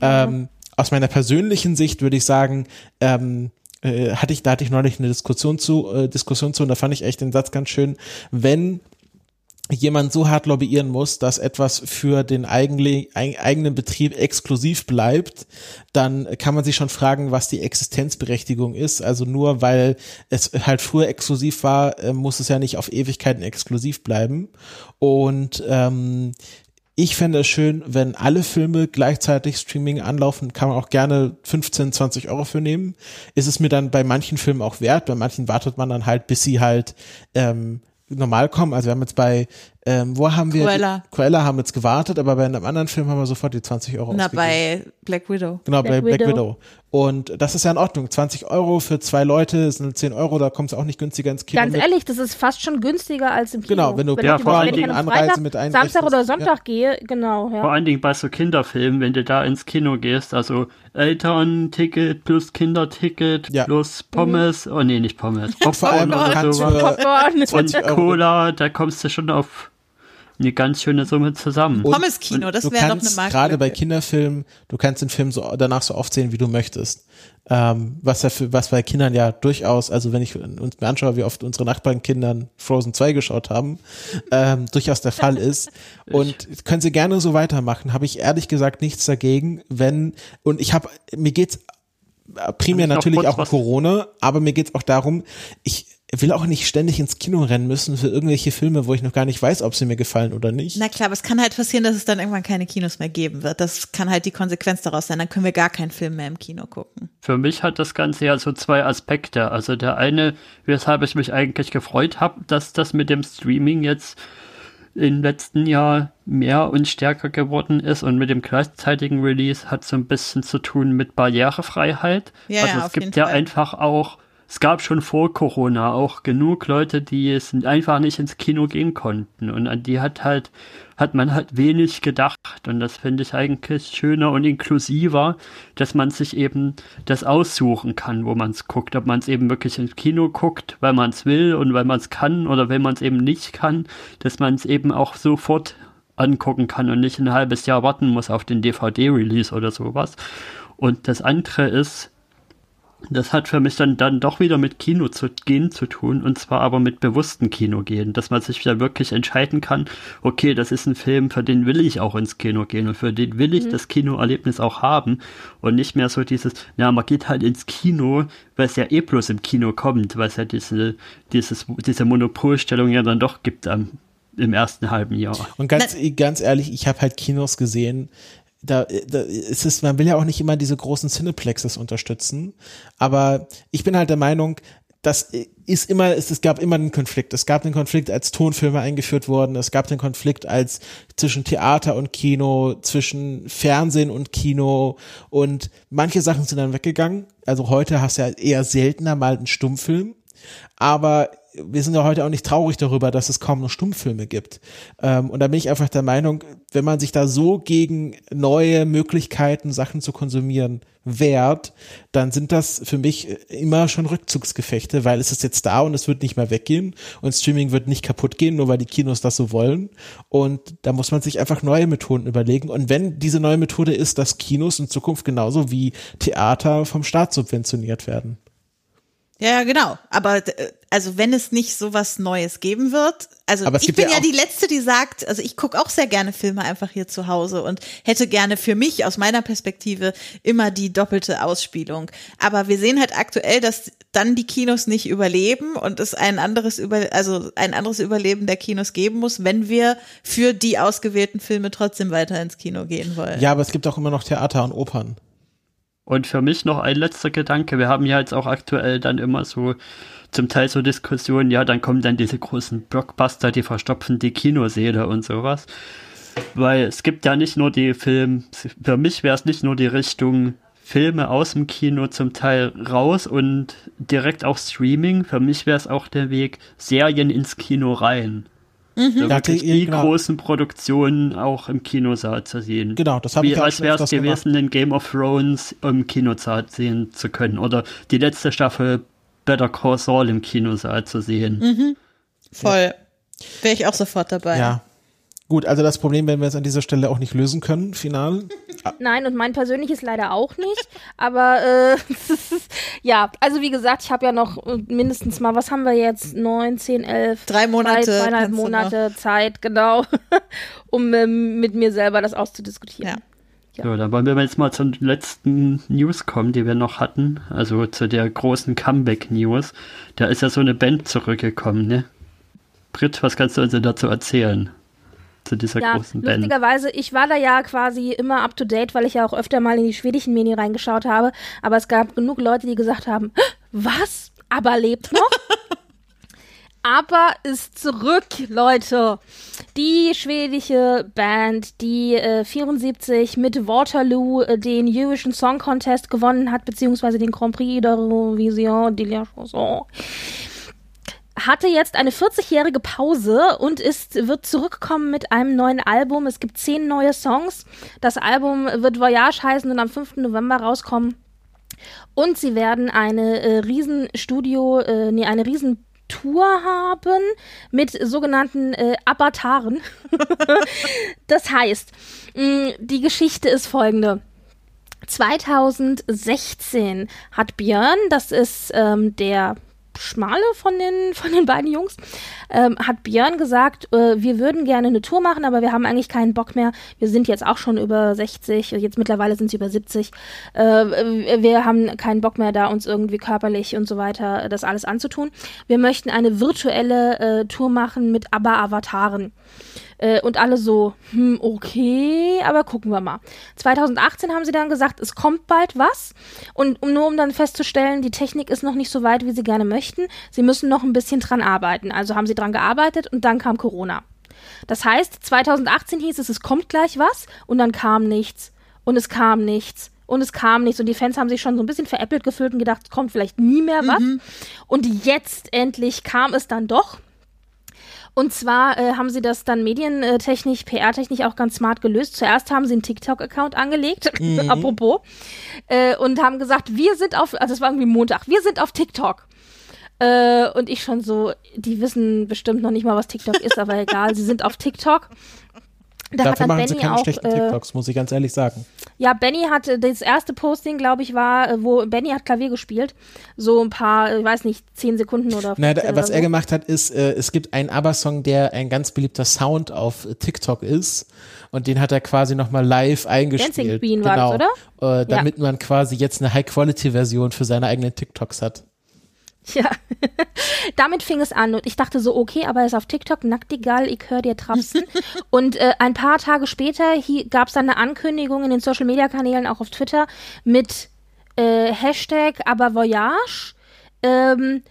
Ähm, aus meiner persönlichen Sicht würde ich sagen, ähm, äh, hatte ich, da hatte ich neulich eine Diskussion zu, äh, Diskussion zu, und da fand ich echt den Satz ganz schön, wenn jemand so hart lobbyieren muss, dass etwas für den eigen, eigenen Betrieb exklusiv bleibt, dann kann man sich schon fragen, was die Existenzberechtigung ist. Also nur weil es halt früher exklusiv war, äh, muss es ja nicht auf Ewigkeiten exklusiv bleiben. Und ähm, ich fände es schön, wenn alle Filme gleichzeitig Streaming anlaufen, kann man auch gerne 15, 20 Euro für nehmen. Ist es mir dann bei manchen Filmen auch wert, bei manchen wartet man dann halt, bis sie halt ähm, normal kommen. Also wir haben jetzt bei, ähm, wo haben wir? Cruella. Cruella haben jetzt gewartet, aber bei einem anderen Film haben wir sofort die 20 Euro Na, ausgegeben. bei Black Widow. Genau, bei Black Black Widow. Widow. Und das ist ja in Ordnung. 20 Euro für zwei Leute sind 10 Euro, da kommt es auch nicht günstiger ins Kino. Ganz mit. ehrlich, das ist fast schon günstiger als im Kino. Genau, wenn du Ja, ich, vor allen wenn ich Dingen Anreise mit einrechnest. Samstag oder Sonntag gehe, genau, Vor ja. allen Dingen bei so Kinderfilmen, wenn du da ins Kino gehst, also Elternticket plus Kinderticket Ja. plus Pommes, oh nee, nicht Pommes, Vor Popcorn oder sowas. du Popcorn. und 20 Euro. Cola, da kommst du schon auf eine ganz schöne Summe zusammen. Pommes-Kino, das wäre doch eine Marke. gerade bei Kinderfilmen, du kannst den Film so danach so oft sehen, wie du möchtest. Ähm, was ja für, was bei Kindern ja durchaus, also wenn ich uns mir anschaue, wie oft unsere Nachbarn Kindern Frozen 2 geschaut haben, ähm, durchaus der Fall ist. Und können sie gerne so weitermachen, habe ich ehrlich gesagt nichts dagegen, wenn, und ich habe, mir geht's primär natürlich auch um Corona, aber mir geht's auch darum, ich will auch nicht ständig ins Kino rennen müssen für irgendwelche Filme, wo ich noch gar nicht weiß, ob sie mir gefallen oder nicht. Na klar, aber es kann halt passieren, dass es dann irgendwann keine Kinos mehr geben wird. Das kann halt die Konsequenz daraus sein. Dann können wir gar keinen Film mehr im Kino gucken. Für mich hat das Ganze ja so zwei Aspekte. Also der eine, weshalb ich mich eigentlich gefreut habe, dass das mit dem Streaming jetzt im letzten Jahr mehr und stärker geworden ist und mit dem gleichzeitigen Release hat so ein bisschen zu tun mit Barrierefreiheit. Ja, also ja, es auf gibt jeden ja Fall. einfach auch, es gab schon vor Corona auch genug Leute, die es einfach nicht ins Kino gehen konnten. Und an die hat halt hat man halt wenig gedacht. Und das finde ich eigentlich schöner und inklusiver, dass man sich eben das aussuchen kann, wo man es guckt, ob man es eben wirklich ins Kino guckt, weil man es will und weil man es kann oder wenn man es eben nicht kann, dass man es eben auch sofort angucken kann und nicht ein halbes Jahr warten muss auf den DVD-Release oder sowas. Und das andere ist, das hat für mich dann, dann doch wieder mit Kino zu gehen zu tun, und zwar aber mit bewussten Kino gehen, dass man sich wieder wirklich entscheiden kann, okay, das ist ein Film, für den will ich auch ins Kino gehen und für den will ich das Kinoerlebnis auch haben und nicht mehr so dieses, na, man geht halt ins Kino, weil es ja eh bloß im Kino kommt, weil es ja diese, dieses, diese Monopolstellung ja dann doch gibt am, im ersten halben Jahr. Und ganz, ganz ehrlich, ich habe halt Kinos gesehen. Da, da ist es, man will ja auch nicht immer diese großen Cineplexes unterstützen. Aber ich bin halt der Meinung, das ist immer, es, es gab immer einen Konflikt. Es gab den Konflikt, als Tonfilme eingeführt wurden. Es gab den Konflikt als zwischen Theater und Kino, zwischen Fernsehen und Kino. Und manche Sachen sind dann weggegangen. Also heute hast du ja eher seltener mal einen Stummfilm. Aber wir sind ja heute auch nicht traurig darüber, dass es kaum noch Stummfilme gibt. Ähm, und da bin ich einfach der Meinung, wenn man sich da so gegen neue Möglichkeiten, Sachen zu konsumieren, wehrt, dann sind das für mich immer schon Rückzugsgefechte, weil es ist jetzt da und es wird nicht mehr weggehen und Streaming wird nicht kaputt gehen, nur weil die Kinos das so wollen. Und da muss man sich einfach neue Methoden überlegen. Und wenn diese neue Methode ist, dass Kinos in Zukunft genauso wie Theater vom Staat subventioniert werden. Ja, genau. Aber äh, also wenn es nicht so was Neues geben wird, also ich bin ja ja, die Letzte, die sagt, also ich gucke auch sehr gerne Filme einfach hier zu Hause und hätte gerne für mich aus meiner Perspektive immer die doppelte Ausspielung. Aber wir sehen halt aktuell, dass dann die Kinos nicht überleben und es ein anderes über, also ein anderes Überleben der Kinos geben muss, wenn wir für die ausgewählten Filme trotzdem weiter ins Kino gehen wollen. Ja, aber es gibt auch immer noch Theater und Opern. Und für mich noch ein letzter Gedanke. Wir haben ja jetzt auch aktuell dann immer so zum Teil so Diskussionen, ja, dann kommen dann diese großen Blockbuster, die verstopfen die Kinoseele und sowas. Weil es gibt ja nicht nur die Film, für mich wäre es nicht nur die Richtung Filme aus dem Kino zum Teil raus und direkt auf Streaming. Für mich wäre es auch der Weg, Serien ins Kino rein. Mhm. Ja, wirklich die- genau. großen Produktionen auch im Kinosaal zu sehen. Genau, das habe Wie ich auch als wäre es gemacht. gewesen, den Game of Thrones im Kinosaal sehen zu können. Oder die letzte Staffel Better Call Saul im Kinosaal zu sehen. Mhm. Voll. Wäre ich auch sofort dabei. Ja. Gut, also das Problem werden wir jetzt an dieser Stelle auch nicht lösen können, final. Nein, und mein persönliches leider auch nicht. Aber äh, ja, also wie gesagt, ich habe ja noch äh, mindestens mal, was haben wir jetzt? Neun, zehn, elf, Drei Monate Zwei, zweieinhalb kannst du Monate Zeit, genau, um ähm, mit mir selber das auszudiskutieren. Ja. So, dann wollen wir jetzt mal zur letzten News kommen, die wir noch hatten. Also zu der großen Comeback-News. Da ist ja so eine Band zurückgekommen, ne? Britt, was kannst du uns denn dazu erzählen? Zu dieser Ja, großen Band. lustigerweise, ich war da ja quasi immer up to date, weil ich ja auch öfter mal in die schwedischen Medien reingeschaut habe. Aber es gab genug Leute, die gesagt haben, "Hä, was? Aber lebt noch? Aber ist zurück, Leute. Die schwedische Band, die äh, 74 mit Waterloo äh, den Eurovision Song Contest gewonnen hat, beziehungsweise den Grand Prix d'Eurovision de la Chanson hatte jetzt eine 40-jährige Pause und ist, wird zurückkommen mit einem neuen Album. Es gibt zehn neue Songs. Das Album wird Voyage heißen und am 5. November rauskommen. Und sie werden eine äh, Riesenstudio, äh, nee, eine Riesentour haben mit sogenannten äh, Avataren. das heißt, mh, die Geschichte ist folgende. 2016 hat Björn, das ist ähm, der Schmale von den, von den beiden Jungs, ähm, hat Björn gesagt, äh, wir würden gerne eine Tour machen, aber wir haben eigentlich keinen Bock mehr. Wir sind jetzt auch schon über 60, jetzt mittlerweile sind sie über 70. Äh, wir haben keinen Bock mehr, da uns irgendwie körperlich und so weiter das alles anzutun. Wir möchten eine virtuelle äh, Tour machen mit ABBA-Avataren. Äh, und alle so, hm, okay, aber gucken wir mal. 2018 haben sie dann gesagt, es kommt bald was. Und um, nur um dann festzustellen, die Technik ist noch nicht so weit, wie sie gerne möchten. Sie müssen noch ein bisschen dran arbeiten. Also haben sie dran gearbeitet und dann kam Corona. Das heißt, 2018 hieß es, es kommt gleich was und dann kam nichts. Und es kam nichts. Und es kam nichts. Und die Fans haben sich schon so ein bisschen veräppelt gefühlt und gedacht, es kommt vielleicht nie mehr was. Und jetzt endlich kam es dann doch. Und zwar äh, haben sie das dann medientechnisch, PR-technisch auch ganz smart gelöst. Zuerst haben sie einen TikTok-Account angelegt, apropos, äh, und haben gesagt, wir sind auf, also es war irgendwie Montag, wir sind auf TikTok. Äh, und ich schon so, die wissen bestimmt noch nicht mal, was TikTok ist, aber egal, sie sind auf TikTok. Da hat Dafür dann machen sie Benny keine auch, schlechten äh, TikToks, muss ich ganz ehrlich sagen. ja, Benny hatte, das erste Posting, glaube ich, war, äh, wo Benny hat Klavier gespielt. So ein paar, äh, ich weiß nicht, 10 Sekunden oder 15 Na, da, was oder er so. gemacht hat, ist, äh, es gibt einen ABBA-Song, der ein ganz beliebter Sound auf äh, TikTok ist. Und den hat er quasi nochmal live eingespielt. Dancing Queen war das, oder? Äh, damit man quasi jetzt eine High-Quality-Version für seine eigenen TikToks hat. Ja, damit fing es an und ich dachte so, okay, aber er ist auf TikTok, Nacktigal, ich höre dir trapsen. und äh, ein paar Tage später gab es dann eine Ankündigung in den Social-Media-Kanälen, auch auf Twitter, mit äh, Hashtag aber Voyage. Ähm,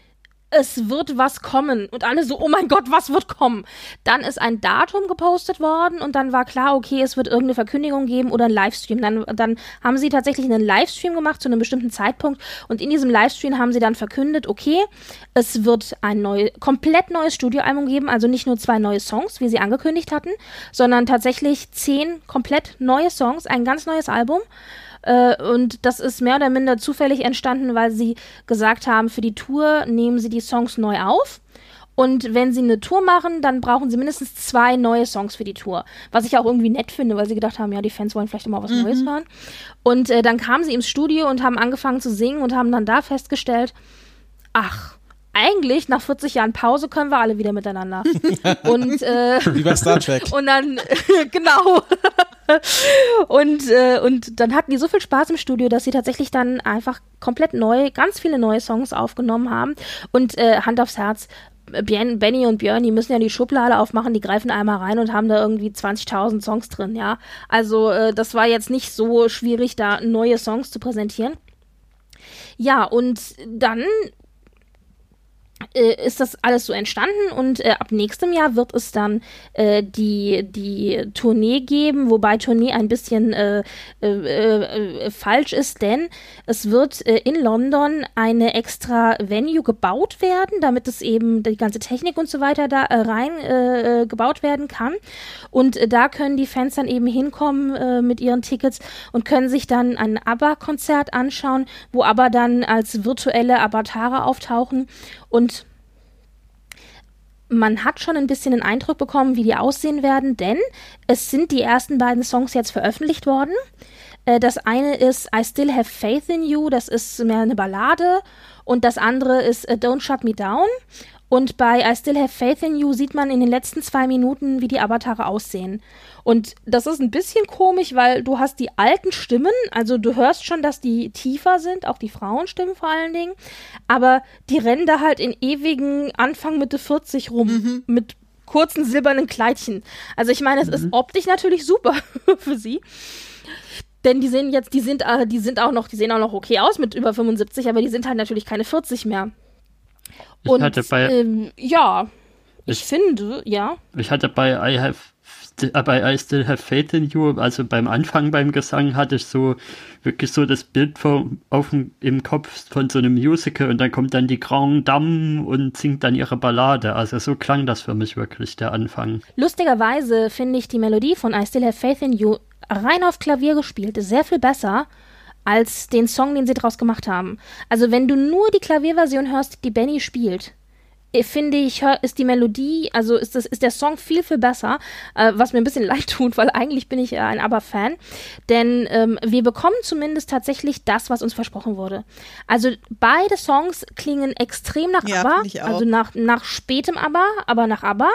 es wird was kommen. Und alle so, oh mein Gott, was wird kommen? Dann ist ein Datum gepostet worden und dann war klar, okay, es wird irgendeine Verkündigung geben oder ein Livestream. Dann, dann haben sie tatsächlich einen Livestream gemacht zu einem bestimmten Zeitpunkt und in diesem Livestream haben sie dann verkündet, okay, es wird ein neu, komplett neues Studioalbum geben, also nicht nur zwei neue Songs, wie sie angekündigt hatten, sondern tatsächlich zehn komplett neue Songs, ein ganz neues Album. Äh, und das ist mehr oder minder zufällig entstanden, weil sie gesagt haben, für die Tour nehmen sie die Songs neu auf. Und wenn sie eine Tour machen, dann brauchen sie mindestens zwei neue Songs für die Tour. Was ich auch irgendwie nett finde, weil sie gedacht haben, ja, die Fans wollen vielleicht immer was Neues hören. Und äh, dann kamen sie ins Studio und haben angefangen zu singen und haben dann da festgestellt, ach, eigentlich nach 40 Jahren Pause können wir alle wieder miteinander. und äh, Wie bei Star Trek. und dann, genau. und, äh, und dann hatten die so viel Spaß im Studio, dass sie tatsächlich dann einfach komplett neu, ganz viele neue Songs aufgenommen haben. Und äh, Hand aufs Herz, Bien, Benny und Björn, die müssen ja die Schublade aufmachen, die greifen einmal rein und haben da irgendwie 20.000 Songs drin, ja. Also äh, das war jetzt nicht so schwierig, da neue Songs zu präsentieren. Ja, und dann äh, ist das alles so entstanden und äh, ab nächstem Jahr wird es dann äh, die, die Tournee geben, wobei Tournee ein bisschen äh, äh, äh, falsch ist, denn es wird in London eine extra Venue gebaut werden, damit es eben die ganze Technik und so weiter da rein gebaut werden kann. Und da können die Fans dann eben hinkommen mit ihren Tickets und können sich dann ein ABBA-Konzert anschauen, wo ABBA dann als virtuelle Avatare auftauchen und man hat schon ein bisschen den Eindruck bekommen, wie die aussehen werden, denn es sind die ersten beiden Songs jetzt veröffentlicht worden. Äh, das eine ist I Still Have Faith in You, das ist mehr eine Ballade. Und das andere ist äh, Don't Shut Me Down. Und bei I Still Have Faith in You sieht man in den letzten zwei Minuten, wie die Avatare aussehen. Und das ist ein bisschen komisch, weil du hast die alten Stimmen, also du hörst schon, dass die tiefer sind, auch die Frauenstimmen vor allen Dingen, aber die rennen da halt in ewigen Anfang Mitte 40 rum mhm. mit kurzen silbernen Kleidchen. Also ich meine, es mhm. ist optisch natürlich super für sie. Denn die sehen jetzt, die sind, äh, die sind auch noch, die sehen auch noch okay aus mit über 75, aber die sind halt natürlich keine 40 mehr. Und ich hatte bei, ähm, ja, ich, ich, finde, ja. Ich hatte bei I have bei I Still Have Faith in You, also beim Anfang beim Gesang hatte ich so wirklich so das Bild vom, auf, im Kopf von so einem Musical und dann kommt dann die Grand Dame und singt dann ihre Ballade. Also so klang das für mich wirklich, der Anfang. Lustigerweise finde ich die Melodie von I Still Have Faith in You rein auf Klavier gespielt sehr viel besser als den Song, den sie draus gemacht haben. Also wenn du nur die Klavierversion hörst, die Benny spielt, finde ich, ist die Melodie, also ist, das, ist der Song viel, viel besser, äh, was mir ein bisschen leid tut, weil eigentlich bin ich äh, ein ABBA-Fan. Denn ähm, wir bekommen zumindest tatsächlich das, was uns versprochen wurde. Also beide Songs klingen extrem nach ja, ABBA, also nach, nach spätem ABBA, aber nach ABBA.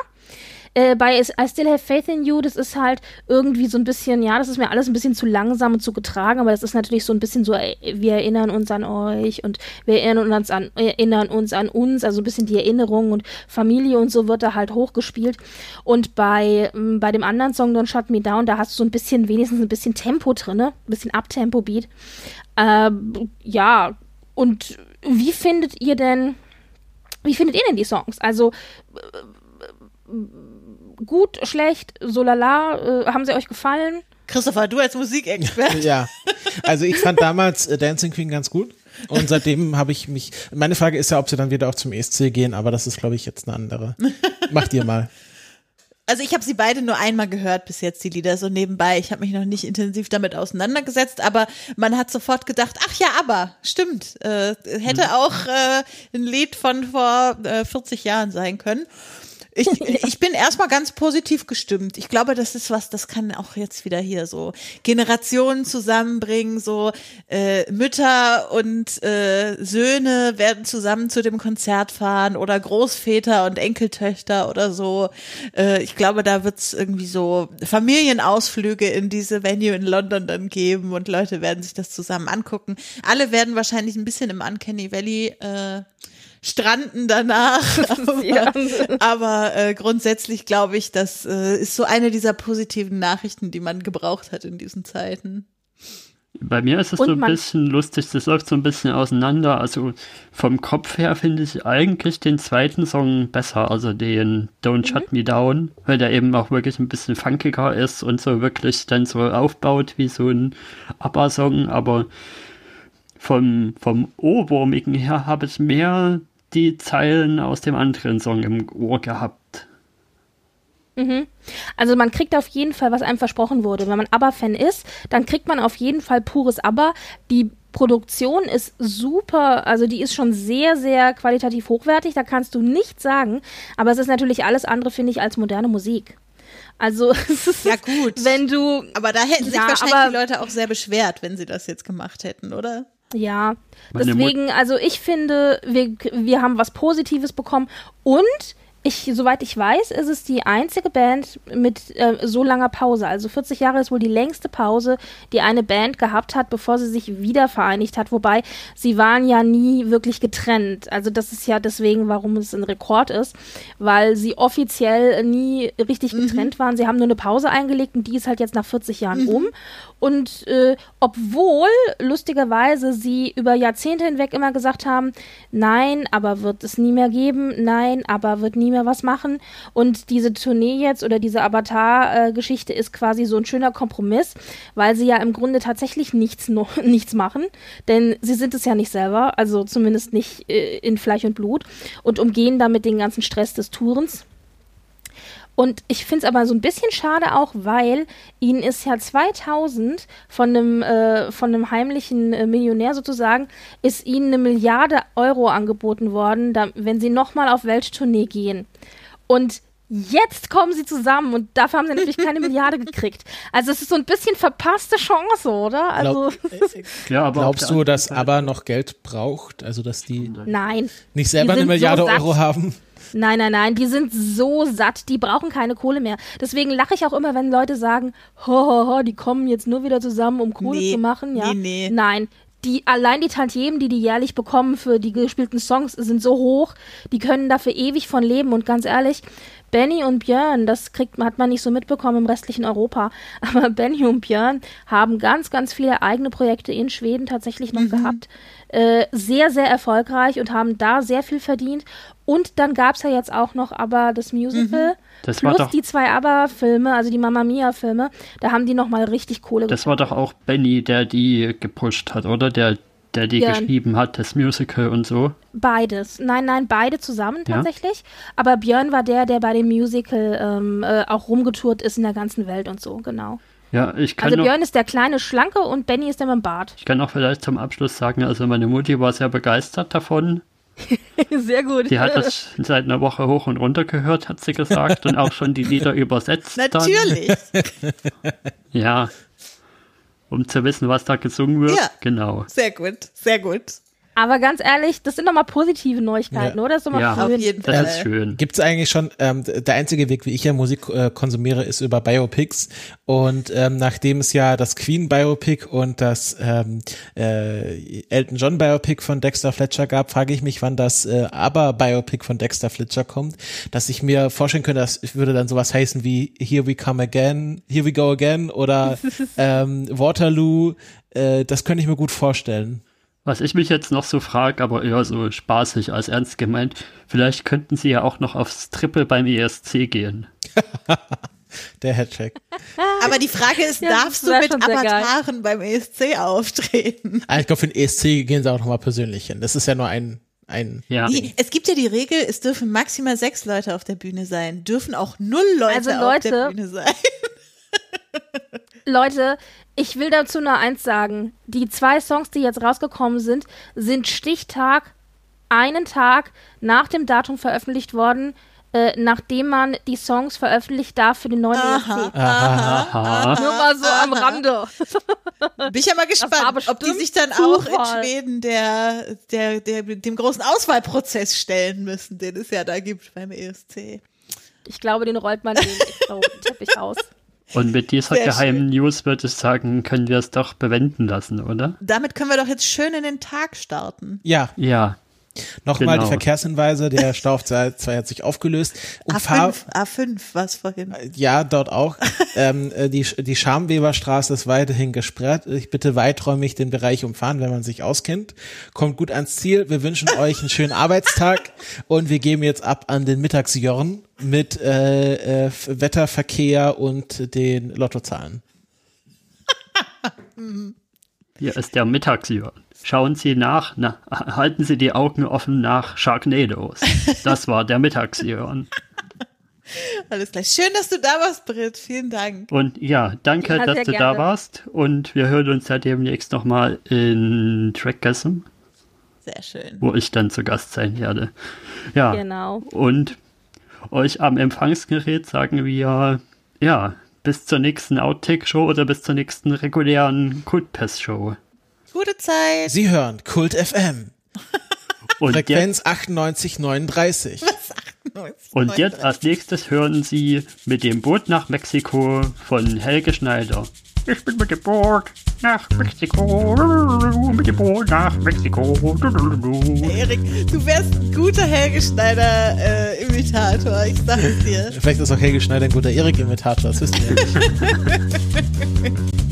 Äh, bei I Still Have Faith in You, das ist halt irgendwie so ein bisschen, ja, das ist mir alles ein bisschen zu langsam und zu getragen, aber das ist natürlich so ein bisschen so, wir erinnern uns an euch und wir erinnern uns an, erinnern uns an uns, also ein bisschen die Erinnerung und Familie und so wird da halt hochgespielt. Und bei, ähm, bei dem anderen Song Don't Shut Me Down, da hast du so ein bisschen, wenigstens ein bisschen Tempo drin, ein bisschen Abtempo-Beat. Ähm, ja, und wie findet ihr denn, wie findet ihr denn die Songs? Also, gut, schlecht, so lala, äh, haben sie euch gefallen? Christopher, du als Musikexperte. ja, also ich fand damals äh, Dancing Queen ganz gut. Und seitdem habe ich mich. Meine Frage ist ja, ob sie dann wieder auch zum ESC gehen, aber das ist, glaube ich, jetzt eine andere. Macht ihr mal. Also ich habe sie beide nur einmal gehört bis jetzt, die Lieder so nebenbei. Ich habe mich noch nicht intensiv damit auseinandergesetzt, aber man hat sofort gedacht, ach ja, aber stimmt, äh, hätte hm. auch äh, ein Lied von vor äh, 40 Jahren sein können. Ich, ich bin erstmal ganz positiv gestimmt. Ich glaube, das ist was, das kann auch jetzt wieder hier so Generationen zusammenbringen, so äh, Mütter und äh, Söhne werden zusammen zu dem Konzert fahren oder Großväter und Enkeltöchter oder so. Äh, ich glaube, da wird's irgendwie so Familienausflüge in diese Venue in London dann geben und Leute werden sich das zusammen angucken. Alle werden wahrscheinlich ein bisschen im Uncanny Valley äh, stranden danach. aber, aber äh, grundsätzlich glaube ich, das äh, ist so eine dieser positiven Nachrichten, die man gebraucht hat in diesen Zeiten. Bei mir ist es Und so ein bisschen lustig, das läuft so ein bisschen auseinander. Also vom Kopf her finde ich eigentlich den zweiten Song besser, also den Don't Shut mhm. Me Down, weil der eben auch wirklich ein bisschen funkiger ist und so wirklich dann so aufbaut wie so ein ABBA-Song. Aber vom, vom Ohrwurmigen her habe ich mehr die Zeilen aus dem anderen Song im Ohr gehabt. Mhm. Also man kriegt auf jeden Fall, was einem versprochen wurde. Wenn man ABBA-Fan ist, dann kriegt man auf jeden Fall pures ABBA. Die Produktion ist super, also die ist schon sehr, sehr qualitativ hochwertig, da kannst du nichts sagen, aber es ist natürlich alles andere, finde ich, als moderne Musik. Also, ja gut. wenn du. Aber da hätten sich ja, wahrscheinlich die Leute auch sehr beschwert, wenn sie das jetzt gemacht hätten, oder? Ja, Meine deswegen, Mut also ich finde, wir, wir haben was Positives bekommen und ich, soweit ich weiß, ist es die einzige Band mit äh, so langer Pause. Also 40 Jahre ist wohl die längste Pause, die eine Band gehabt hat, bevor sie sich wieder vereinigt hat. Wobei sie waren ja nie wirklich getrennt. Also das ist ja deswegen, warum es ein Rekord ist, weil sie offiziell nie richtig getrennt waren. Sie haben nur eine Pause eingelegt und die ist halt jetzt nach 40 Jahren um. Und äh, obwohl lustigerweise sie über Jahrzehnte hinweg immer gesagt haben, nein, aber wird es nie mehr geben, nein, aber wird nie mehr was machen. Und diese Tournee jetzt oder diese Avatar-Geschichte ist quasi so ein schöner Kompromiss, weil sie ja im Grunde tatsächlich nichts, noch, nichts machen, denn sie sind es ja nicht selber, also zumindest nicht äh, in Fleisch und Blut und umgehen damit den ganzen Stress des Tourens. Und ich finde es aber so ein bisschen schade auch, weil ihnen ist ja 2000 von einem, äh, von einem heimlichen äh, Millionär sozusagen, ist ihnen eine Milliarde Euro angeboten worden, da, wenn sie nochmal auf Welttournee gehen. Und jetzt kommen sie zusammen und dafür haben sie natürlich keine Milliarde gekriegt. Also es ist so ein bisschen verpasste Chance, oder? Also Ja, aber auf Glaubst du, dass ABBA noch Geld braucht? Also, dass die nein. nicht selber Die eine Milliarde so. Euro haben? Nein, nein, nein, die sind so satt, die brauchen keine Kohle mehr. Deswegen lache ich auch immer, wenn Leute sagen, ho, ho, ho, die kommen jetzt nur wieder zusammen, um Kohle Nee, zu machen. Ja? nee, nee. Nein, die, allein die Tantiemen, die die jährlich bekommen für die gespielten Songs, sind so hoch, die können dafür ewig von leben. Und ganz ehrlich, Benny und Björn, das kriegt, hat man nicht so mitbekommen im restlichen Europa, aber Benny und Björn haben ganz, ganz viele eigene Projekte in Schweden tatsächlich Mhm. noch gehabt. Äh, sehr, sehr erfolgreich und haben da sehr viel verdient. Und dann gab's ja jetzt auch noch aber das Musical. Das war plus doch- die zwei ABBA-Filme, also die Mamma Mia-Filme, da haben die nochmal richtig Kohle Das war doch auch Benny, der die gepusht hat, oder? Der, der die Ja. geschrieben hat, das Musical und so. Beides. Nein, nein, beide zusammen Ja? tatsächlich. Aber Björn war der, der bei dem Musical ähm, äh, auch rumgetourt ist in der ganzen Welt und so, genau. Ja, ich kann Also noch, Björn ist der kleine Schlanke und Benny ist der mit dem Bart. ich kann auch vielleicht zum Abschluss sagen, also meine Mutti war sehr begeistert davon. Sehr gut. Die hat das seit einer Woche hoch und runter gehört, hat sie gesagt, und auch schon die Lieder übersetzt. Dann. Natürlich. Ja. Um zu wissen, was da gesungen wird. Ja. Genau. Sehr gut, sehr gut. Aber ganz ehrlich, das sind doch mal positive Neuigkeiten, Ja. oder? Das ist doch mal Ja. schön. Auf jeden Fall. Das ist schön. Gibt es eigentlich schon, ähm, der einzige Weg, wie ich ja Musik äh, konsumiere, ist über Biopics. Und ähm, nachdem es ja das Queen Biopic und das ähm, äh, Elton John Biopic von Dexter Fletcher gab, frage ich mich, wann das äh, ABBA Biopic von Dexter Fletcher kommt, dass ich mir vorstellen könnte, das würde dann sowas heißen wie Here We Come Again, Here We Go Again oder ähm, Waterloo. Äh, das könnte ich mir gut vorstellen. Was ich mich jetzt noch so frage, aber eher so spaßig als ernst gemeint, vielleicht könnten sie ja auch noch aufs Triple beim ESC gehen. Der Headcheck. Aber die Frage ist, Ja, darfst du mit. Avataren beim ESC auftreten? Ah, ich glaube, für den ESC gehen sie auch nochmal persönlich hin. Das ist ja nur ein, ein Ja. Die, es gibt ja die Regel, es dürfen maximal sechs Leute auf der Bühne sein, dürfen auch null Leute, Also auf der Leute- Bühne sein. Leute, ich will dazu nur eins sagen. Die zwei Songs, die jetzt rausgekommen sind, sind Stichtag, einen Tag nach dem Datum veröffentlicht worden, äh, nachdem man die Songs veröffentlicht darf für den neuen ESC. Aha. Nur mal so am Rande. Bin ich ja mal gespannt, ob die sich dann auch in. Schweden der, der, der, dem großen Auswahlprozess stellen müssen, den es ja da gibt beim ESC. Ich glaube, den rollt man den extra Teppich aus. Und mit dieser Sehr geheimen News würde ich sagen, können wir es doch bewenden lassen, oder? Damit können wir doch jetzt schön in den Tag starten. ja, Ja. Nochmal Genau. die Verkehrshinweise, der Stau auf 2 hat sich aufgelöst. Und Fahr A5, A5, was vorhin. ja, dort auch. ähm, äh, die, die Schamweberstraße ist weiterhin gesperrt. Ich bitte weiträumig den Bereich umfahren, wenn man sich auskennt. Kommt gut ans Ziel. Wir wünschen euch einen schönen Arbeitstag und wir geben jetzt ab an den Mittagsjörn mit äh, äh, Wetter, Verkehr und den Lottozahlen. Hier ist der Mittagsjörn. Schauen Sie nach, na, halten Sie die Augen offen nach Sharknadoes. Das war der Mittagsjörn. Alles gleich. Schön, dass du da warst, Britt. Vielen Dank. Und ja, danke, dass du gerne. da warst. Und wir hören uns ja demnächst nochmal in Trackgasm, Sehr schön. wo ich dann zu Gast sein werde. Ja, Genau. und euch am Empfangsgerät sagen wir, ja, bis zur nächsten Outtake-Show oder bis zur nächsten regulären Kultpest-Show. Gute Zeit. Sie hören Kult FM. Und jetzt, Frequenz 9839. Und jetzt als nächstes hören Sie mit dem Boot nach Mexiko von Helge Schneider. Ich bin mit dem Boot nach Mexiko, mit dem Boot nach Mexiko. Erik, du wärst ein guter Helge Schneider äh, Imitator, ich sag es dir. Vielleicht ist auch Helge Schneider ein guter Erik-Imitator, das wissen wir nicht.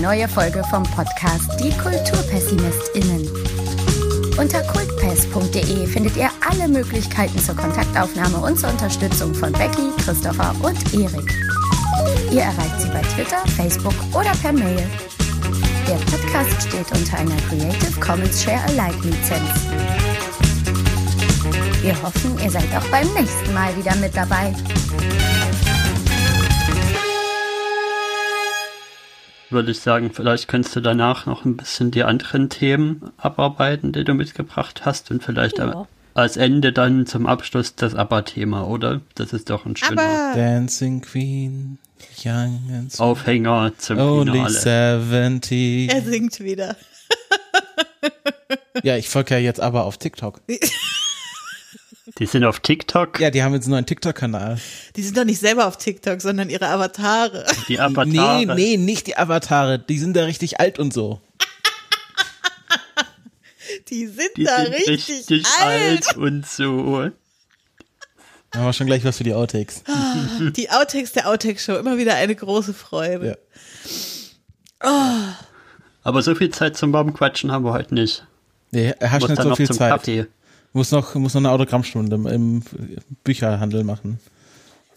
neue Folge vom Podcast Die KulturpessimistInnen. Unter kultpest.de findet ihr alle Möglichkeiten zur Kontaktaufnahme und zur Unterstützung von Becky, Christopher und Erik. Ihr erreicht sie bei Twitter, Facebook oder per Mail. Der Podcast steht unter einer Creative Commons Share Alike Lizenz. Wir hoffen, ihr seid auch beim nächsten Mal wieder mit dabei. Würde ich sagen, vielleicht könntest du danach noch ein bisschen die anderen Themen abarbeiten, die du mitgebracht hast und vielleicht Ja. als Ende dann zum Abschluss das ABBA-Thema, oder? Das ist doch ein schöner Aber Dancing Queen, young and sweet, Aufhänger zum only Finale. 70. er singt wieder. Ja, ich folge ja jetzt aber auf TikTok. Die sind auf TikTok, Ja, die haben jetzt einen neuen TikTok-Kanal. Die sind doch nicht selber auf TikTok, sondern ihre Avatare. die Avatare. Nee, nee, nicht die Avatare. Die sind da richtig alt und so. Die sind Die da sind richtig, richtig alt. alt und so. Da haben wir schon gleich was für die Outtakes. Die Outtakes der Outtake-Show, immer wieder eine große Freude. Aber so viel Zeit zum Baumquatschen haben wir heute nicht. Nee, er hat nicht so noch viel zum Zeit. Kaffee. Muss noch, muss noch eine Autogrammstunde im, Bücherhandel machen.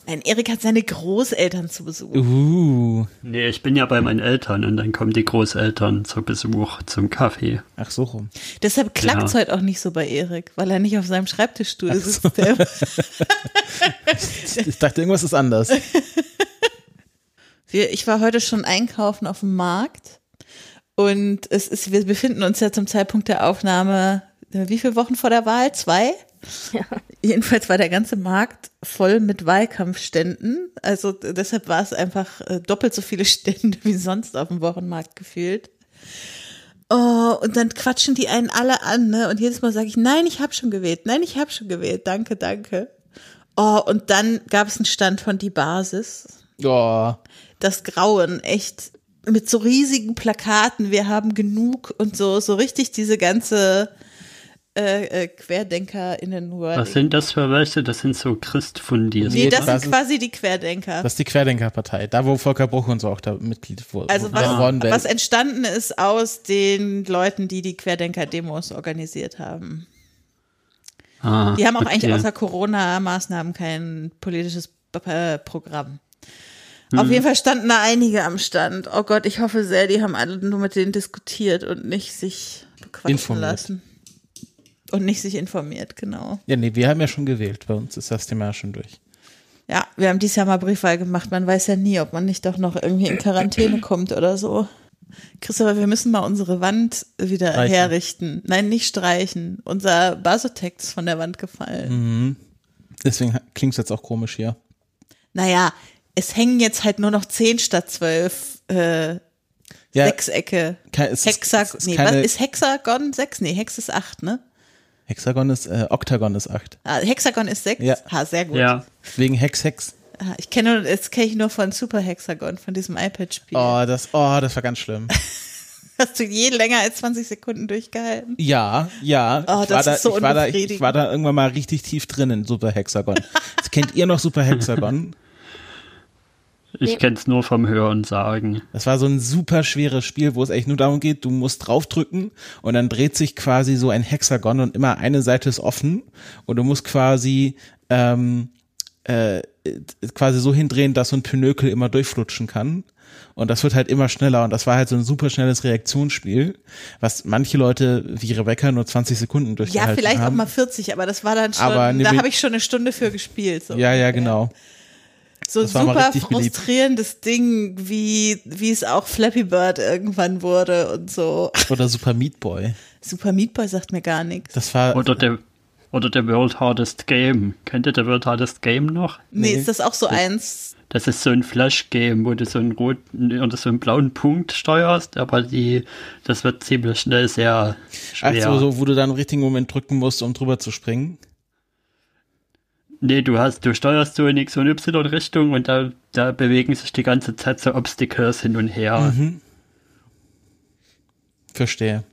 Nein, Erik hat seine Großeltern zu Besuch. Uh, Nee, ich bin ja bei meinen Eltern und dann kommen die Großeltern zu Besuch zum Kaffee. ach so rum. Deshalb klappt es Ja. heute auch nicht so bei Erik, weil er nicht auf seinem Schreibtischstuhl sitzt. Der, Ich dachte, irgendwas ist anders. wir, ich war heute schon einkaufen auf dem Markt und es ist, wir befinden uns ja zum Zeitpunkt der Aufnahme, wie viele Wochen vor der Wahl? Zwei? Ja. Jedenfalls war der ganze Markt voll mit Wahlkampfständen. Also deshalb war es einfach äh, doppelt so viele Stände wie sonst auf dem Wochenmarkt gefühlt. Oh, und dann quatschen die einen alle an, ne? Und jedes Mal sage ich, nein, ich habe schon gewählt, nein, ich habe schon gewählt, danke, danke. Oh, und dann gab es einen Stand von die Basis. Oh, Das Grauen, echt mit so riesigen Plakaten, wir haben genug und so, so richtig diese ganze äh, äh, QuerdenkerInnen Was sind das für welche? Das sind so Christfundis. Nee, das Das sind quasi die Querdenker. das ist die Querdenkerpartei. Da, wo Volker Bruch und so auch da Mitglied wurde. Also was, wäre. was entstanden ist aus den Leuten, die die Querdenker-Demos organisiert haben. Ah, Die haben auch okay. eigentlich außer Corona-Maßnahmen kein politisches äh, Programm. Hm. Auf jeden Fall standen da einige am Stand. Oh Gott, ich hoffe sehr, die haben alle nur mit denen diskutiert und nicht sich bequatschen Informiert. lassen. Und nicht sich informiert, genau. Ja, nee, wir haben ja schon gewählt. Bei uns ist das Thema ja schon durch. Ja, wir haben dieses Jahr mal Briefwahl gemacht. Man weiß ja nie, ob man nicht doch noch irgendwie in Quarantäne kommt oder so. Christopher, wir müssen mal unsere Wand wieder Streichen. herrichten. Nein, nicht streichen. Unser Basotex ist von der Wand gefallen. Deswegen klingt es jetzt auch komisch hier. Naja, es hängen jetzt halt nur noch zehn statt zwölf äh, Ja, Sechsecke. ke- es ist- Hexag nee, keine- was ist Hexagon? Sechs? Nee, Hex ist acht, ne? Hexagon ist, äh, Oktagon ist acht. Ah, Hexagon ist sechs? Ja. Ah, sehr gut. Ja, Wegen Hex, Hex. Ah, ich kenne, das kenne ich nur von Super Hexagon, von diesem iPad-Spiel. Oh, das, oh, das war ganz schlimm. Hast du je länger als 20 Sekunden durchgehalten? Ja, ja. Oh, ich, das war da, ist so ich, war da, ich unbefriedigend. war da irgendwann mal richtig tief drin in Super Hexagon. Kennt ihr noch Super Hexagon? ich Nee. kenn's nur vom Hören sagen. Das war so ein super schweres Spiel, wo es echt nur darum geht, du musst draufdrücken und dann dreht sich quasi so ein Hexagon und immer eine Seite ist offen und du musst quasi ähm, äh, quasi so hindrehen, dass so ein Pinökel immer durchflutschen kann. Und das wird halt immer schneller und das war halt so ein super schnelles Reaktionsspiel, was manche Leute wie Rebecca nur 20 Sekunden Ja, durchgehalten vielleicht auch haben. mal 40, aber das war dann schon, Aber da habe ich schon eine Stunde für gespielt. So, ja, ja, genau. So ein das super richtig beliebt. frustrierendes Ding, wie, wie es auch Flappy Bird irgendwann wurde und so. Oder Super Meat Boy. Super Meat Boy sagt mir gar nichts. Das war Oder der, oder der World Hardest Game. Kennt ihr der World Hardest Game noch? Nee, Nee. ist das auch so eins? Das ist so ein Flash-Game, wo du so einen roten oder so einen blauen Punkt steuerst, aber die, das wird ziemlich schnell sehr schwer. also so, wo du dann im richtigen Moment drücken musst, um drüber zu springen. Nee, du hast, du steuerst so in X- und Y-Richtung und da, da bewegen sich die ganze Zeit so Obstacles hin und her. Mhm. Verstehe.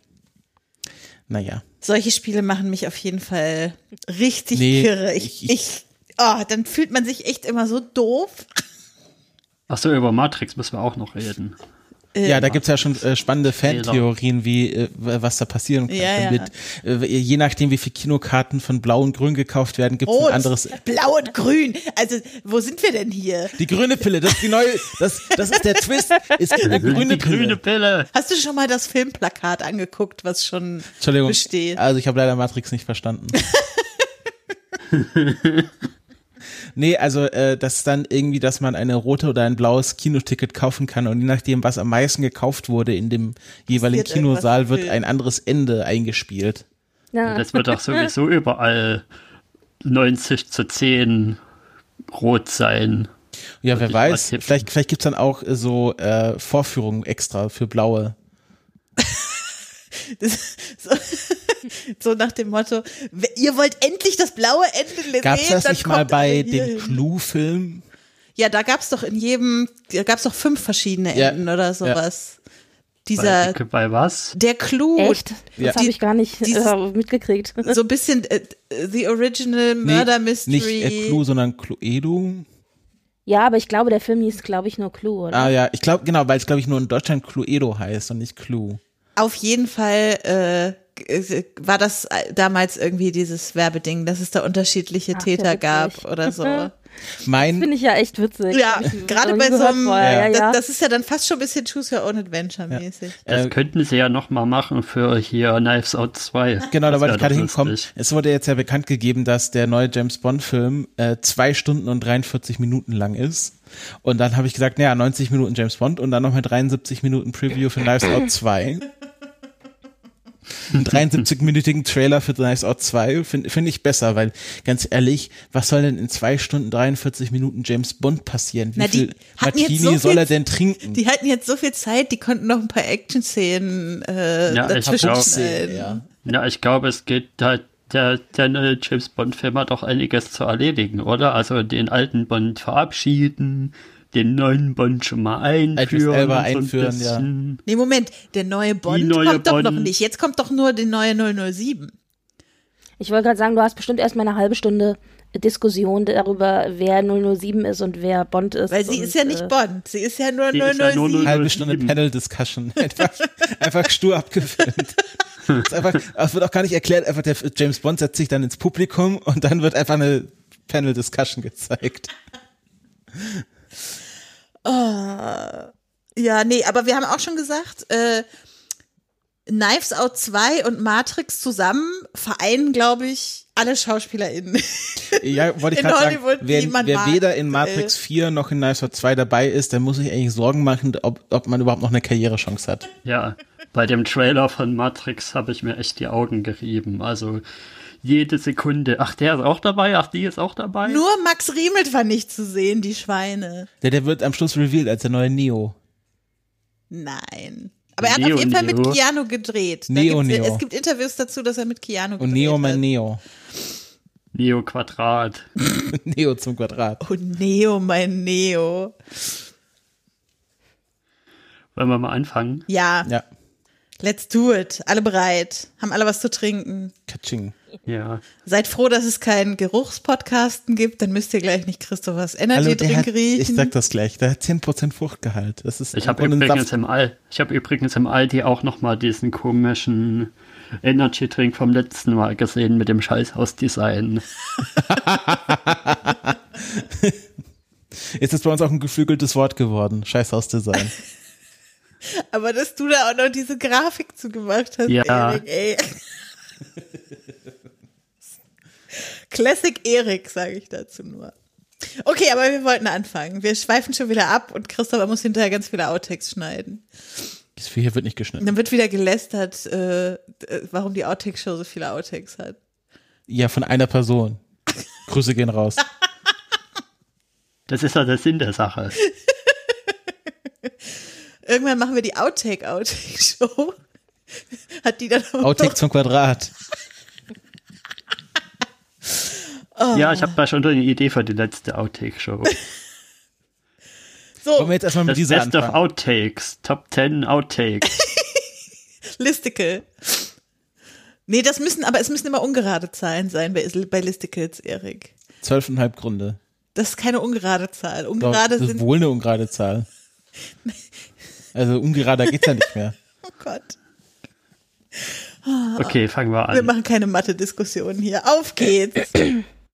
Naja. Solche Spiele machen mich auf jeden Fall richtig Nee, kirre. Ich, ich- ich, oh, dann fühlt man sich echt immer so doof. Ach so, über Matrix müssen wir auch noch reden. Ja, da gibt's ja schon äh, spannende Fantheorien, wie äh, was da passieren kann. Ja, ja. Mit, äh, je nachdem, wie viele Kinokarten von Blau und Grün gekauft werden, gibt's Rot, ein anderes. blau und grün. Also, wo sind wir denn hier? Die grüne Pille, das ist die neue, das, das ist der Twist. Es gibt eine grüne die grüne Pille. Pille. Hast du schon mal das Filmplakat angeguckt, was schon Entschuldigung. besteht? Also ich habe leider Matrix nicht verstanden. Nee, also äh, das ist dann irgendwie, dass man eine rote oder ein blaues Kinoticket kaufen kann und je nachdem, was am meisten gekauft wurde in dem jeweiligen Kinosaal, wird ein anderes Ende eingespielt. Ja. Das wird auch sowieso überall 90 zu 10 rot sein. Ja, wer weiß, vielleicht, vielleicht gibt's dann auch äh, so äh, Vorführungen extra für blaue. Das, so, so nach dem Motto, "W- ihr wollt endlich das blaue Ende Gab's sehen, das dann nicht mal bei dem hin." Clue-Film? Ja, da gab's doch in jedem, da gab's doch fünf verschiedene Ja, Enden oder sowas. Dieser, Bei, bei was? der Clou, Echt? Ja. Das habe ich gar nicht Dieses- äh, mitgekriegt. so ein bisschen äh, The Original Murder Mystery. Nicht äh, Clue, sondern Cluedo. Ja, aber ich glaube, der Film hieß, glaube ich, nur Clue, oder? Ah ja, ich glaube, genau, weil es glaube ich nur in Deutschland Cluedo heißt und nicht Clue. Auf jeden Fall äh, war das äh, damals irgendwie dieses Werbeding, dass es da unterschiedliche Ach, Täter ja, gab oder so. Mein, Finde ich ja echt witzig. Ja, gerade bei so einem. Ja, ja. Das, das ist ja dann fast schon ein bisschen Choose Your Own Adventure mäßig. Das Äh, könnten sie ja noch mal machen für hier Knives Out 2. Genau, da Das wollte ich gerade hinkommen. Es wurde jetzt ja bekannt gegeben, dass der neue James Bond-Film äh, zwei Stunden und 43 Minuten lang ist. Und dann habe ich gesagt, naja, 90 Minuten James Bond und dann nochmal 73 Minuten Preview für Knives Out 2. Einen 73-minütigen Trailer für Knives Out 2 finde find ich besser, weil ganz ehrlich, was soll denn in zwei Stunden 43 Minuten James Bond passieren? Wie Na, die viel hatten jetzt Martini so soll viel- er denn trinken? Die hatten jetzt so viel Zeit, die konnten noch ein paar Action-Szenen äh, Ja, ich dazwischen ja. Ja, ich glaube, es geht da. Der, der neue James Bond-Film hat auch einiges zu erledigen, oder? Also den alten Bond verabschieden, den neuen Bond schon mal einführen. selber und so ein einführen, ja. bisschen. Nee, Moment, der neue Bond neue kommt doch noch Bond. nicht. Jetzt kommt doch nur der neue 007. Ich wollte gerade sagen, du hast bestimmt erstmal eine halbe Stunde Diskussion darüber, wer 007 ist und wer Bond ist. Weil sie und, ist ja nicht äh, Bond, sie ist ja nur Die ist ja nur 007. halbe Stunde 07. Panel Discussion. Einfach, einfach stur abgefilmt. Es wird auch gar nicht erklärt, einfach der James Bond setzt sich dann ins Publikum und dann wird einfach eine Panel Discussion gezeigt. Ja, nee, aber wir haben auch schon gesagt, äh, Knives Out 2 und Matrix zusammen vereinen, glaube ich, alle SchauspielerInnen. Ja, wollte ich In gerade sagen, Hollywood, wer, wer weder in äh. Matrix 4 noch in Knives Out 2 dabei ist, der muss sich eigentlich Sorgen machen, ob, ob man überhaupt noch eine Karrierechance hat. Ja, bei dem Trailer von Matrix habe ich mir echt die Augen gerieben. Also jede Sekunde. Ach, der ist auch dabei? Ach, die ist auch dabei? Nur Max Riemelt war nicht zu sehen, die Schweine. Der, der wird am Schluss revealed als der neue Neo. Nein. Aber er hat Neo, auf jeden Fall mit Neo. Keanu gedreht. Neo, Neo. Es gibt Interviews dazu, dass er mit Keanu gedreht Und Neo hat. mein Neo. Neo Quadrat. Neo zum Quadrat. Oh, Neo, mein Neo. Wollen wir mal anfangen? Ja, Ja, let's do it. Alle bereit. Haben alle was zu trinken. Katsching. Ja. Seid froh, dass es keinen Geruchspodcasten gibt, dann müsst ihr gleich nicht Christophers Energy der Drink hat, riechen. ich sag das gleich, der hat 10% Fruchtgehalt. Das ist Ich habe übrigens Saft. im All, ich habe übrigens im Aldi auch noch mal diesen komischen Energy Drink vom letzten Mal gesehen mit dem Scheißhaus-Design. Jetzt ist bei uns auch ein geflügeltes Wort geworden. Scheißhausdesign. Aber dass du da auch noch diese Grafik zugemacht hast, Ja. Erik, ey. Classic Erik, sage ich dazu nur. Okay, aber wir wollten anfangen. Wir schweifen schon wieder ab und Christopher muss hinterher ganz viele Outtakes schneiden. Das hier wird nicht geschnitten. dann wird wieder gelästert, äh, äh, warum die Outtake-Show so viele Outtakes hat. Ja, von einer Person. Grüße gehen raus. Das ist ja der Sinn der Sache. Irgendwann machen wir die Outtake-Outtake-Show. Hat die dann auch Outtake noch, zum Quadrat. Ja, ich habe da schon eine Idee für die letzte Outtake-Show. so, Wollen wir jetzt erstmal mit Das dieser Best of anfangen? Outtakes. Top 10 Outtakes. Listicle. Nee, das müssen, aber es müssen immer ungerade Zahlen sein bei, bei Listicles, Erik. Zwölfeinhalb Gründe. Das ist keine ungerade Zahl. Doch, Ungerade das ist wohl eine ungerade Zahl. Also ungerader geht's ja nicht mehr. oh Gott. Okay, fangen wir Wir an. machen keine Mathe-Diskussionen hier. Auf geht's.